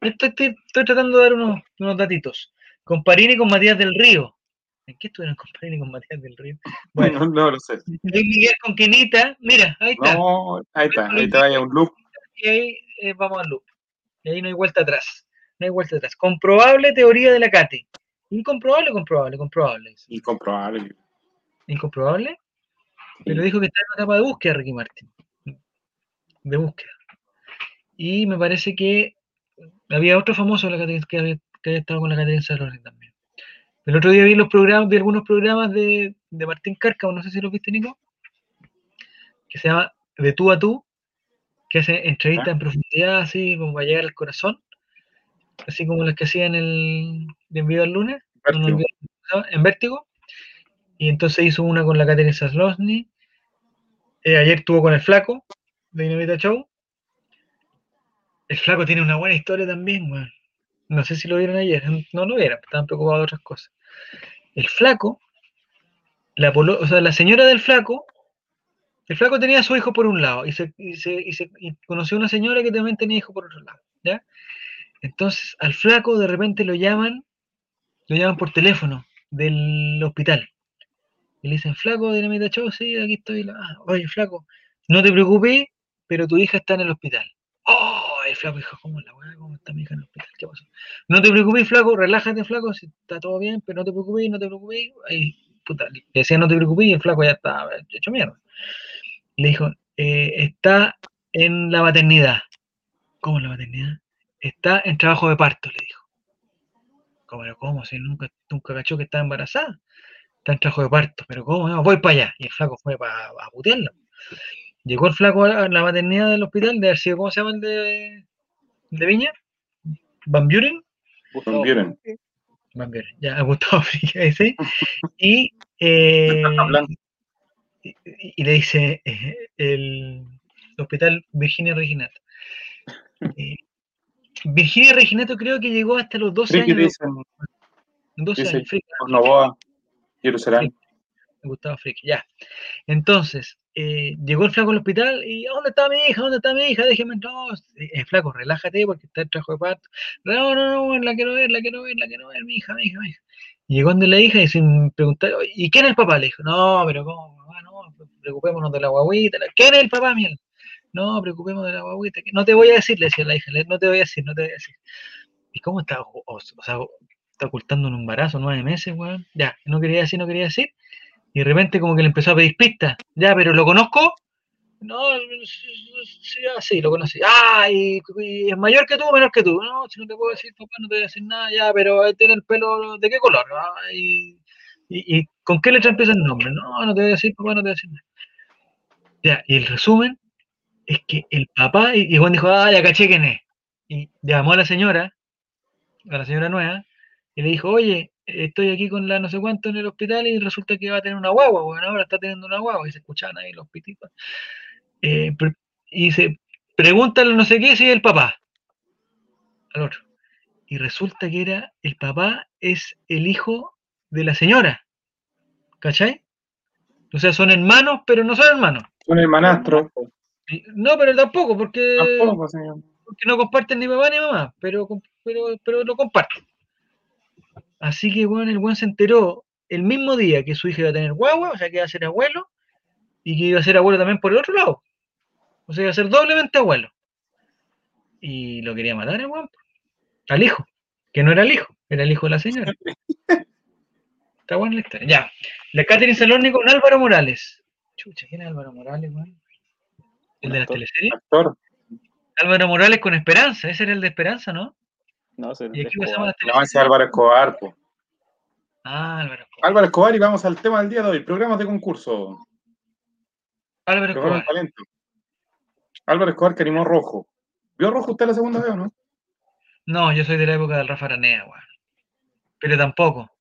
Speaker 1: Estoy, tratando de dar unos, unos datitos. Comparini con Matías del Río. ¿En qué estuvieron Comparini con Matías del Río?
Speaker 2: Bueno, [LAUGHS] no, no lo sé.
Speaker 1: Miguel con Kenita, mira, ahí está.
Speaker 2: No, ahí está, ahí está, hay un loop.
Speaker 1: Y ahí eh, vamos al loop. Y ahí no hay vuelta atrás. No hay vuelta atrás. Comprobable teoría de la Cati. Incomprobable, comprobable, comprobable.
Speaker 2: Incomprobable.
Speaker 1: Incomprobable. Pero dijo que está en una etapa de búsqueda, Ricky Martin. De búsqueda. Y me parece que había otro famoso que, había, que había estado con la Caterina Saloni también. El otro día vi los programas, vi algunos programas de, de Martín Cárcamo, no sé si lo viste, Nico, que se llama De tú a tú, que hace entrevistas en profundidad, así como para llegar al corazón, así como las que hacían el de envío al lunes, en Vértigo. Y entonces hizo una con la Caterina Saslosny. Eh, ayer tuvo con el Flaco de Dinamita Show. El Flaco tiene una buena historia también. No sé si lo vieron ayer. No lo vieron, estaban preocupados de otras cosas. El Flaco, la, o sea, la señora del Flaco el flaco tenía a su hijo por un lado y, se, y, se, y, conoció a una señora que también tenía hijo por otro lado. ¿ya? Entonces al flaco de repente lo llaman, lo llaman por teléfono del hospital. Y le dicen, flaco, de la Show, sí, aquí estoy. Ah, oye, flaco, no te preocupes, pero tu hija está en el hospital. Oh, el flaco dijo, ¿cómo la weá? ¿Cómo está mi hija en el hospital? ¿Qué pasó? No te preocupes, flaco, relájate, flaco, si está todo bien, pero no te preocupes, no te preocupes. Ahí, puta, le decía no te preocupes y el flaco ya está hecho mierda le dijo, eh, está en la maternidad. ¿Cómo en la maternidad? Está en trabajo de parto, le dijo. ¿Cómo? ¿Cómo? Si nunca, nunca cachó que estaba embarazada. Está en trabajo de parto, pero ¿cómo? No, voy para allá. Y el flaco fue para a putearla. Llegó el flaco a la maternidad del hospital, de haber sido, ¿cómo se llama el de, de Viña? ¿Van Buren?
Speaker 2: Van Buren.
Speaker 1: Van Buren, ya, Gustavo ¿sí? Y eh, y, le dice eh, [LAUGHS] el hospital Virginia Reginato. [LAUGHS] Eh, Virginia Reginato creo que llegó hasta los 12 años.
Speaker 2: Dicen, 12 dice, años. Novoa, Jerusalén.
Speaker 1: Gustavo Friki, ya. Entonces, eh, llegó el flaco al hospital y ¿dónde está mi hija? ¿Dónde está mi hija? Déjeme entrar. Eh, flaco, relájate porque está en trabajo de parto. No, no, no, la quiero ver, la quiero ver, la quiero ver, mi hija, mi hija, mi hija. Y llegó donde la hija y sin preguntar, ¿y quién es el papá? Le dijo, no, pero ¿cómo? Mamá, no, preocupémonos de la guaguita. ¿Quién es el papá, miel? No, preocupémonos de la guaguita. No te voy a decir, le decía la hija, no te voy a decir, no te voy a decir. ¿Y cómo está? O, sea, está ocultando un embarazo nueve meses, weón. Ya, no quería decir, no quería decir. Y de repente como que le empezó a pedir pistas. Ya, pero ¿lo conozco? No, sí, ah, sí, lo conocí. Ah, y, es mayor que tú o menor que tú. No, si no te puedo decir, papá, no te voy a decir nada, ya, pero tiene el pelo de qué color. Ah, y, con qué letra empieza el nombre. No, no te voy a decir, papá, no te voy a decir nada. Ya, y el resumen es que el papá, y, Juan dijo, ah, ya caché quién es. Y llamó a la señora, a la señora nueva, y le dijo, oye, estoy aquí con la no sé cuánto en el hospital y resulta que va a tener una guagua, bueno, ahora está teniendo una guagua, y se escuchaban ahí los pititos. Eh, y dice, pregúntale no sé qué si es el papá. Al otro. Y resulta que era, el papá es el hijo de la señora. ¿Cachai? O sea, son hermanos, pero no son hermanos.
Speaker 2: Son hermanastros.
Speaker 1: No, pero tampoco, porque, porque no comparten ni papá ni mamá, pero, pero, pero lo comparten. Así que, bueno, el buen se enteró el mismo día que su hija iba a tener guagua, o sea, que iba a ser abuelo, y que iba a ser abuelo también por el otro lado. O sea, iba a ser doblemente abuelo. Y lo quería matar el weón. Al hijo. Que no era el hijo, era el hijo de la señora. [LAUGHS] Está buena la historia. Ya. La Catherine Saloni con Álvaro Morales. Chucha, ¿quién es Álvaro Morales, weón? ¿El de la teleserie? Actor. Álvaro Morales con Esperanza. Ese era el de Esperanza, ¿no?
Speaker 2: No, ese ¿Y aquí pasamos la No, ese es Álvaro Escobar, po.
Speaker 1: Ah, Álvaro Escobar.
Speaker 2: Álvaro Escobar y vamos al tema del día de hoy. Programas de concurso.
Speaker 1: Álvaro Escobar.
Speaker 2: Álvaro Escobar que animó Rojo. ¿Vio Rojo usted la segunda vez o no?
Speaker 1: No, yo soy de la época del Rafa Aranea, weón. Pero tampoco.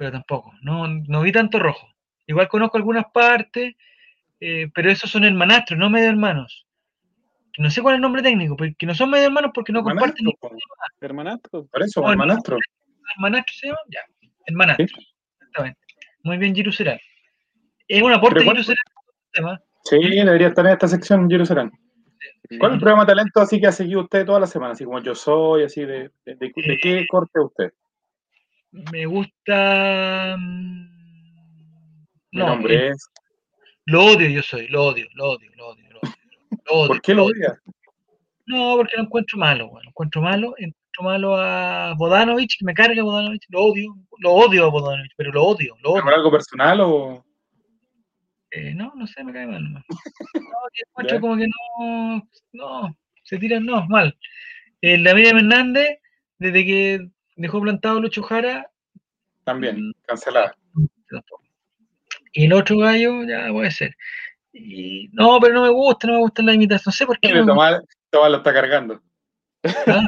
Speaker 1: Pero tampoco. No, no vi tanto Rojo. Igual conozco algunas partes, eh, pero esos son hermanastros, no medio hermanos. no sé cuál es el nombre técnico, que no son medio hermanos porque no comparten.
Speaker 2: Hermanastro, por eso, hermanastro.
Speaker 1: ¿Hermanastro se llama? Ya, hermanastro. Exactamente. Muy bien, Jerusalén. Es un aporte de Jerusalén.
Speaker 2: Sí, debería estar en esta sección Jerusalén. ¿Cuál es el programa de talento así que ha seguido usted toda la semana? Así como yo soy, así de, de, qué corte usted?
Speaker 1: Me gusta. Mm,
Speaker 2: no, nombre eh, es.
Speaker 1: Lo odio, yo soy, lo odio, lo odio, lo odio. Lo
Speaker 2: odio, ¿Por qué lo odia?
Speaker 1: No, porque lo encuentro malo, bueno, lo encuentro malo, encuentro malo a Bodanovich, que me carga Bodanovich, lo odio, lo odio a Bodanovich, pero lo odio, lo odio.
Speaker 2: algo personal o.?
Speaker 1: Eh, no, no sé, me cae mal. [LAUGHS] No, encuentro como que no, no, se tiran, no, mal. El David Hernández, desde que dejó plantado Lucho Jara.
Speaker 2: También, mm, cancelada.
Speaker 1: Y el otro gallo, ya puede ser. Y, no, pero no me gusta, no me gusta la imitación. No sé por qué.
Speaker 2: No Tomás, Tomás lo está cargando.
Speaker 1: ¿Ah?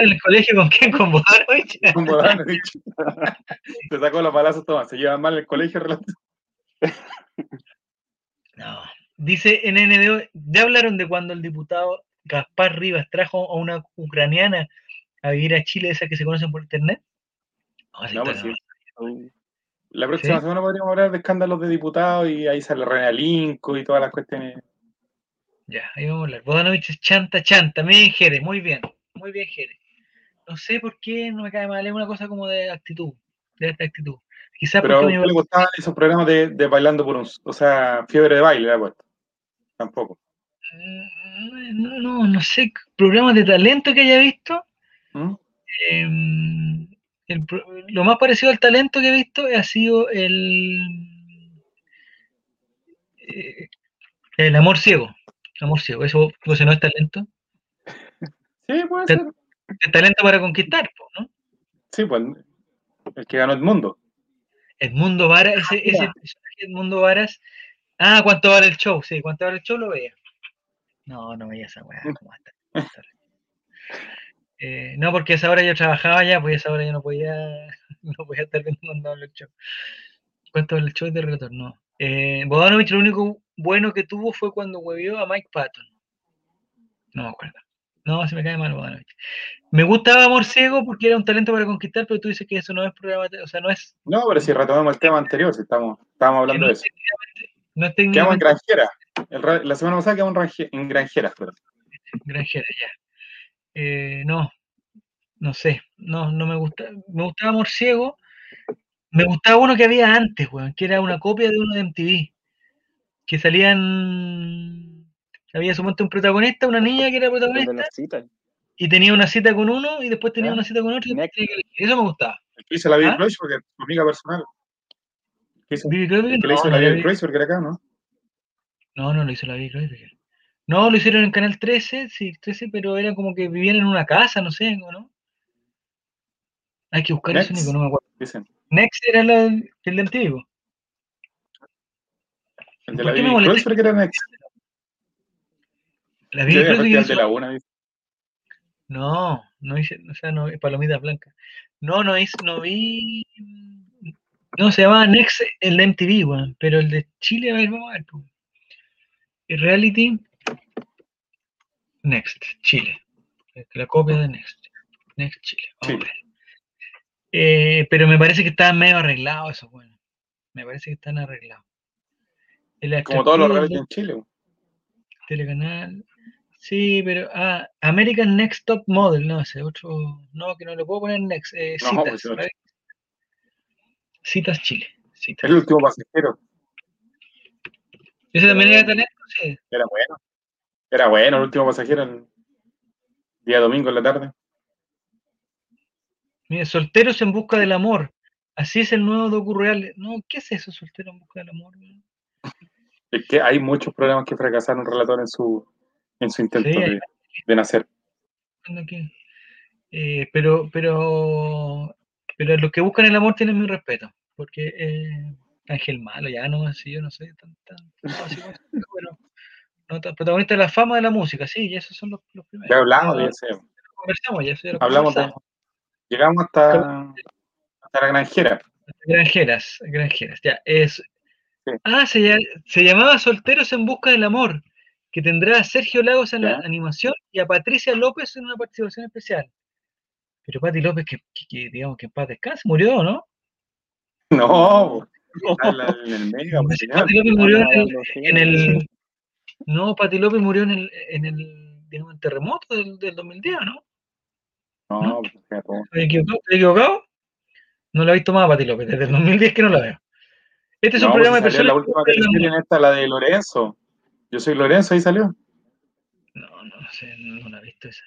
Speaker 1: ¿En el colegio con quién? ¿Con Bodanovich?
Speaker 2: Con Bodanovich. [LAUGHS] Se sacó los palazos Tomás. Se lleva mal el colegio.
Speaker 1: No. Dice en NDO, ¿ya hablaron de cuando el diputado Gaspar Rivas trajo a una ucraniana a vivir a Chile, esa que se conocen por internet?
Speaker 2: No, pues sí. La próxima semana podríamos hablar de escándalos de diputados y ahí sale René Linco y todas las cuestiones.
Speaker 1: Ya, ahí vamos a hablar. Bodanovich es chanta, chanta. Muy bien, Jere, muy bien. Muy bien, Jere. No sé por qué no me cae mal, es una cosa como de actitud, de esta actitud.
Speaker 2: Quizás Pero porque me... le gustaban esos programas de, de, bailando por un, o sea, fiebre de baile, ¿de acuerdo? Tampoco.
Speaker 1: Mm, no, no, no sé, programas de talento que haya visto. ¿Mm? Em, lo más parecido al talento que he visto ha sido el eh, el amor ciego. Amor ciego, eso pues, no es talento.
Speaker 2: Sí, puede ser.
Speaker 1: El talento para conquistar, ¿no?
Speaker 2: Sí, pues el que ganó el mundo.
Speaker 1: Edmundo Varas, ese, ese personaje Edmundo Varas. Ah, ¿cuánto vale el show? Sí, ¿cuánto vale el show? Lo veía. No, no veía esa weá. Eh, no, porque a esa hora yo trabajaba ya, pues a esa hora yo no podía, [LAUGHS] no podía estar viendo el show. ¿Cuánto vale el show de retorno? Eh, Bodanovich lo único bueno que tuvo fue cuando huevió a Mike Patton. No me acuerdo. No, se me cae mal Bodanovich. Me gustaba Amor Ciego porque era un talento para conquistar, pero tú dices que eso no es programa, o sea, no es...
Speaker 2: No, pero si retomamos el tema anterior, si estamos, estamos hablando de eso. No es Quedamos en granjera. la semana pasada quedamos en granjeras, pero.
Speaker 1: Granjera, ya. Eh, no, no sé, no, no me gusta. Me gustaba Amor Ciego. Me gustaba uno que había antes, weón, que era una copia de uno de MTV. Que salían. Había sumamente un protagonista, una niña que era protagonista. Y tenía una cita con uno y después tenía una cita con otro. eso me gustaba.
Speaker 2: El que hizo la Bibi ¿Ah? porque es mi amiga personal. Bibi Cloyce? que le hizo la Bibi Cloyce porque era acá, ¿no?
Speaker 1: No, no lo hizo la Bibi Cloyce. No, lo hicieron en Canal 13, sí, 13, pero era como que vivían en una casa, no sé, ¿no? Hay que buscar eso, Nico, no me acuerdo. Dicen. Next era el de antiguo.
Speaker 2: El de la Bibi Cloyce que era Next.
Speaker 1: La Bibi Cloyce. de la una. No, no hice, o sea, no, palomitas blancas. No, no hice, no vi. No, se llamaba Next el de MTV, weón, pero el de Chile, a ver, vamos a ver. Reality Next, Chile. La copia de Next. Next Chile. Vamos a ver. Eh, pero me parece que están medio arreglados eso, bueno. Me parece que están arreglados.
Speaker 2: Como todos los reality en Chile.
Speaker 1: Telecanal. Sí, pero ah, American Next Top Model, no, ese otro, no, que no le puedo poner Next, eh, citas, pues, citas Chile. Citas.
Speaker 2: El último pasajero.
Speaker 1: ¿Ese también era talento? Sí.
Speaker 2: Era bueno. Era bueno el último pasajero el día domingo en la tarde.
Speaker 1: Mire, solteros en busca del amor. Así es el nuevo docu real. No, ¿qué es eso, soltero en busca del amor?
Speaker 2: Es que hay muchos programas que fracasaron relator en su en su intento de, nacer.
Speaker 1: Eh, pero, pero, pero los que buscan el amor tienen mi respeto, porque eh, Ángel Malo, ya no, así yo no sé, tan, tan, [LAUGHS] pero, no, protagonista de la fama de la música, sí, y esos son los, los primeros.
Speaker 2: Ya hablamos de eso.
Speaker 1: Conversamos, ya eso
Speaker 2: Hablamos de, llegamos hasta, hasta la granjera.
Speaker 1: Granjeras, granjeras, ya, es. Ah, se, se llamaba Solteros en Busca del Amor que tendrá a Sergio Lagos en la animación y a Patricia López en una participación especial. Pero Pati López, que, digamos que en paz descanse, murió, ¿no?
Speaker 2: No, en el mega. Pati López murió
Speaker 1: en el, no, Pati López murió en el, en el, digamos, terremoto del, del 2010, ¿no?
Speaker 2: No, ¿No? Pues,
Speaker 1: ¿Estoy equivocado? ¿Estoy equivocado? No la he visto más Pati López, desde el 2010 que no la veo. Este es un programa
Speaker 2: pues de personas. La última que en esta, la de Lorenzo. Yo soy Lorenzo, ahí salió.
Speaker 1: No, no, no sé, no la he visto esa.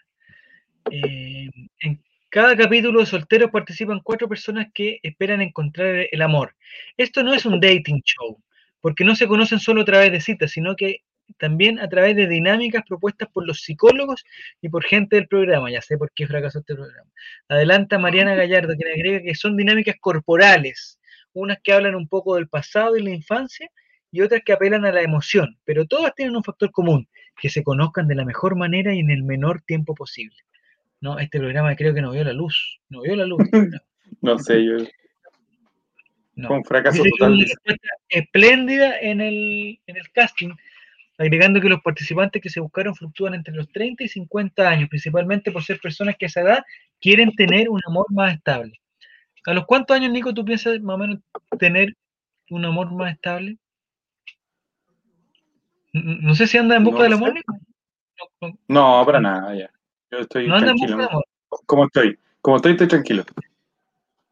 Speaker 1: Eh, en cada capítulo de Solteros participan cuatro personas que esperan encontrar el amor. Esto no es un dating show, porque no se conocen solo a través de citas, sino que también a través de dinámicas propuestas por los psicólogos y por gente del programa. Ya sé por qué fracasó este programa. Adelanta Mariana [LAUGHS] Gallardo, quien agrega que son dinámicas corporales, unas que hablan un poco del pasado y la infancia y otras que apelan a la emoción, pero todas tienen un factor común, que se conozcan de la mejor manera y en el menor tiempo posible. No, este programa creo que no vio la luz. No vio la luz. [LAUGHS]
Speaker 2: no sé, yo. Fue un fracaso total.
Speaker 1: espléndida en el, en el casting, agregando que los participantes que se buscaron fluctúan entre los 30 y 50 años, principalmente por ser personas que a esa edad quieren tener un amor más estable. ¿A los cuántos años, Nico, tú piensas más o menos tener un amor más estable? No sé si anda en busca del amor, Nico.
Speaker 2: No, para nada, ya. Yo estoy tranquilo. ¿Cómo estoy? Como estoy, estoy tranquilo.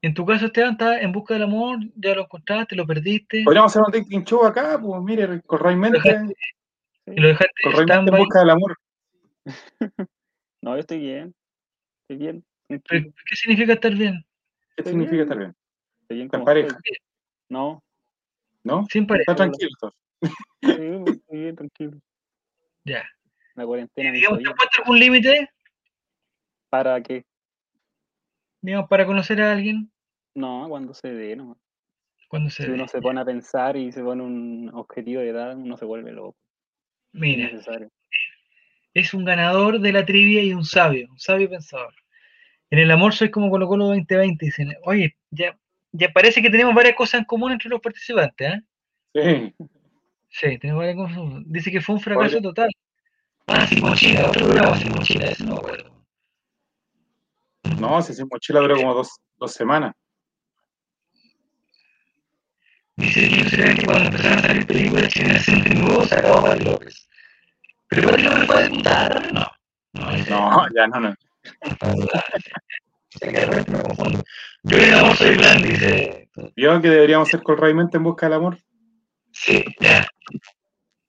Speaker 1: En tu caso, Esteban, estás en busca del amor, ya lo encontraste, lo perdiste.
Speaker 2: Podríamos hacer un dating show acá, pues mire, con Raymente.
Speaker 1: Y lo dejaste
Speaker 2: en busca del amor. [LAUGHS]
Speaker 3: no, yo estoy bien. Estoy bien.
Speaker 1: ¿Qué significa estar bien?
Speaker 2: ¿Qué significa estar bien?
Speaker 3: Estoy bien
Speaker 2: con pareja?
Speaker 3: No.
Speaker 2: ¿No?
Speaker 1: Sin pareja.
Speaker 2: Está tranquilo.
Speaker 3: Sí, estoy bien, tranquilo.
Speaker 1: Ya.
Speaker 3: La cuarentena.
Speaker 1: Digamos, ¿te puesto algún límite?
Speaker 3: ¿Para qué?
Speaker 1: Digamos, para conocer a alguien.
Speaker 3: No, cuando se dé, no.
Speaker 1: Cuando se
Speaker 3: si uno se pone a pensar y se pone un objetivo de edad, uno se vuelve loco.
Speaker 1: Mira, es un ganador de la trivia y un sabio, un sabio pensador. En el amor soy como Colo Colo 2020. Dicen, oye, ya, ya parece que tenemos varias cosas en común entre los participantes, ¿eh?
Speaker 2: Sí.
Speaker 1: Sí, tenemos varias cosas. Dice que fue un fracaso total. Ah, sin mochila, otro programa sin mochila, eso no me acuerdo.
Speaker 2: No, si sin mochila duró como dos, dos semanas.
Speaker 1: Dice que cuando empezaron a salir películas siempre nuevo sacado para López. Pero por no me puede contar, no.
Speaker 2: No, no ya no, no.
Speaker 1: Yo en amor soy plan, dice.
Speaker 2: ¿Vio que deberíamos ser con en busca del amor?
Speaker 1: Sí, ya.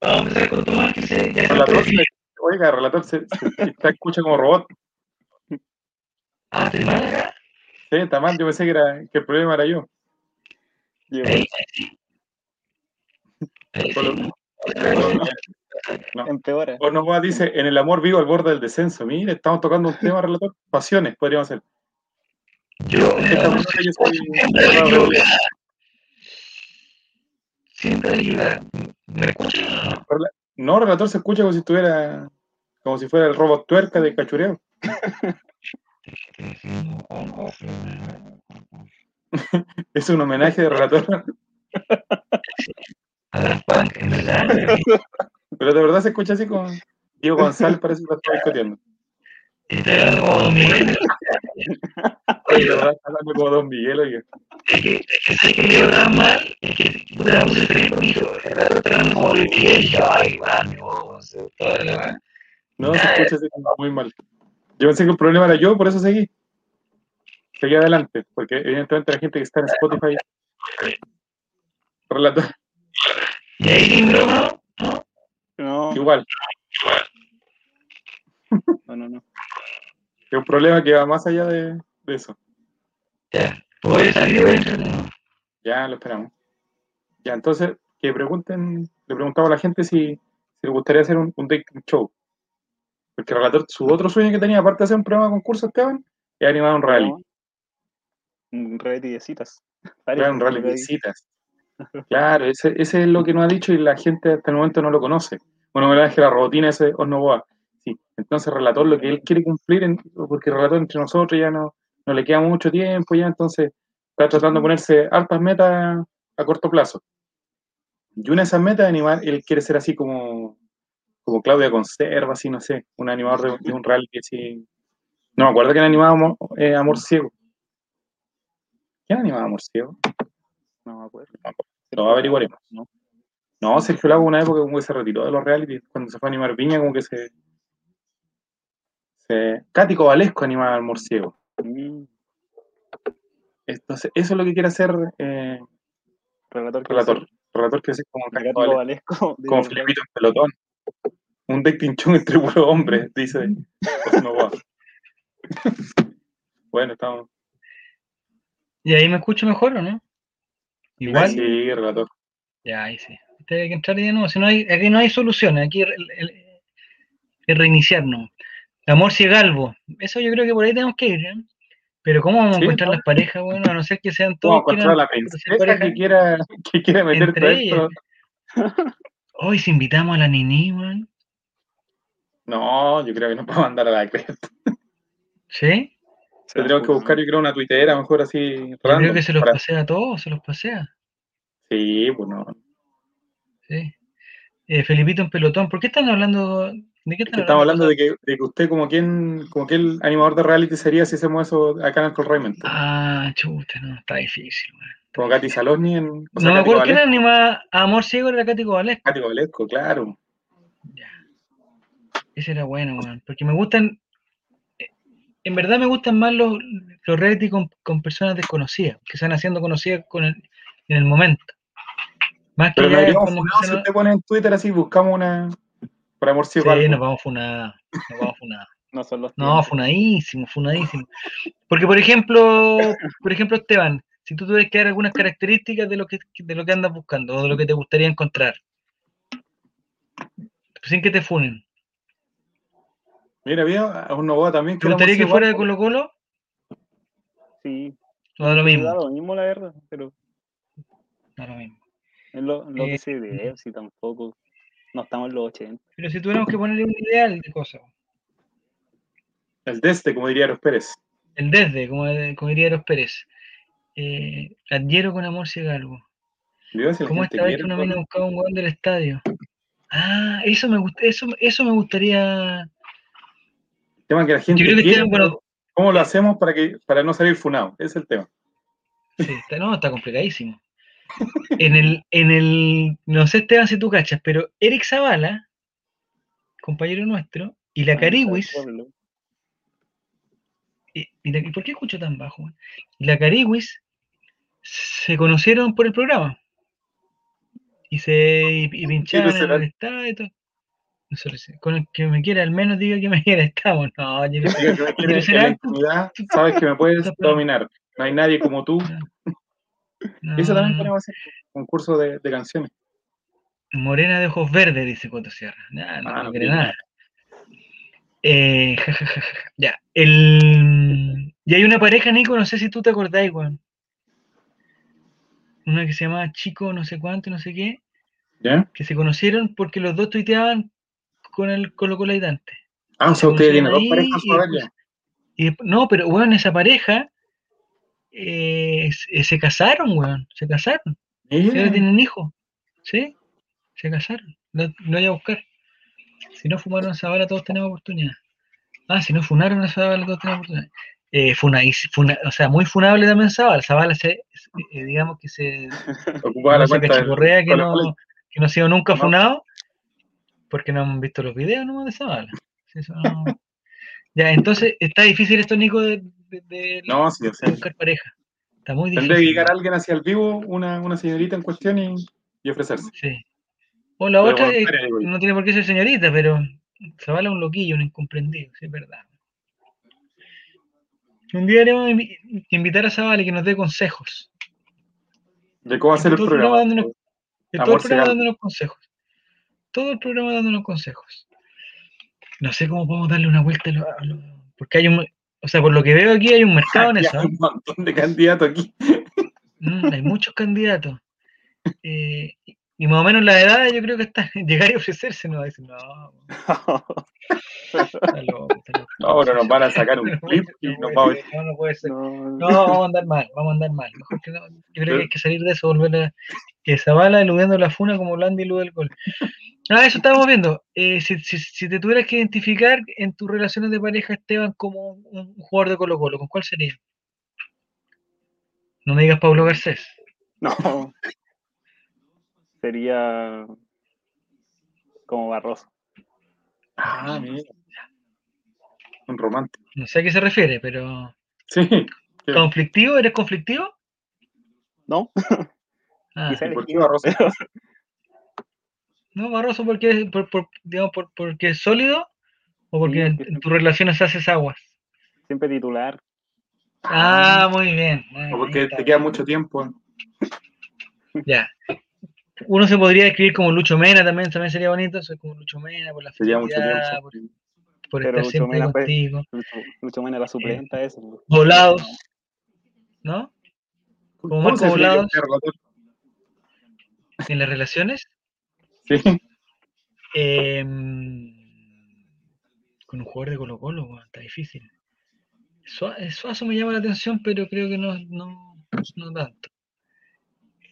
Speaker 1: Vamos a empezar con Tomás, que se. Ya
Speaker 2: relator se, oiga, relator se, se, escucha como robot.
Speaker 1: Ah, ¿te mal acá?
Speaker 2: Sí, está mal. Yo pensé que, era, que el problema era yo.
Speaker 1: Ahí, sí. Ahí, sí.
Speaker 3: No. Empeora.
Speaker 2: O dice, en el amor vivo al borde del descenso. Mire, estamos tocando un tema relator. Pasiones, podríamos hacer.
Speaker 1: Yo, no, siempre ayuda. Siempre. ¿Me escucha?
Speaker 2: No, relator se escucha como si estuviera, como si fuera el robot tuerca de cachureo. [LAUGHS] es un homenaje de relator. [LAUGHS] [LAUGHS] Pero de verdad se escucha así con Diego González, parece que lo está discutiendo.
Speaker 1: Y te hablando como Don Miguel.
Speaker 2: Oye, de verdad está hablando como Don Miguel, oye.
Speaker 1: Es que, es que que me tan mal, es que puta puse tres poquito, está hablando como Don Miguel, y yo, ay, man, no, la
Speaker 2: No, se escucha así como muy mal. Yo pensé que el problema era yo, por eso seguí. Seguí adelante, porque evidentemente la gente que está en Spotify. Relator.
Speaker 1: ¿Y ahí broma?
Speaker 3: No.
Speaker 2: Igual.
Speaker 3: No, no, no.
Speaker 2: Es un problema que va más allá de, de eso.
Speaker 1: Ya, puede salir
Speaker 2: Ya, lo esperamos. Ya, entonces, que pregunten, le preguntaba a la gente si, si le gustaría hacer un, un dating show. Porque el relator, su otro sueño que tenía, aparte de hacer un programa de concurso, Esteban, es animar un rally.
Speaker 3: Un reality de citas.
Speaker 2: Claro, un rally de citas. Claro, ese, ese, es lo que nos ha dicho y la gente hasta el momento no lo conoce. Bueno, me que la robotina ese Osnoboa. Sí, entonces relator lo que él quiere cumplir, en, porque relator entre nosotros ya no, no le queda mucho tiempo ya, entonces está tratando de ponerse altas metas a corto plazo. Y una de esas metas, animal, él quiere ser así como, como Claudia Conserva, así, no sé, un animador de, un reality así. No me acuerdo quién animaba Amor, eh, Amor Ciego. ¿Quién animaba Amor Ciego?
Speaker 3: No me acuerdo.
Speaker 2: Lo averiguaremos. No, no Sergio Lago una época como que se retiró de los reality, cuando se fue a animar Viña, como que se. se Cático Valesco animaba Amor Ciego. Mm. Entonces, eso es lo que quiere hacer eh,
Speaker 3: relator,
Speaker 2: relator, relator que es como, Valesco, [LAUGHS] como Filipito en pelotón. Un deck pinchón entre puro hombre, dice. [LAUGHS] bueno, estamos.
Speaker 1: ¿Y ahí me escucho mejor o no?
Speaker 2: Igual. Sí, relator.
Speaker 1: Ya, ahí sí. Hay que entrar de nuevo. Si no hay, aquí no hay soluciones. Aquí es reiniciarnos. Amor Ciegalvo. Eso yo creo que por ahí tenemos que ir. ¿eh? Pero ¿cómo vamos a encontrar las parejas, bueno, a no ser que sean todos...
Speaker 2: ¿Cómo encontrar la princesa que quiera, que quiera meter esto?
Speaker 1: Hoy si invitamos a la Nini, weón.
Speaker 2: No, yo creo que no puedo mandar a la cresta.
Speaker 1: ¿Sí?
Speaker 2: Tendríamos que buscar, yo creo, una tuitera, mejor así.
Speaker 1: Yo creo que se los pasea a todos, se los pasea.
Speaker 2: Sí, pues no.
Speaker 1: Sí. Eh, Felipito en pelotón, ¿por qué están hablando
Speaker 2: ¿De qué estamos hablando de que, de que, usted como quien, como que el animador de reality sería si hacemos eso acá en el Raymond.
Speaker 1: Ah, chuta, no, está difícil, man.
Speaker 2: Como Katy Saloni en.
Speaker 1: no me acuerdo quién animaba Amor Ciego era Katy Cobalesco.
Speaker 2: Katy Cobalesco, claro.
Speaker 1: Ya. Ese era bueno, man. Porque me gustan. En verdad me gustan más los, los reality con, con personas desconocidas, que están haciendo conocidas con el, en el momento.
Speaker 2: Más Pero que ya, si usted pone en Twitter así, buscamos una, por amor
Speaker 1: Sí, nos vamos a funar. Nos vamos a funar. [LAUGHS] no son los No, funadísimo, funadísimo. Porque, por ejemplo, por ejemplo, Esteban, si tú tuvieras que dar algunas características de lo que, de lo que andas buscando o de lo que te gustaría encontrar, sin que te funen.
Speaker 2: Mira, había un Novoa también.
Speaker 1: ¿Te gustaría que fuera de Colo Colo?
Speaker 3: Sí.
Speaker 1: No lo mismo.
Speaker 3: lo mismo, la verdad, pero.
Speaker 1: No lo mismo.
Speaker 3: Es lo, lo que se ve, si tampoco. No estamos en los 80.
Speaker 1: Pero si tuviéramos que ponerle un ideal de cosas.
Speaker 2: El desde, como diría Eros Pérez.
Speaker 1: El desde, como, diría Eros Pérez. Eh, adhiero con amor si algo. ¿Cómo esta vez que no viene a buscar un gol del estadio? Ah, eso me gusta, eso, eso me gustaría.
Speaker 2: El tema que la gente quiere, ¿Cómo lo hacemos para que para no salir funado? Ese es el tema.
Speaker 1: Sí, está, no, está complicadísimo en el, en el, no sé Esteban si tú cachas, pero Eric Zavala, compañero nuestro, y la Cariwis, y, y, por qué escucho tan bajo? Y la Cariwis se conocieron por el programa. Y se y, pincharon en el estadio Con el que me quiera, al menos diga que me [LAUGHS] quiera, estamos. No, yo no,
Speaker 2: sabes que me puedes [LAUGHS] dominar. No hay nadie como tú. [LAUGHS] Eso también podemos hacer concurso de, de, canciones.
Speaker 1: Morena de ojos verdes, dice Coto Sierra. Nah, no, ah, no, quiere nada. Eh, ya, el... Y hay una pareja, Nico, no sé si tú te acordás, igual. Una que se llamaba Chico, no sé cuánto, no sé qué.
Speaker 2: ¿Ya?
Speaker 1: Que se conocieron porque los dos tuiteaban con el Colo Colaidante.
Speaker 2: Ah, o sea, ustedes tienen dos parejas
Speaker 1: y, No, pero bueno, esa pareja eh, se casaron, weón, se casaron. Ya tienen hijos, ¿sí? Se casaron, no, voy a buscar. Si no fumaron esa bala, todos tenemos oportunidad. Ah, si no funaron esa bala, todos tenemos oportunidad. Eh, funa, o sea, muy funable también Zabala. Zabala se, eh, digamos que se [LAUGHS]
Speaker 2: ocupaba la cuenta
Speaker 1: Correa que no, que no ha sido nunca funado porque no han visto los videos nomás de Zabala. ya, entonces está difícil esto, Nico, de, de,
Speaker 2: no, sí,
Speaker 1: buscar pareja. Está muy difícil.
Speaker 2: Tendría que llegar alguien hacia el vivo, una, una señorita en cuestión y, y ofrecerse.
Speaker 1: Sí. O la otra no tiene por qué ser señorita, pero Zavala es un loquillo, un incomprendido, sí, es verdad. Un día haremos invitar a Zavala y que nos dé consejos.
Speaker 2: ¿De cómo hacer el programa?
Speaker 1: Dándonos, de todo el programa dándonos consejos. Todo el programa dándonos consejos. No sé cómo podemos darle una vuelta a los... Porque hay un, o sea, por lo que veo aquí hay un mercado en [LAUGHS] eso.
Speaker 2: Hay un montón de candidatos aquí.
Speaker 1: Mm, hay muchos candidatos. Eh, y más o menos la edad yo creo que está [LAUGHS] llegar y ofrecerse, no decir, no. [LAUGHS]
Speaker 2: no, pero nos van a sacar un clip y nos
Speaker 1: vamos a... No, no puede ser. No, vamos a andar mal, vamos a andar mal. Mejor que no, yo creo que hay que salir de eso, volver a Zavala eludiendo la funa como Blandi elude el gol. [LAUGHS] Ah, eso estábamos viendo. Eh, si, si, te tuvieras que identificar en tus relaciones de pareja, Esteban, como un, jugador de Colo Colo, ¿con cuál sería? No me digas Pablo Garcés.
Speaker 3: No. sería como Barroso.
Speaker 2: Ah, mira. Un romántico.
Speaker 1: No sé a qué se refiere, pero.
Speaker 2: Sí.
Speaker 1: ¿Conflictivo? ¿Eres conflictivo?
Speaker 3: No. [LAUGHS]
Speaker 2: Ah, ¿Por qué Barroso? [LAUGHS]
Speaker 1: No, Barroso porque, por, por, digamos, por, porque es sólido o porque en, tus relaciones haces aguas.
Speaker 3: Siempre titular.
Speaker 1: Ah, muy bien.
Speaker 2: o porque te queda mucho tiempo.
Speaker 1: Ya. Uno se podría escribir como Lucho Mena también, también sería bonito. Soy como Lucho Mena por la
Speaker 2: sería mucho tiempo.
Speaker 1: Por, estar siempre contigo.
Speaker 3: Lucho, Mena la suplenta, eh, eso.
Speaker 1: Volados. ¿No? Como Marco Volados. ¿En las relaciones? Em, con un jugador de Colo Colo, está difícil. Eh, Suazo me llama la atención, pero creo que no, no, no tanto.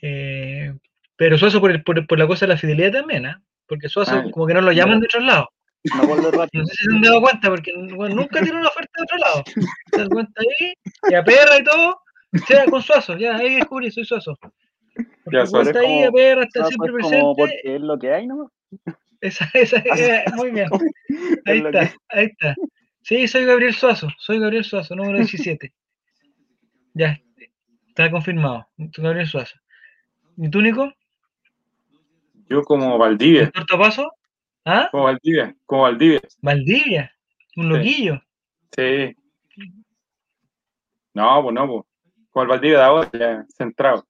Speaker 1: Eh, pero Suazo por, por, por, la cosa de la fidelidad también, ¿ah? Porque Suazo ah, como que no lo llaman de otros lados. No, sé si se han dado cuenta, porque nunca tiene una oferta de otro lado. Se dan cuenta ahí, y a perra y todo, sea con Suazo, ya, ahí descubrí, soy Suazo.
Speaker 3: Ya, está ahí, a perra, está siempre presente. porque es lo que hay, ¿no?
Speaker 1: Esa, [LAUGHS] esa, muy bien. Ahí está, ahí está. Sí, soy Gabriel Suazo, soy Gabriel Suazo, número 17. [LAUGHS] ya, está confirmado. Gabriel Suazo. ¿Y tú, Nico?
Speaker 2: Yo como Valdivia.
Speaker 1: ¿Corto paso? ¿Ah?
Speaker 2: Como Valdivia, como Valdivia.
Speaker 1: Valdivia, un loquillo.
Speaker 2: Sí. No, pues no, pues. Como el Valdivia de ahora, ya, centrado.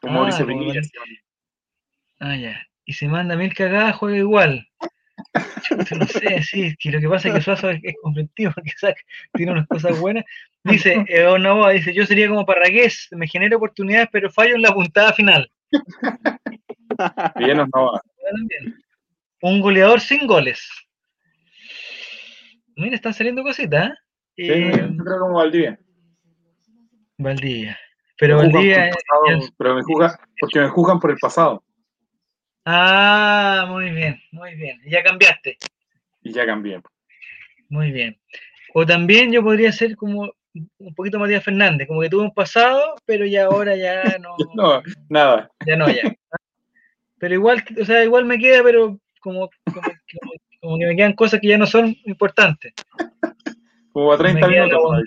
Speaker 2: Como ah,
Speaker 1: Ah, ya. Y se manda mil cagadas, juega igual. no sé, [LAUGHS] sí, que lo que pasa es que Suazo es, conflictivo, [LAUGHS] porque tiene unas cosas buenas. Dice, eh, no, dice, yo sería como Parragués, me genera oportunidades, pero fallo en la puntada final.
Speaker 2: Bien, no
Speaker 1: Un goleador sin goles. Mira, están saliendo cositas,
Speaker 2: ¿eh? Sí, creo como Valdivia.
Speaker 1: Valdivia. Pero Valdivia.
Speaker 2: pero me juzgan, porque me juzgan por el pasado.
Speaker 1: Ah, muy bien, muy bien. ya cambiaste.
Speaker 2: Y ya cambié.
Speaker 1: Muy bien. O también yo podría ser como un poquito Matías Fernández, como que tuve un pasado, pero ya ahora ya [LAUGHS] no.
Speaker 2: no, nada.
Speaker 1: Ya no, ya. Pero igual, o sea, igual me queda, pero como, como, que me quedan cosas que ya no son importantes.
Speaker 2: Como a 30 minutos.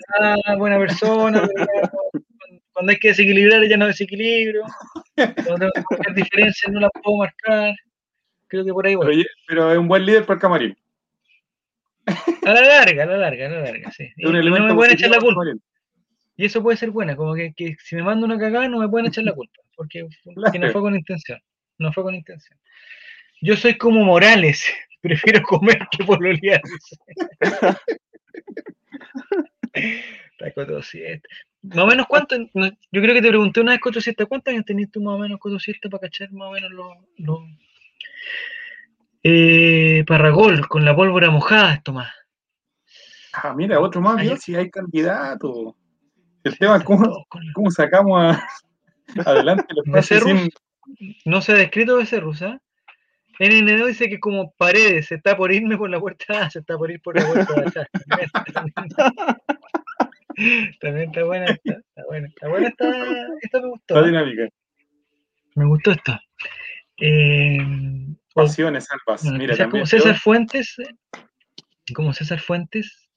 Speaker 1: buena persona, [LAUGHS] cuando hay que desequilibrar ya no desequilibro. Cuando tengo que diferencias no las puedo marcar. Creo que por ahí
Speaker 2: voy. Pero, es un buen líder para el camarín.
Speaker 1: A la larga, a la larga, a la larga, sí. Y, no me pueden echar la culpa. Y eso puede ser buena, como que, que, si me mando una cagada no me pueden echar la culpa, porque no fue con intención. No fue con intención. Yo soy como Morales, [LAUGHS] prefiero comer que pololear. 200. [LAUGHS] Más o menos cuánto, yo creo que te pregunté una vez Coto ¿cuántos años tenías tú más o menos Coto para cachar más o menos los... Lo, eh, Parragol, con la pólvora mojada, Tomás.
Speaker 2: Ah, mira, otro más, si hay candidato. El tema es cómo, cómo sacamos a, [LAUGHS] adelante los
Speaker 1: Becerrus, No se ha descrito Becerrus, ¿eh? NNO dice que como paredes, se está por irme por la puerta [LAUGHS] se está por ir por la puerta de atrás. [LAUGHS] También está buena esta. Está buena, está buena esta, esta me gustó.
Speaker 2: Está dinámica.
Speaker 1: Me gustó esta. Eh,
Speaker 2: Pasiones alpas. Mira,
Speaker 1: también como César Fuentes. Como César Fuentes.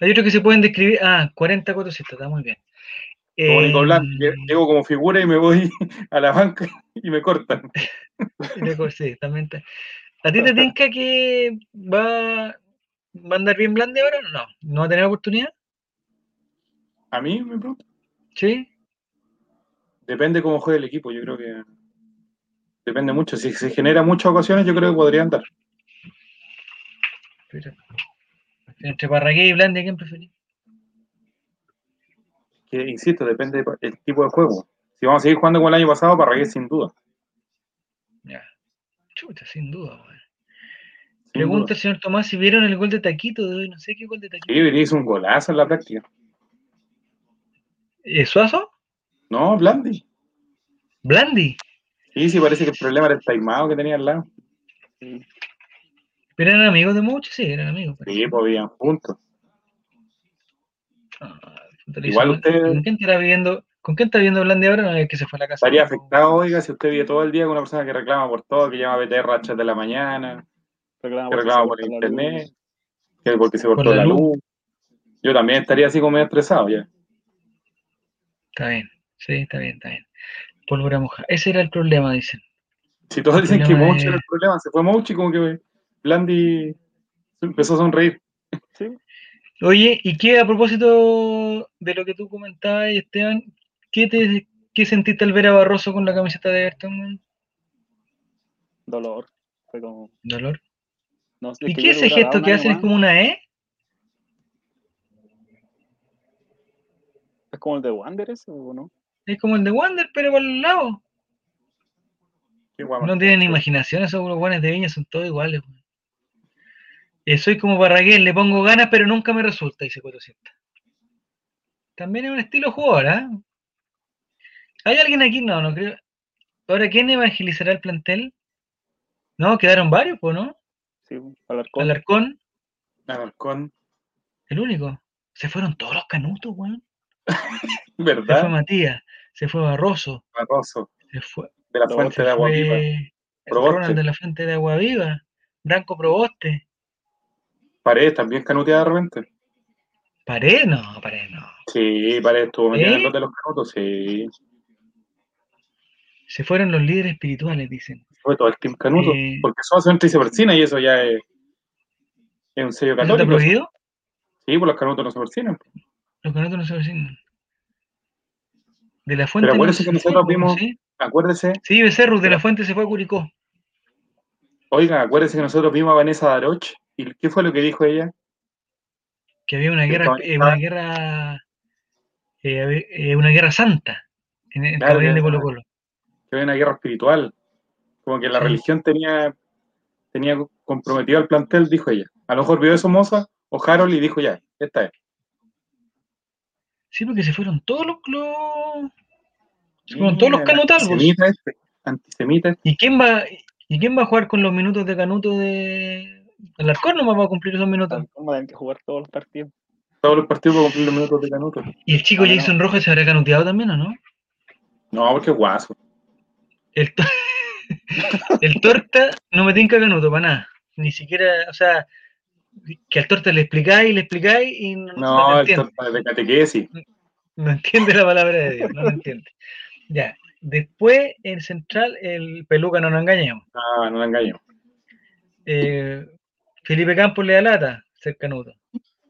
Speaker 1: Hay otros que se pueden describir. Ah, 40 400, está muy bien.
Speaker 2: Como eh, Nicolás, llego como figura y me voy [LAUGHS] a la banca y me cortan. [LAUGHS]
Speaker 1: sí, también está. ¿A ti te [LAUGHS] tinca que va, va a andar bien blande ahora? No, no va a tener oportunidad.
Speaker 2: ¿A mí me pregunto?
Speaker 1: Sí.
Speaker 2: Depende cómo juegue el equipo, yo creo que depende mucho. Si se genera muchas ocasiones, yo creo que podría andar.
Speaker 1: entre Parragué y Blande, ¿quién preferís?
Speaker 2: Que, insisto, depende del tipo de juego. Si vamos a seguir jugando como el año pasado, Parragué sin duda.
Speaker 1: Ya. Chuta, sin duda, Pregunta el señor Tomás si vieron el gol de Taquito de hoy. No sé qué gol de Taquito. Sí,
Speaker 2: hizo un golazo en la práctica.
Speaker 1: ¿Es Suazo?
Speaker 2: No, Blandi.
Speaker 1: ¿Blandi?
Speaker 2: Sí, sí, parece que el problema era el taimado que tenía al lado.
Speaker 1: Pero eran amigos de muchos, sí, eran amigos.
Speaker 2: Sí, pues vivían juntos.
Speaker 1: Ah, Igual usted. ¿Con quién está viviendo? ¿Con quién está viviendo Blandi ahora? No es que se fue a la casa.
Speaker 2: Estaría afectado, oiga, si usted vive todo el día con una persona que reclama por todo, que llama BTR a 3 de la mañana, reclama que reclama por, internet, que porque se cortó la, luz. Yo también estaría así como medio estresado ya.
Speaker 1: Está bien, sí, está bien, está bien. Pólvora moja. Ese era el problema, dicen.
Speaker 2: Si todos dicen que Mochi era el problema, se fue Mochi como que Blandi empezó a sonreír.
Speaker 1: Oye, ¿y qué a propósito de lo que tú comentabas, Esteban? ¿Qué, te, qué sentiste al ver a Barroso con la camiseta de Everton?
Speaker 3: Dolor. Fue como...
Speaker 1: ¿Dolor? ¿Y qué es ese gesto que hacen? ¿Es como una E?
Speaker 3: ¿Es como el de Wander ese o no?
Speaker 1: Es como el de Wander, pero por el lado. no tienen imaginación, esos guanes de viña son todos iguales. Eh, soy como Barraguel, le pongo ganas, pero nunca me resulta, dice 400. También es un estilo jugador, ¿ah? ¿Hay alguien aquí? No, no creo. Ahora, ¿quién evangelizará el plantel? No, quedaron varios, ¿no?
Speaker 3: Sí, Alarcón.
Speaker 1: Alarcón.
Speaker 2: Alarcón.
Speaker 1: El único. Se fueron todos los canutos, weón. [LAUGHS]
Speaker 2: ¿Verdad?
Speaker 1: Se fue Matías, se fue Barroso.
Speaker 2: Barroso.
Speaker 1: Se fue.
Speaker 2: De la fuente de agua viva.
Speaker 1: Ronald de la fuente de agua viva. Branco Proboste.
Speaker 2: Paredes también canuteada de repente.
Speaker 1: Paredes no, Paredes no.
Speaker 2: Sí, Paredes estuvo metido en los de los canutos, sí.
Speaker 1: Se fueron los líderes espirituales, dicen.
Speaker 2: Fue todo el team canuto. Eh, porque y se persina y eso ya es, es un sello católico.
Speaker 1: ¿Está prohibido?
Speaker 2: Sí, pues los canutos no se persinan.
Speaker 1: Los canutos no se persinan. De la fuente.
Speaker 2: Pero acuérdese que nosotros vimos. ¿sí? Acuérdese.
Speaker 1: Sí, Becerro, de la fuente se fue a Curicó.
Speaker 2: Oiga, acuérdese que nosotros vimos a Vanessa Daroch. ¿Y qué fue lo que dijo ella?
Speaker 1: Que había una guerra, eh, una guerra, eh, eh, una guerra santa en el claro, de Colo Colo.
Speaker 2: Que había una guerra espiritual. Como que la religión tenía, tenía comprometido al plantel, dijo ella. A lo mejor vio eso Moza o Harold y dijo ya, esta es.
Speaker 1: Sí, porque se fueron todos los, se fueron todos los canutalvos.
Speaker 2: Antisemita este, antisemita este.
Speaker 1: ¿Y quién va, y quién va a jugar con los minutos de canuto de el Arcón no va a cumplir esos minutos.
Speaker 3: va a tener que jugar todos los partidos.
Speaker 2: Todos los partidos para cumplir los minutos de canuto.
Speaker 1: ¿Y el chico Jason Rojas se habrá canuteado también o no?
Speaker 2: No, porque es guaso.
Speaker 1: El, [LAUGHS] el torta no me tinca canuto para nada. Ni siquiera, o sea, que al torta le explicáis, le explicáis y no,
Speaker 2: no, no el torta de catequesis.
Speaker 1: No, entiende la palabra de Dios, no lo entiende. Ya, después en central, el peluca no nos engañemos.
Speaker 2: Ah, no nos engañemos.
Speaker 1: Eh, Felipe Campos le da lata, ser canuto.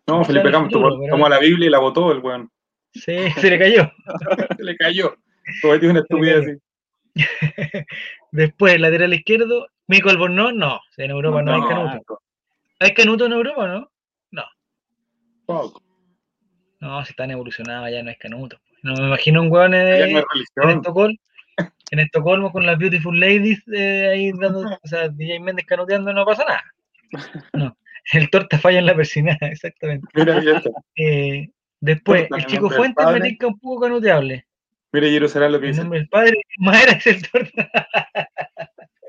Speaker 2: No, Felipe Campos tomó, la Biblia y la botó el weón.
Speaker 1: Sí, se le cayó. [LAUGHS]
Speaker 2: se le cayó. Cometió una estupidez así. [LAUGHS]
Speaker 1: Después, lateral izquierdo, Mico Albornoz, no. En Europa no, hay canuto. ¿Hay canuto en Europa no? No.
Speaker 2: Poco.
Speaker 1: No, si están evolucionados ya no hay canuto. No me imagino un weón en, en Estocolmo. En Estocolmo con las Beautiful Ladies eh, ahí dando, o sea, DJ Méndez canuteando no pasa nada. No, el torta falla en la persina, [LAUGHS] exactamente.
Speaker 2: Mira,
Speaker 1: eh, después, el chico Fuentes me tinca un poco canuteable.
Speaker 2: Mira, será lo que
Speaker 1: dice. El nombre del padre, [LAUGHS] Madera es el torta. [LAUGHS]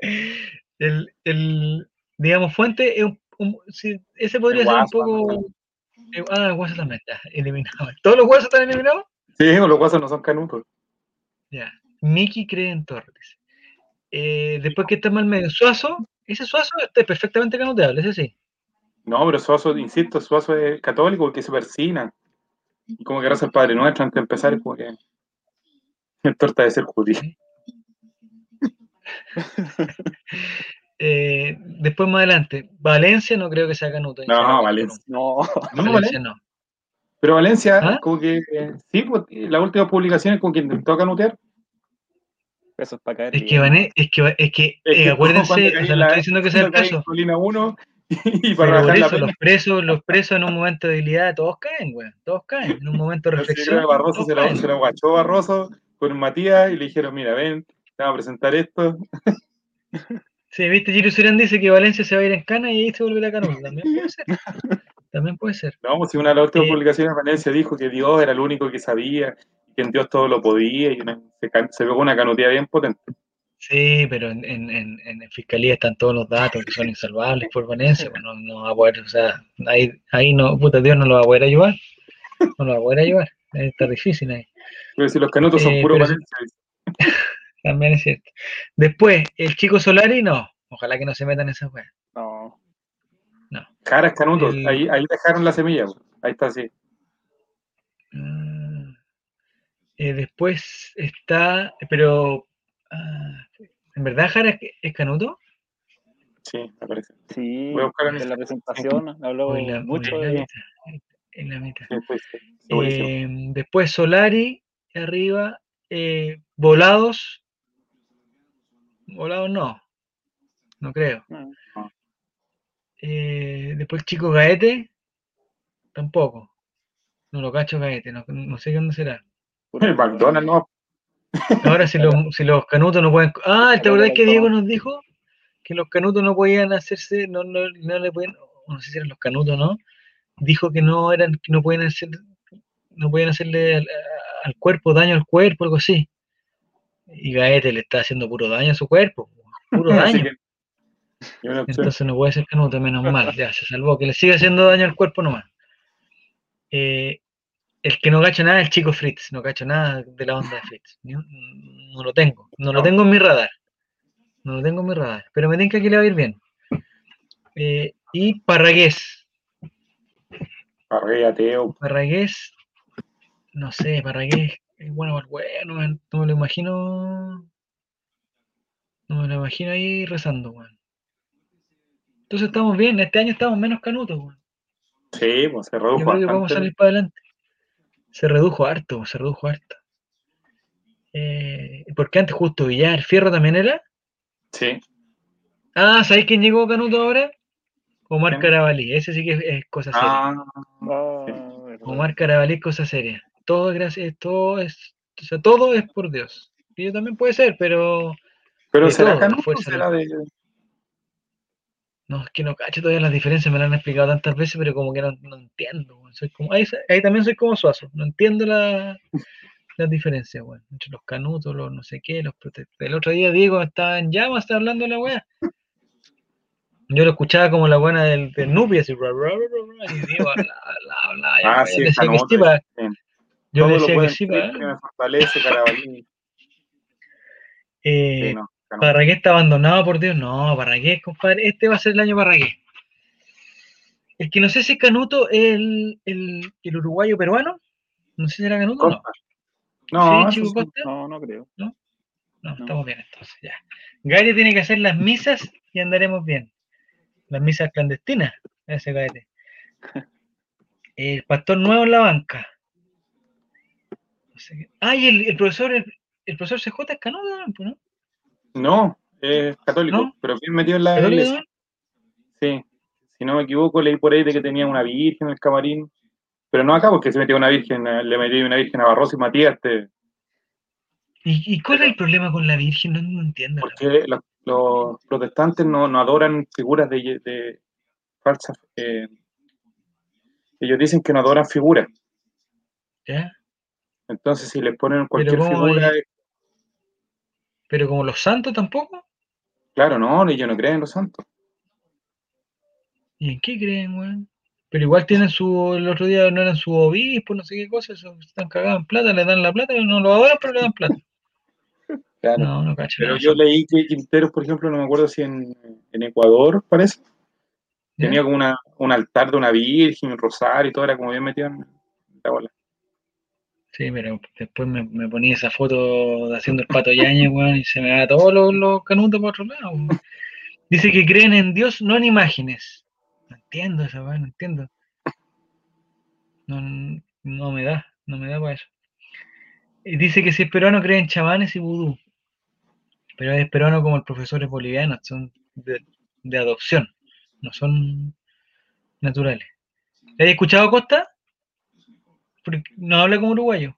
Speaker 1: el, el, digamos, Fuente es un, un ese podría ser un poco. Eh, ah, el hueso también está [LAUGHS] eliminado. ¿Todos los huesos están eliminados?
Speaker 2: Sí, los huesos no son canutos.
Speaker 1: Ya. Miki cree en Torres. Eh, después que está mal medio Suazo, ese Suazo está perfectamente canuteable, ese sí.
Speaker 2: No, pero Suazo, insisto, Suazo es católico porque se persina. Y como que gracias al Padre Nuestro antes de empezar, es como que el torta de ser judío. [LAUGHS]
Speaker 1: eh, después más adelante, Valencia no creo que sea canuto.
Speaker 2: No, Valencia.
Speaker 3: No,
Speaker 1: no, [LAUGHS] Valencia no.
Speaker 2: Pero Valencia, ¿Ah? como que, eh, sí, pues, las últimas publicaciones como que intentó canutear.
Speaker 3: Eso es para caer.
Speaker 1: Es que, Vané, es que, es que, eh, acuérdense, o sea, no estoy diciendo que sea el caso. [LAUGHS]
Speaker 2: y para
Speaker 1: eso, los presos, los presos en un momento de debilidad, todos caen, güey, todos caen, en un momento de reflexión.
Speaker 2: Barroso se lo, se lo guachó Barroso con Matías y le dijeron, mira, ven, te vamos a presentar esto.
Speaker 1: Sí, viste, Giro Surán dice que Valencia se va a ir en cana y ahí se volverá a Cano. También puede ser. [LAUGHS] También puede ser.
Speaker 2: No, pues si una de las últimas eh, publicaciones de Valencia dijo que Dios era el único que sabía, que en Dios todo lo podía, y se, se pegó una canutía bien potente.
Speaker 1: Sí, pero en, en, en, fiscalía están todos los datos que son insalvables por Valencia, pues no, no va a poder, o sea, ahí, ahí no, puta Dios no lo va a poder ayudar, no lo va a poder ayudar, está difícil ahí.
Speaker 2: Pero si los canutos son eh, puros Valencia. [LAUGHS]
Speaker 1: También es cierto. Después, el chico Solari, no, ojalá que no se metan en esa weas.
Speaker 3: No.
Speaker 2: No. Caras canutos, ahí, ahí dejaron la semilla, ahí está así.
Speaker 1: Ah, eh, después está, pero Ah, ¿En verdad Jara es canuto?
Speaker 2: Sí, me parece.
Speaker 3: Sí, Voy a buscar en, la presentación habló mucho de...
Speaker 1: En la [LAUGHS] mitad. Eh, después Solari, arriba. Eh, volados. Volados no. No creo. Eh, después Chico Gaete. Tampoco. No lo cacho Gaete. No, no sé dónde será.
Speaker 2: El McDonald's no.
Speaker 1: Ahora, si los, si los canutos no pueden. Ah, ¿te acordás que Diego nos dijo? Que los canutos no podían hacerse, no, no, no le pueden, no sé si eran los canutos, ¿no? Dijo que no eran, que no pueden hacer, no pueden hacerle al, cuerpo daño al cuerpo, algo así. Y Gaete le está haciendo puro daño a su cuerpo, puro [LAUGHS] daño. Entonces no puede ser canuto, menos mal, ya se salvó, que le sigue haciendo daño al cuerpo nomás. Eh, el que no cacho nada es el chico Fritz, no cacho nada de la onda de Fritz. No, lo tengo, no, lo tengo en mi radar. No lo tengo en mi radar, pero me que le va a ir bien. Eh, y Parragués.
Speaker 2: Parragués
Speaker 1: Parragués, no sé, Parragués es bueno, bueno, no me lo imagino. No me lo imagino ahí rezando, weón. Entonces estamos bien, este año estamos menos canutos, weón.
Speaker 2: Sí, pues se redujo. Yo
Speaker 1: creo que vamos a salir para adelante se redujo harto, se redujo harto. Eh, porque antes justo Villar, ¿Fierro también era?
Speaker 2: Sí.
Speaker 1: Ah, ¿sabéis quién llegó Canuto ahora? Omar Carabalí, ese sí que es, cosa seria. Ah, Omar Carabalí es cosa seria. Todo es gracias, todo es, o sea, todo es por Dios. Y yo también puede ser, pero.
Speaker 2: Pero será Canuto o será de.
Speaker 1: No, es que no cacho todavía las diferencias, me las han explicado tantas veces, pero como que no, no entiendo. Soy como, ahí, también soy como suazo, no entiendo la, las diferencias, bueno, entre los canutos, los no sé qué, los El otro día Diego estaba en llamas, estaba hablando de la weá. Yo lo escuchaba como la buena del, del Nubi, así, bla, bla, bla, y Diego bla, bla, bla,
Speaker 2: ah, sí, decía que sí,
Speaker 1: para, yo decía que sí,
Speaker 2: para, me fortalece, Carabalí.
Speaker 1: Eh, sí, no. Parragué está abandonado, por Dios. No, Parragué, compadre. Este va a ser el año Parragué. El que no sé si es Canuto el, el, el uruguayo peruano. No sé si era Canuto o no.
Speaker 2: No,
Speaker 3: ¿Sí, Chico no, no creo.
Speaker 1: ¿No? ¿No? estamos bien entonces, ya. Gaete tiene que hacer las misas y andaremos bien. Las misas clandestinas, ese. [LAUGHS] El pastor nuevo en la banca. No sé ah, y el, el profesor, el, el, profesor CJ es Canuto, ¿no?
Speaker 2: No, es católico, pero bien metido en la iglesia. Sí, si no me equivoco, leí por ahí de que tenía una virgen en el camarín. Pero no acá, porque se metió una virgen, le metió una virgen a Barros y Matías. Este.
Speaker 1: ¿Y, cuál es el problema con la virgen? No, entiendo.
Speaker 2: Porque los, protestantes no, adoran figuras de, falsas. Eh, ellos dicen que no adoran figuras.
Speaker 1: ¿Ya?
Speaker 2: Entonces, si les ponen cualquier figura,
Speaker 1: pero como los santos tampoco.
Speaker 2: Claro, no, ellos no creen en los santos.
Speaker 1: ¿Y en qué creen, weón? Pero igual tienen su, el otro día no eran su obispo, no sé qué cosa, están cagados en plata, le dan la plata, no lo adoran, pero le dan plata. [LAUGHS]
Speaker 2: Claro. No, no cacho. Pero yo leí que Quinteros, por ejemplo, no me acuerdo si en, en Ecuador, parece, tenía como una, un altar de una virgen, un rosario y todo, era como bien metido en la bola.
Speaker 1: Sí, pero después me, me, ponía esa foto haciendo el pato yañez, [LAUGHS] weón, y se me da todos los, los, canutos por otro lado. Dice que creen en Dios, no en imágenes. No entiendo eso, weón, no entiendo. No, no me da, no me da para eso. dice que si es peruano cree en chamanes y vudú. Pero es peruano como el profesores bolivianos, son de, de adopción, no son naturales. ¿Has escuchado Costa? No habla como uruguayo.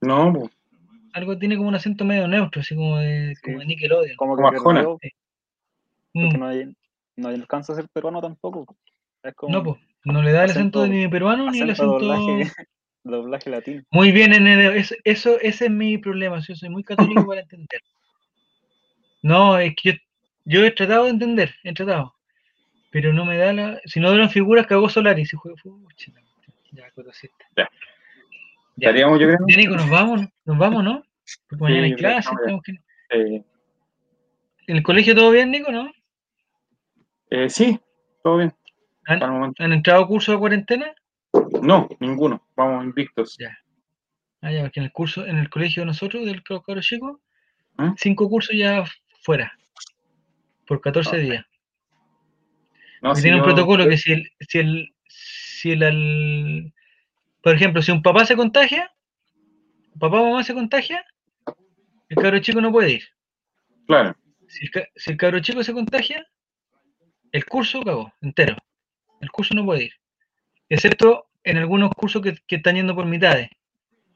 Speaker 2: No, pues.
Speaker 1: Algo tiene como un acento medio neutro, así como de, como de Nickelodeon.
Speaker 3: Como que Arjona. Mm. no, no alcanza a ser peruano tampoco.
Speaker 1: no, pues, no le da el acento, de ni peruano ni el acento.
Speaker 3: Doblaje, [LAUGHS] [LAUGHS] doblaje latino.
Speaker 1: Muy bien, en eso, ese es mi problema. Yo soy muy católico para entender. No, es que yo, he tratado de entender, he tratado. Pero no me da la. Si no duran figuras, cagó Solari. Si juega fútbol, ya, cosita. Ya. Ya. Estaríamos, yo creo. Ya, Nico, nos vamos, nos vamos, ¿no? Porque mañana hay clase. Que... ¿En el colegio todo bien, Nico, no?
Speaker 2: Eh, sí, todo bien.
Speaker 1: ¿Han, ¿Han entrado curso de cuarentena?
Speaker 2: No, ninguno. Vamos invictos.
Speaker 1: Ya. Ah, ya, porque en el curso, en el colegio de nosotros, del Caro Chico, ¿Mm? cinco cursos ya fuera. Por 14 días. No, tiene un protocolo que si el, si el, si el, por ejemplo, si un papá se contagia, papá o mamá se contagia, el cabro chico no puede ir.
Speaker 2: Claro.
Speaker 1: Si el, si el cabro chico se contagia, el curso cagó, entero. El curso no puede ir. Excepto en algunos cursos que, que están yendo por mitades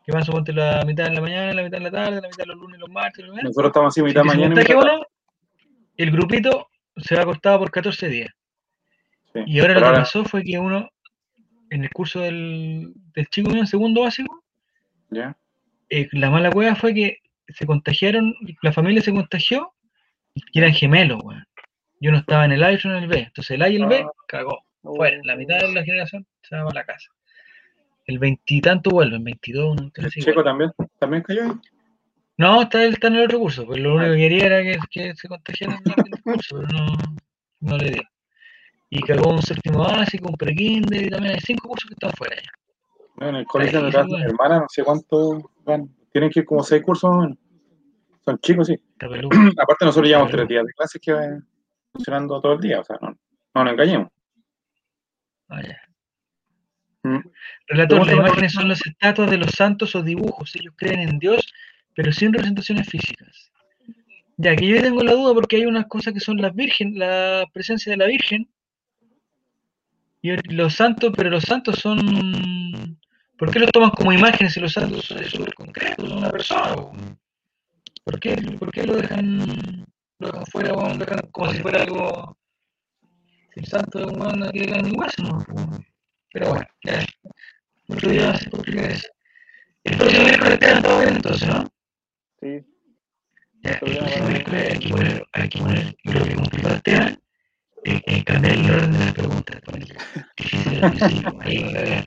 Speaker 1: que van suponte la mitad de la mañana, la mitad de la tarde, la mitad de los lunes, los martes. Los
Speaker 2: Nosotros estamos así, mitad de mañana. y mitad
Speaker 1: el grupito se va cortado por 14 días. y ahora lo que pasó fue que uno, en el curso del, del chico mío en segundo básico, eh, la mala cueva fue que se contagiaron, la familia se contagió y eran gemelos, weón. Yo no estaba en el A y en el B. Entonces el A y el B ah. cagó. Fuera. La mitad de la generación se va a la casa. El veintitanto vuelve, el 22.
Speaker 2: ¿El Checo también, también cayó
Speaker 1: No, está, está en el otro curso, pues lo único que quería era que, que se contagiara en el curso, pero no, no le dio. Y cagó un séptimo básico, un prekinder, y también hay cinco cursos que están fuera
Speaker 2: ya. en el colegio de mi hermana, no sé cuánto van, tienen que ir como seis cursos Son chicos, sí. [CLEARS THROAT] Aparte nosotros llevamos tres días de clases que van funcionando todo el día, o sea, no, no nos engañemos.
Speaker 1: Vaya. Ah, Mm. Relator, las imágenes son las estatuas de los santos o dibujos. Ellos creen en Dios, pero sin representaciones físicas. Ya que yo tengo la duda porque hay unas cosas que son las virgen, la presencia de la Virgen y los santos, pero los santos son. ¿Por qué los toman como imágenes si los santos son súper concretos, son una persona? ¿Por qué, ¿Por qué lo dejan, lo dejan fuera lo dejan como si fuera algo. Si el santo es humano que le igual, ¿no? Pero bueno, ya. Otro día se complica eso. El próximo miércoles quedan todo bien entonces, ¿no?
Speaker 3: Sí.
Speaker 1: Ya, el próximo miércoles hay que poner, hay que poner, creo que complicó el tema, eh, cambiar el orden de las preguntas. Difícil al principio, ahí lo vean.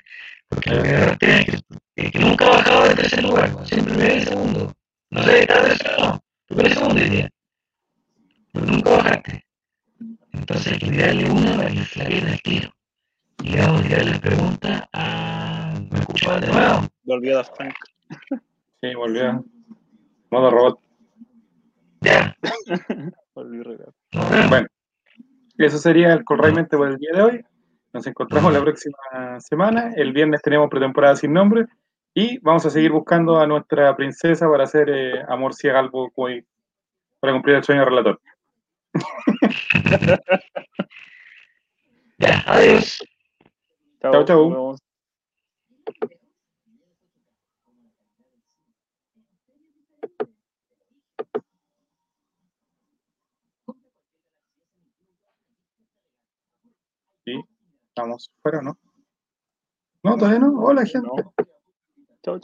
Speaker 1: Porque lo que tema es que, que nunca ha bajado de tercer lugar, siempre me ve en segundo. No sé, está tercero, no, pero el segundo día. Pero nunca bajaste. Entonces hay que tirarle una para que la pierda el tiro. Y vamos a tirar la pregunta a. ¿Me escuchó de nuevo?
Speaker 3: Volvió a Frank.
Speaker 2: Sí, volvió. Modo robot.
Speaker 1: Ya. [LAUGHS]
Speaker 3: Volvió robot.
Speaker 2: Bueno, eso sería el realmente por el día de hoy. Nos encontramos la próxima semana. El viernes tenemos pretemporada sin nombre. Y vamos a seguir buscando a nuestra princesa para hacer eh, Amor Ciega algo para cumplir el sueño del relator. [LAUGHS]
Speaker 1: ya, adiós.
Speaker 2: Chao, chao. Sí, estamos fuera, ¿no? No, todavía no. Hola, gente.
Speaker 3: Chao, chao.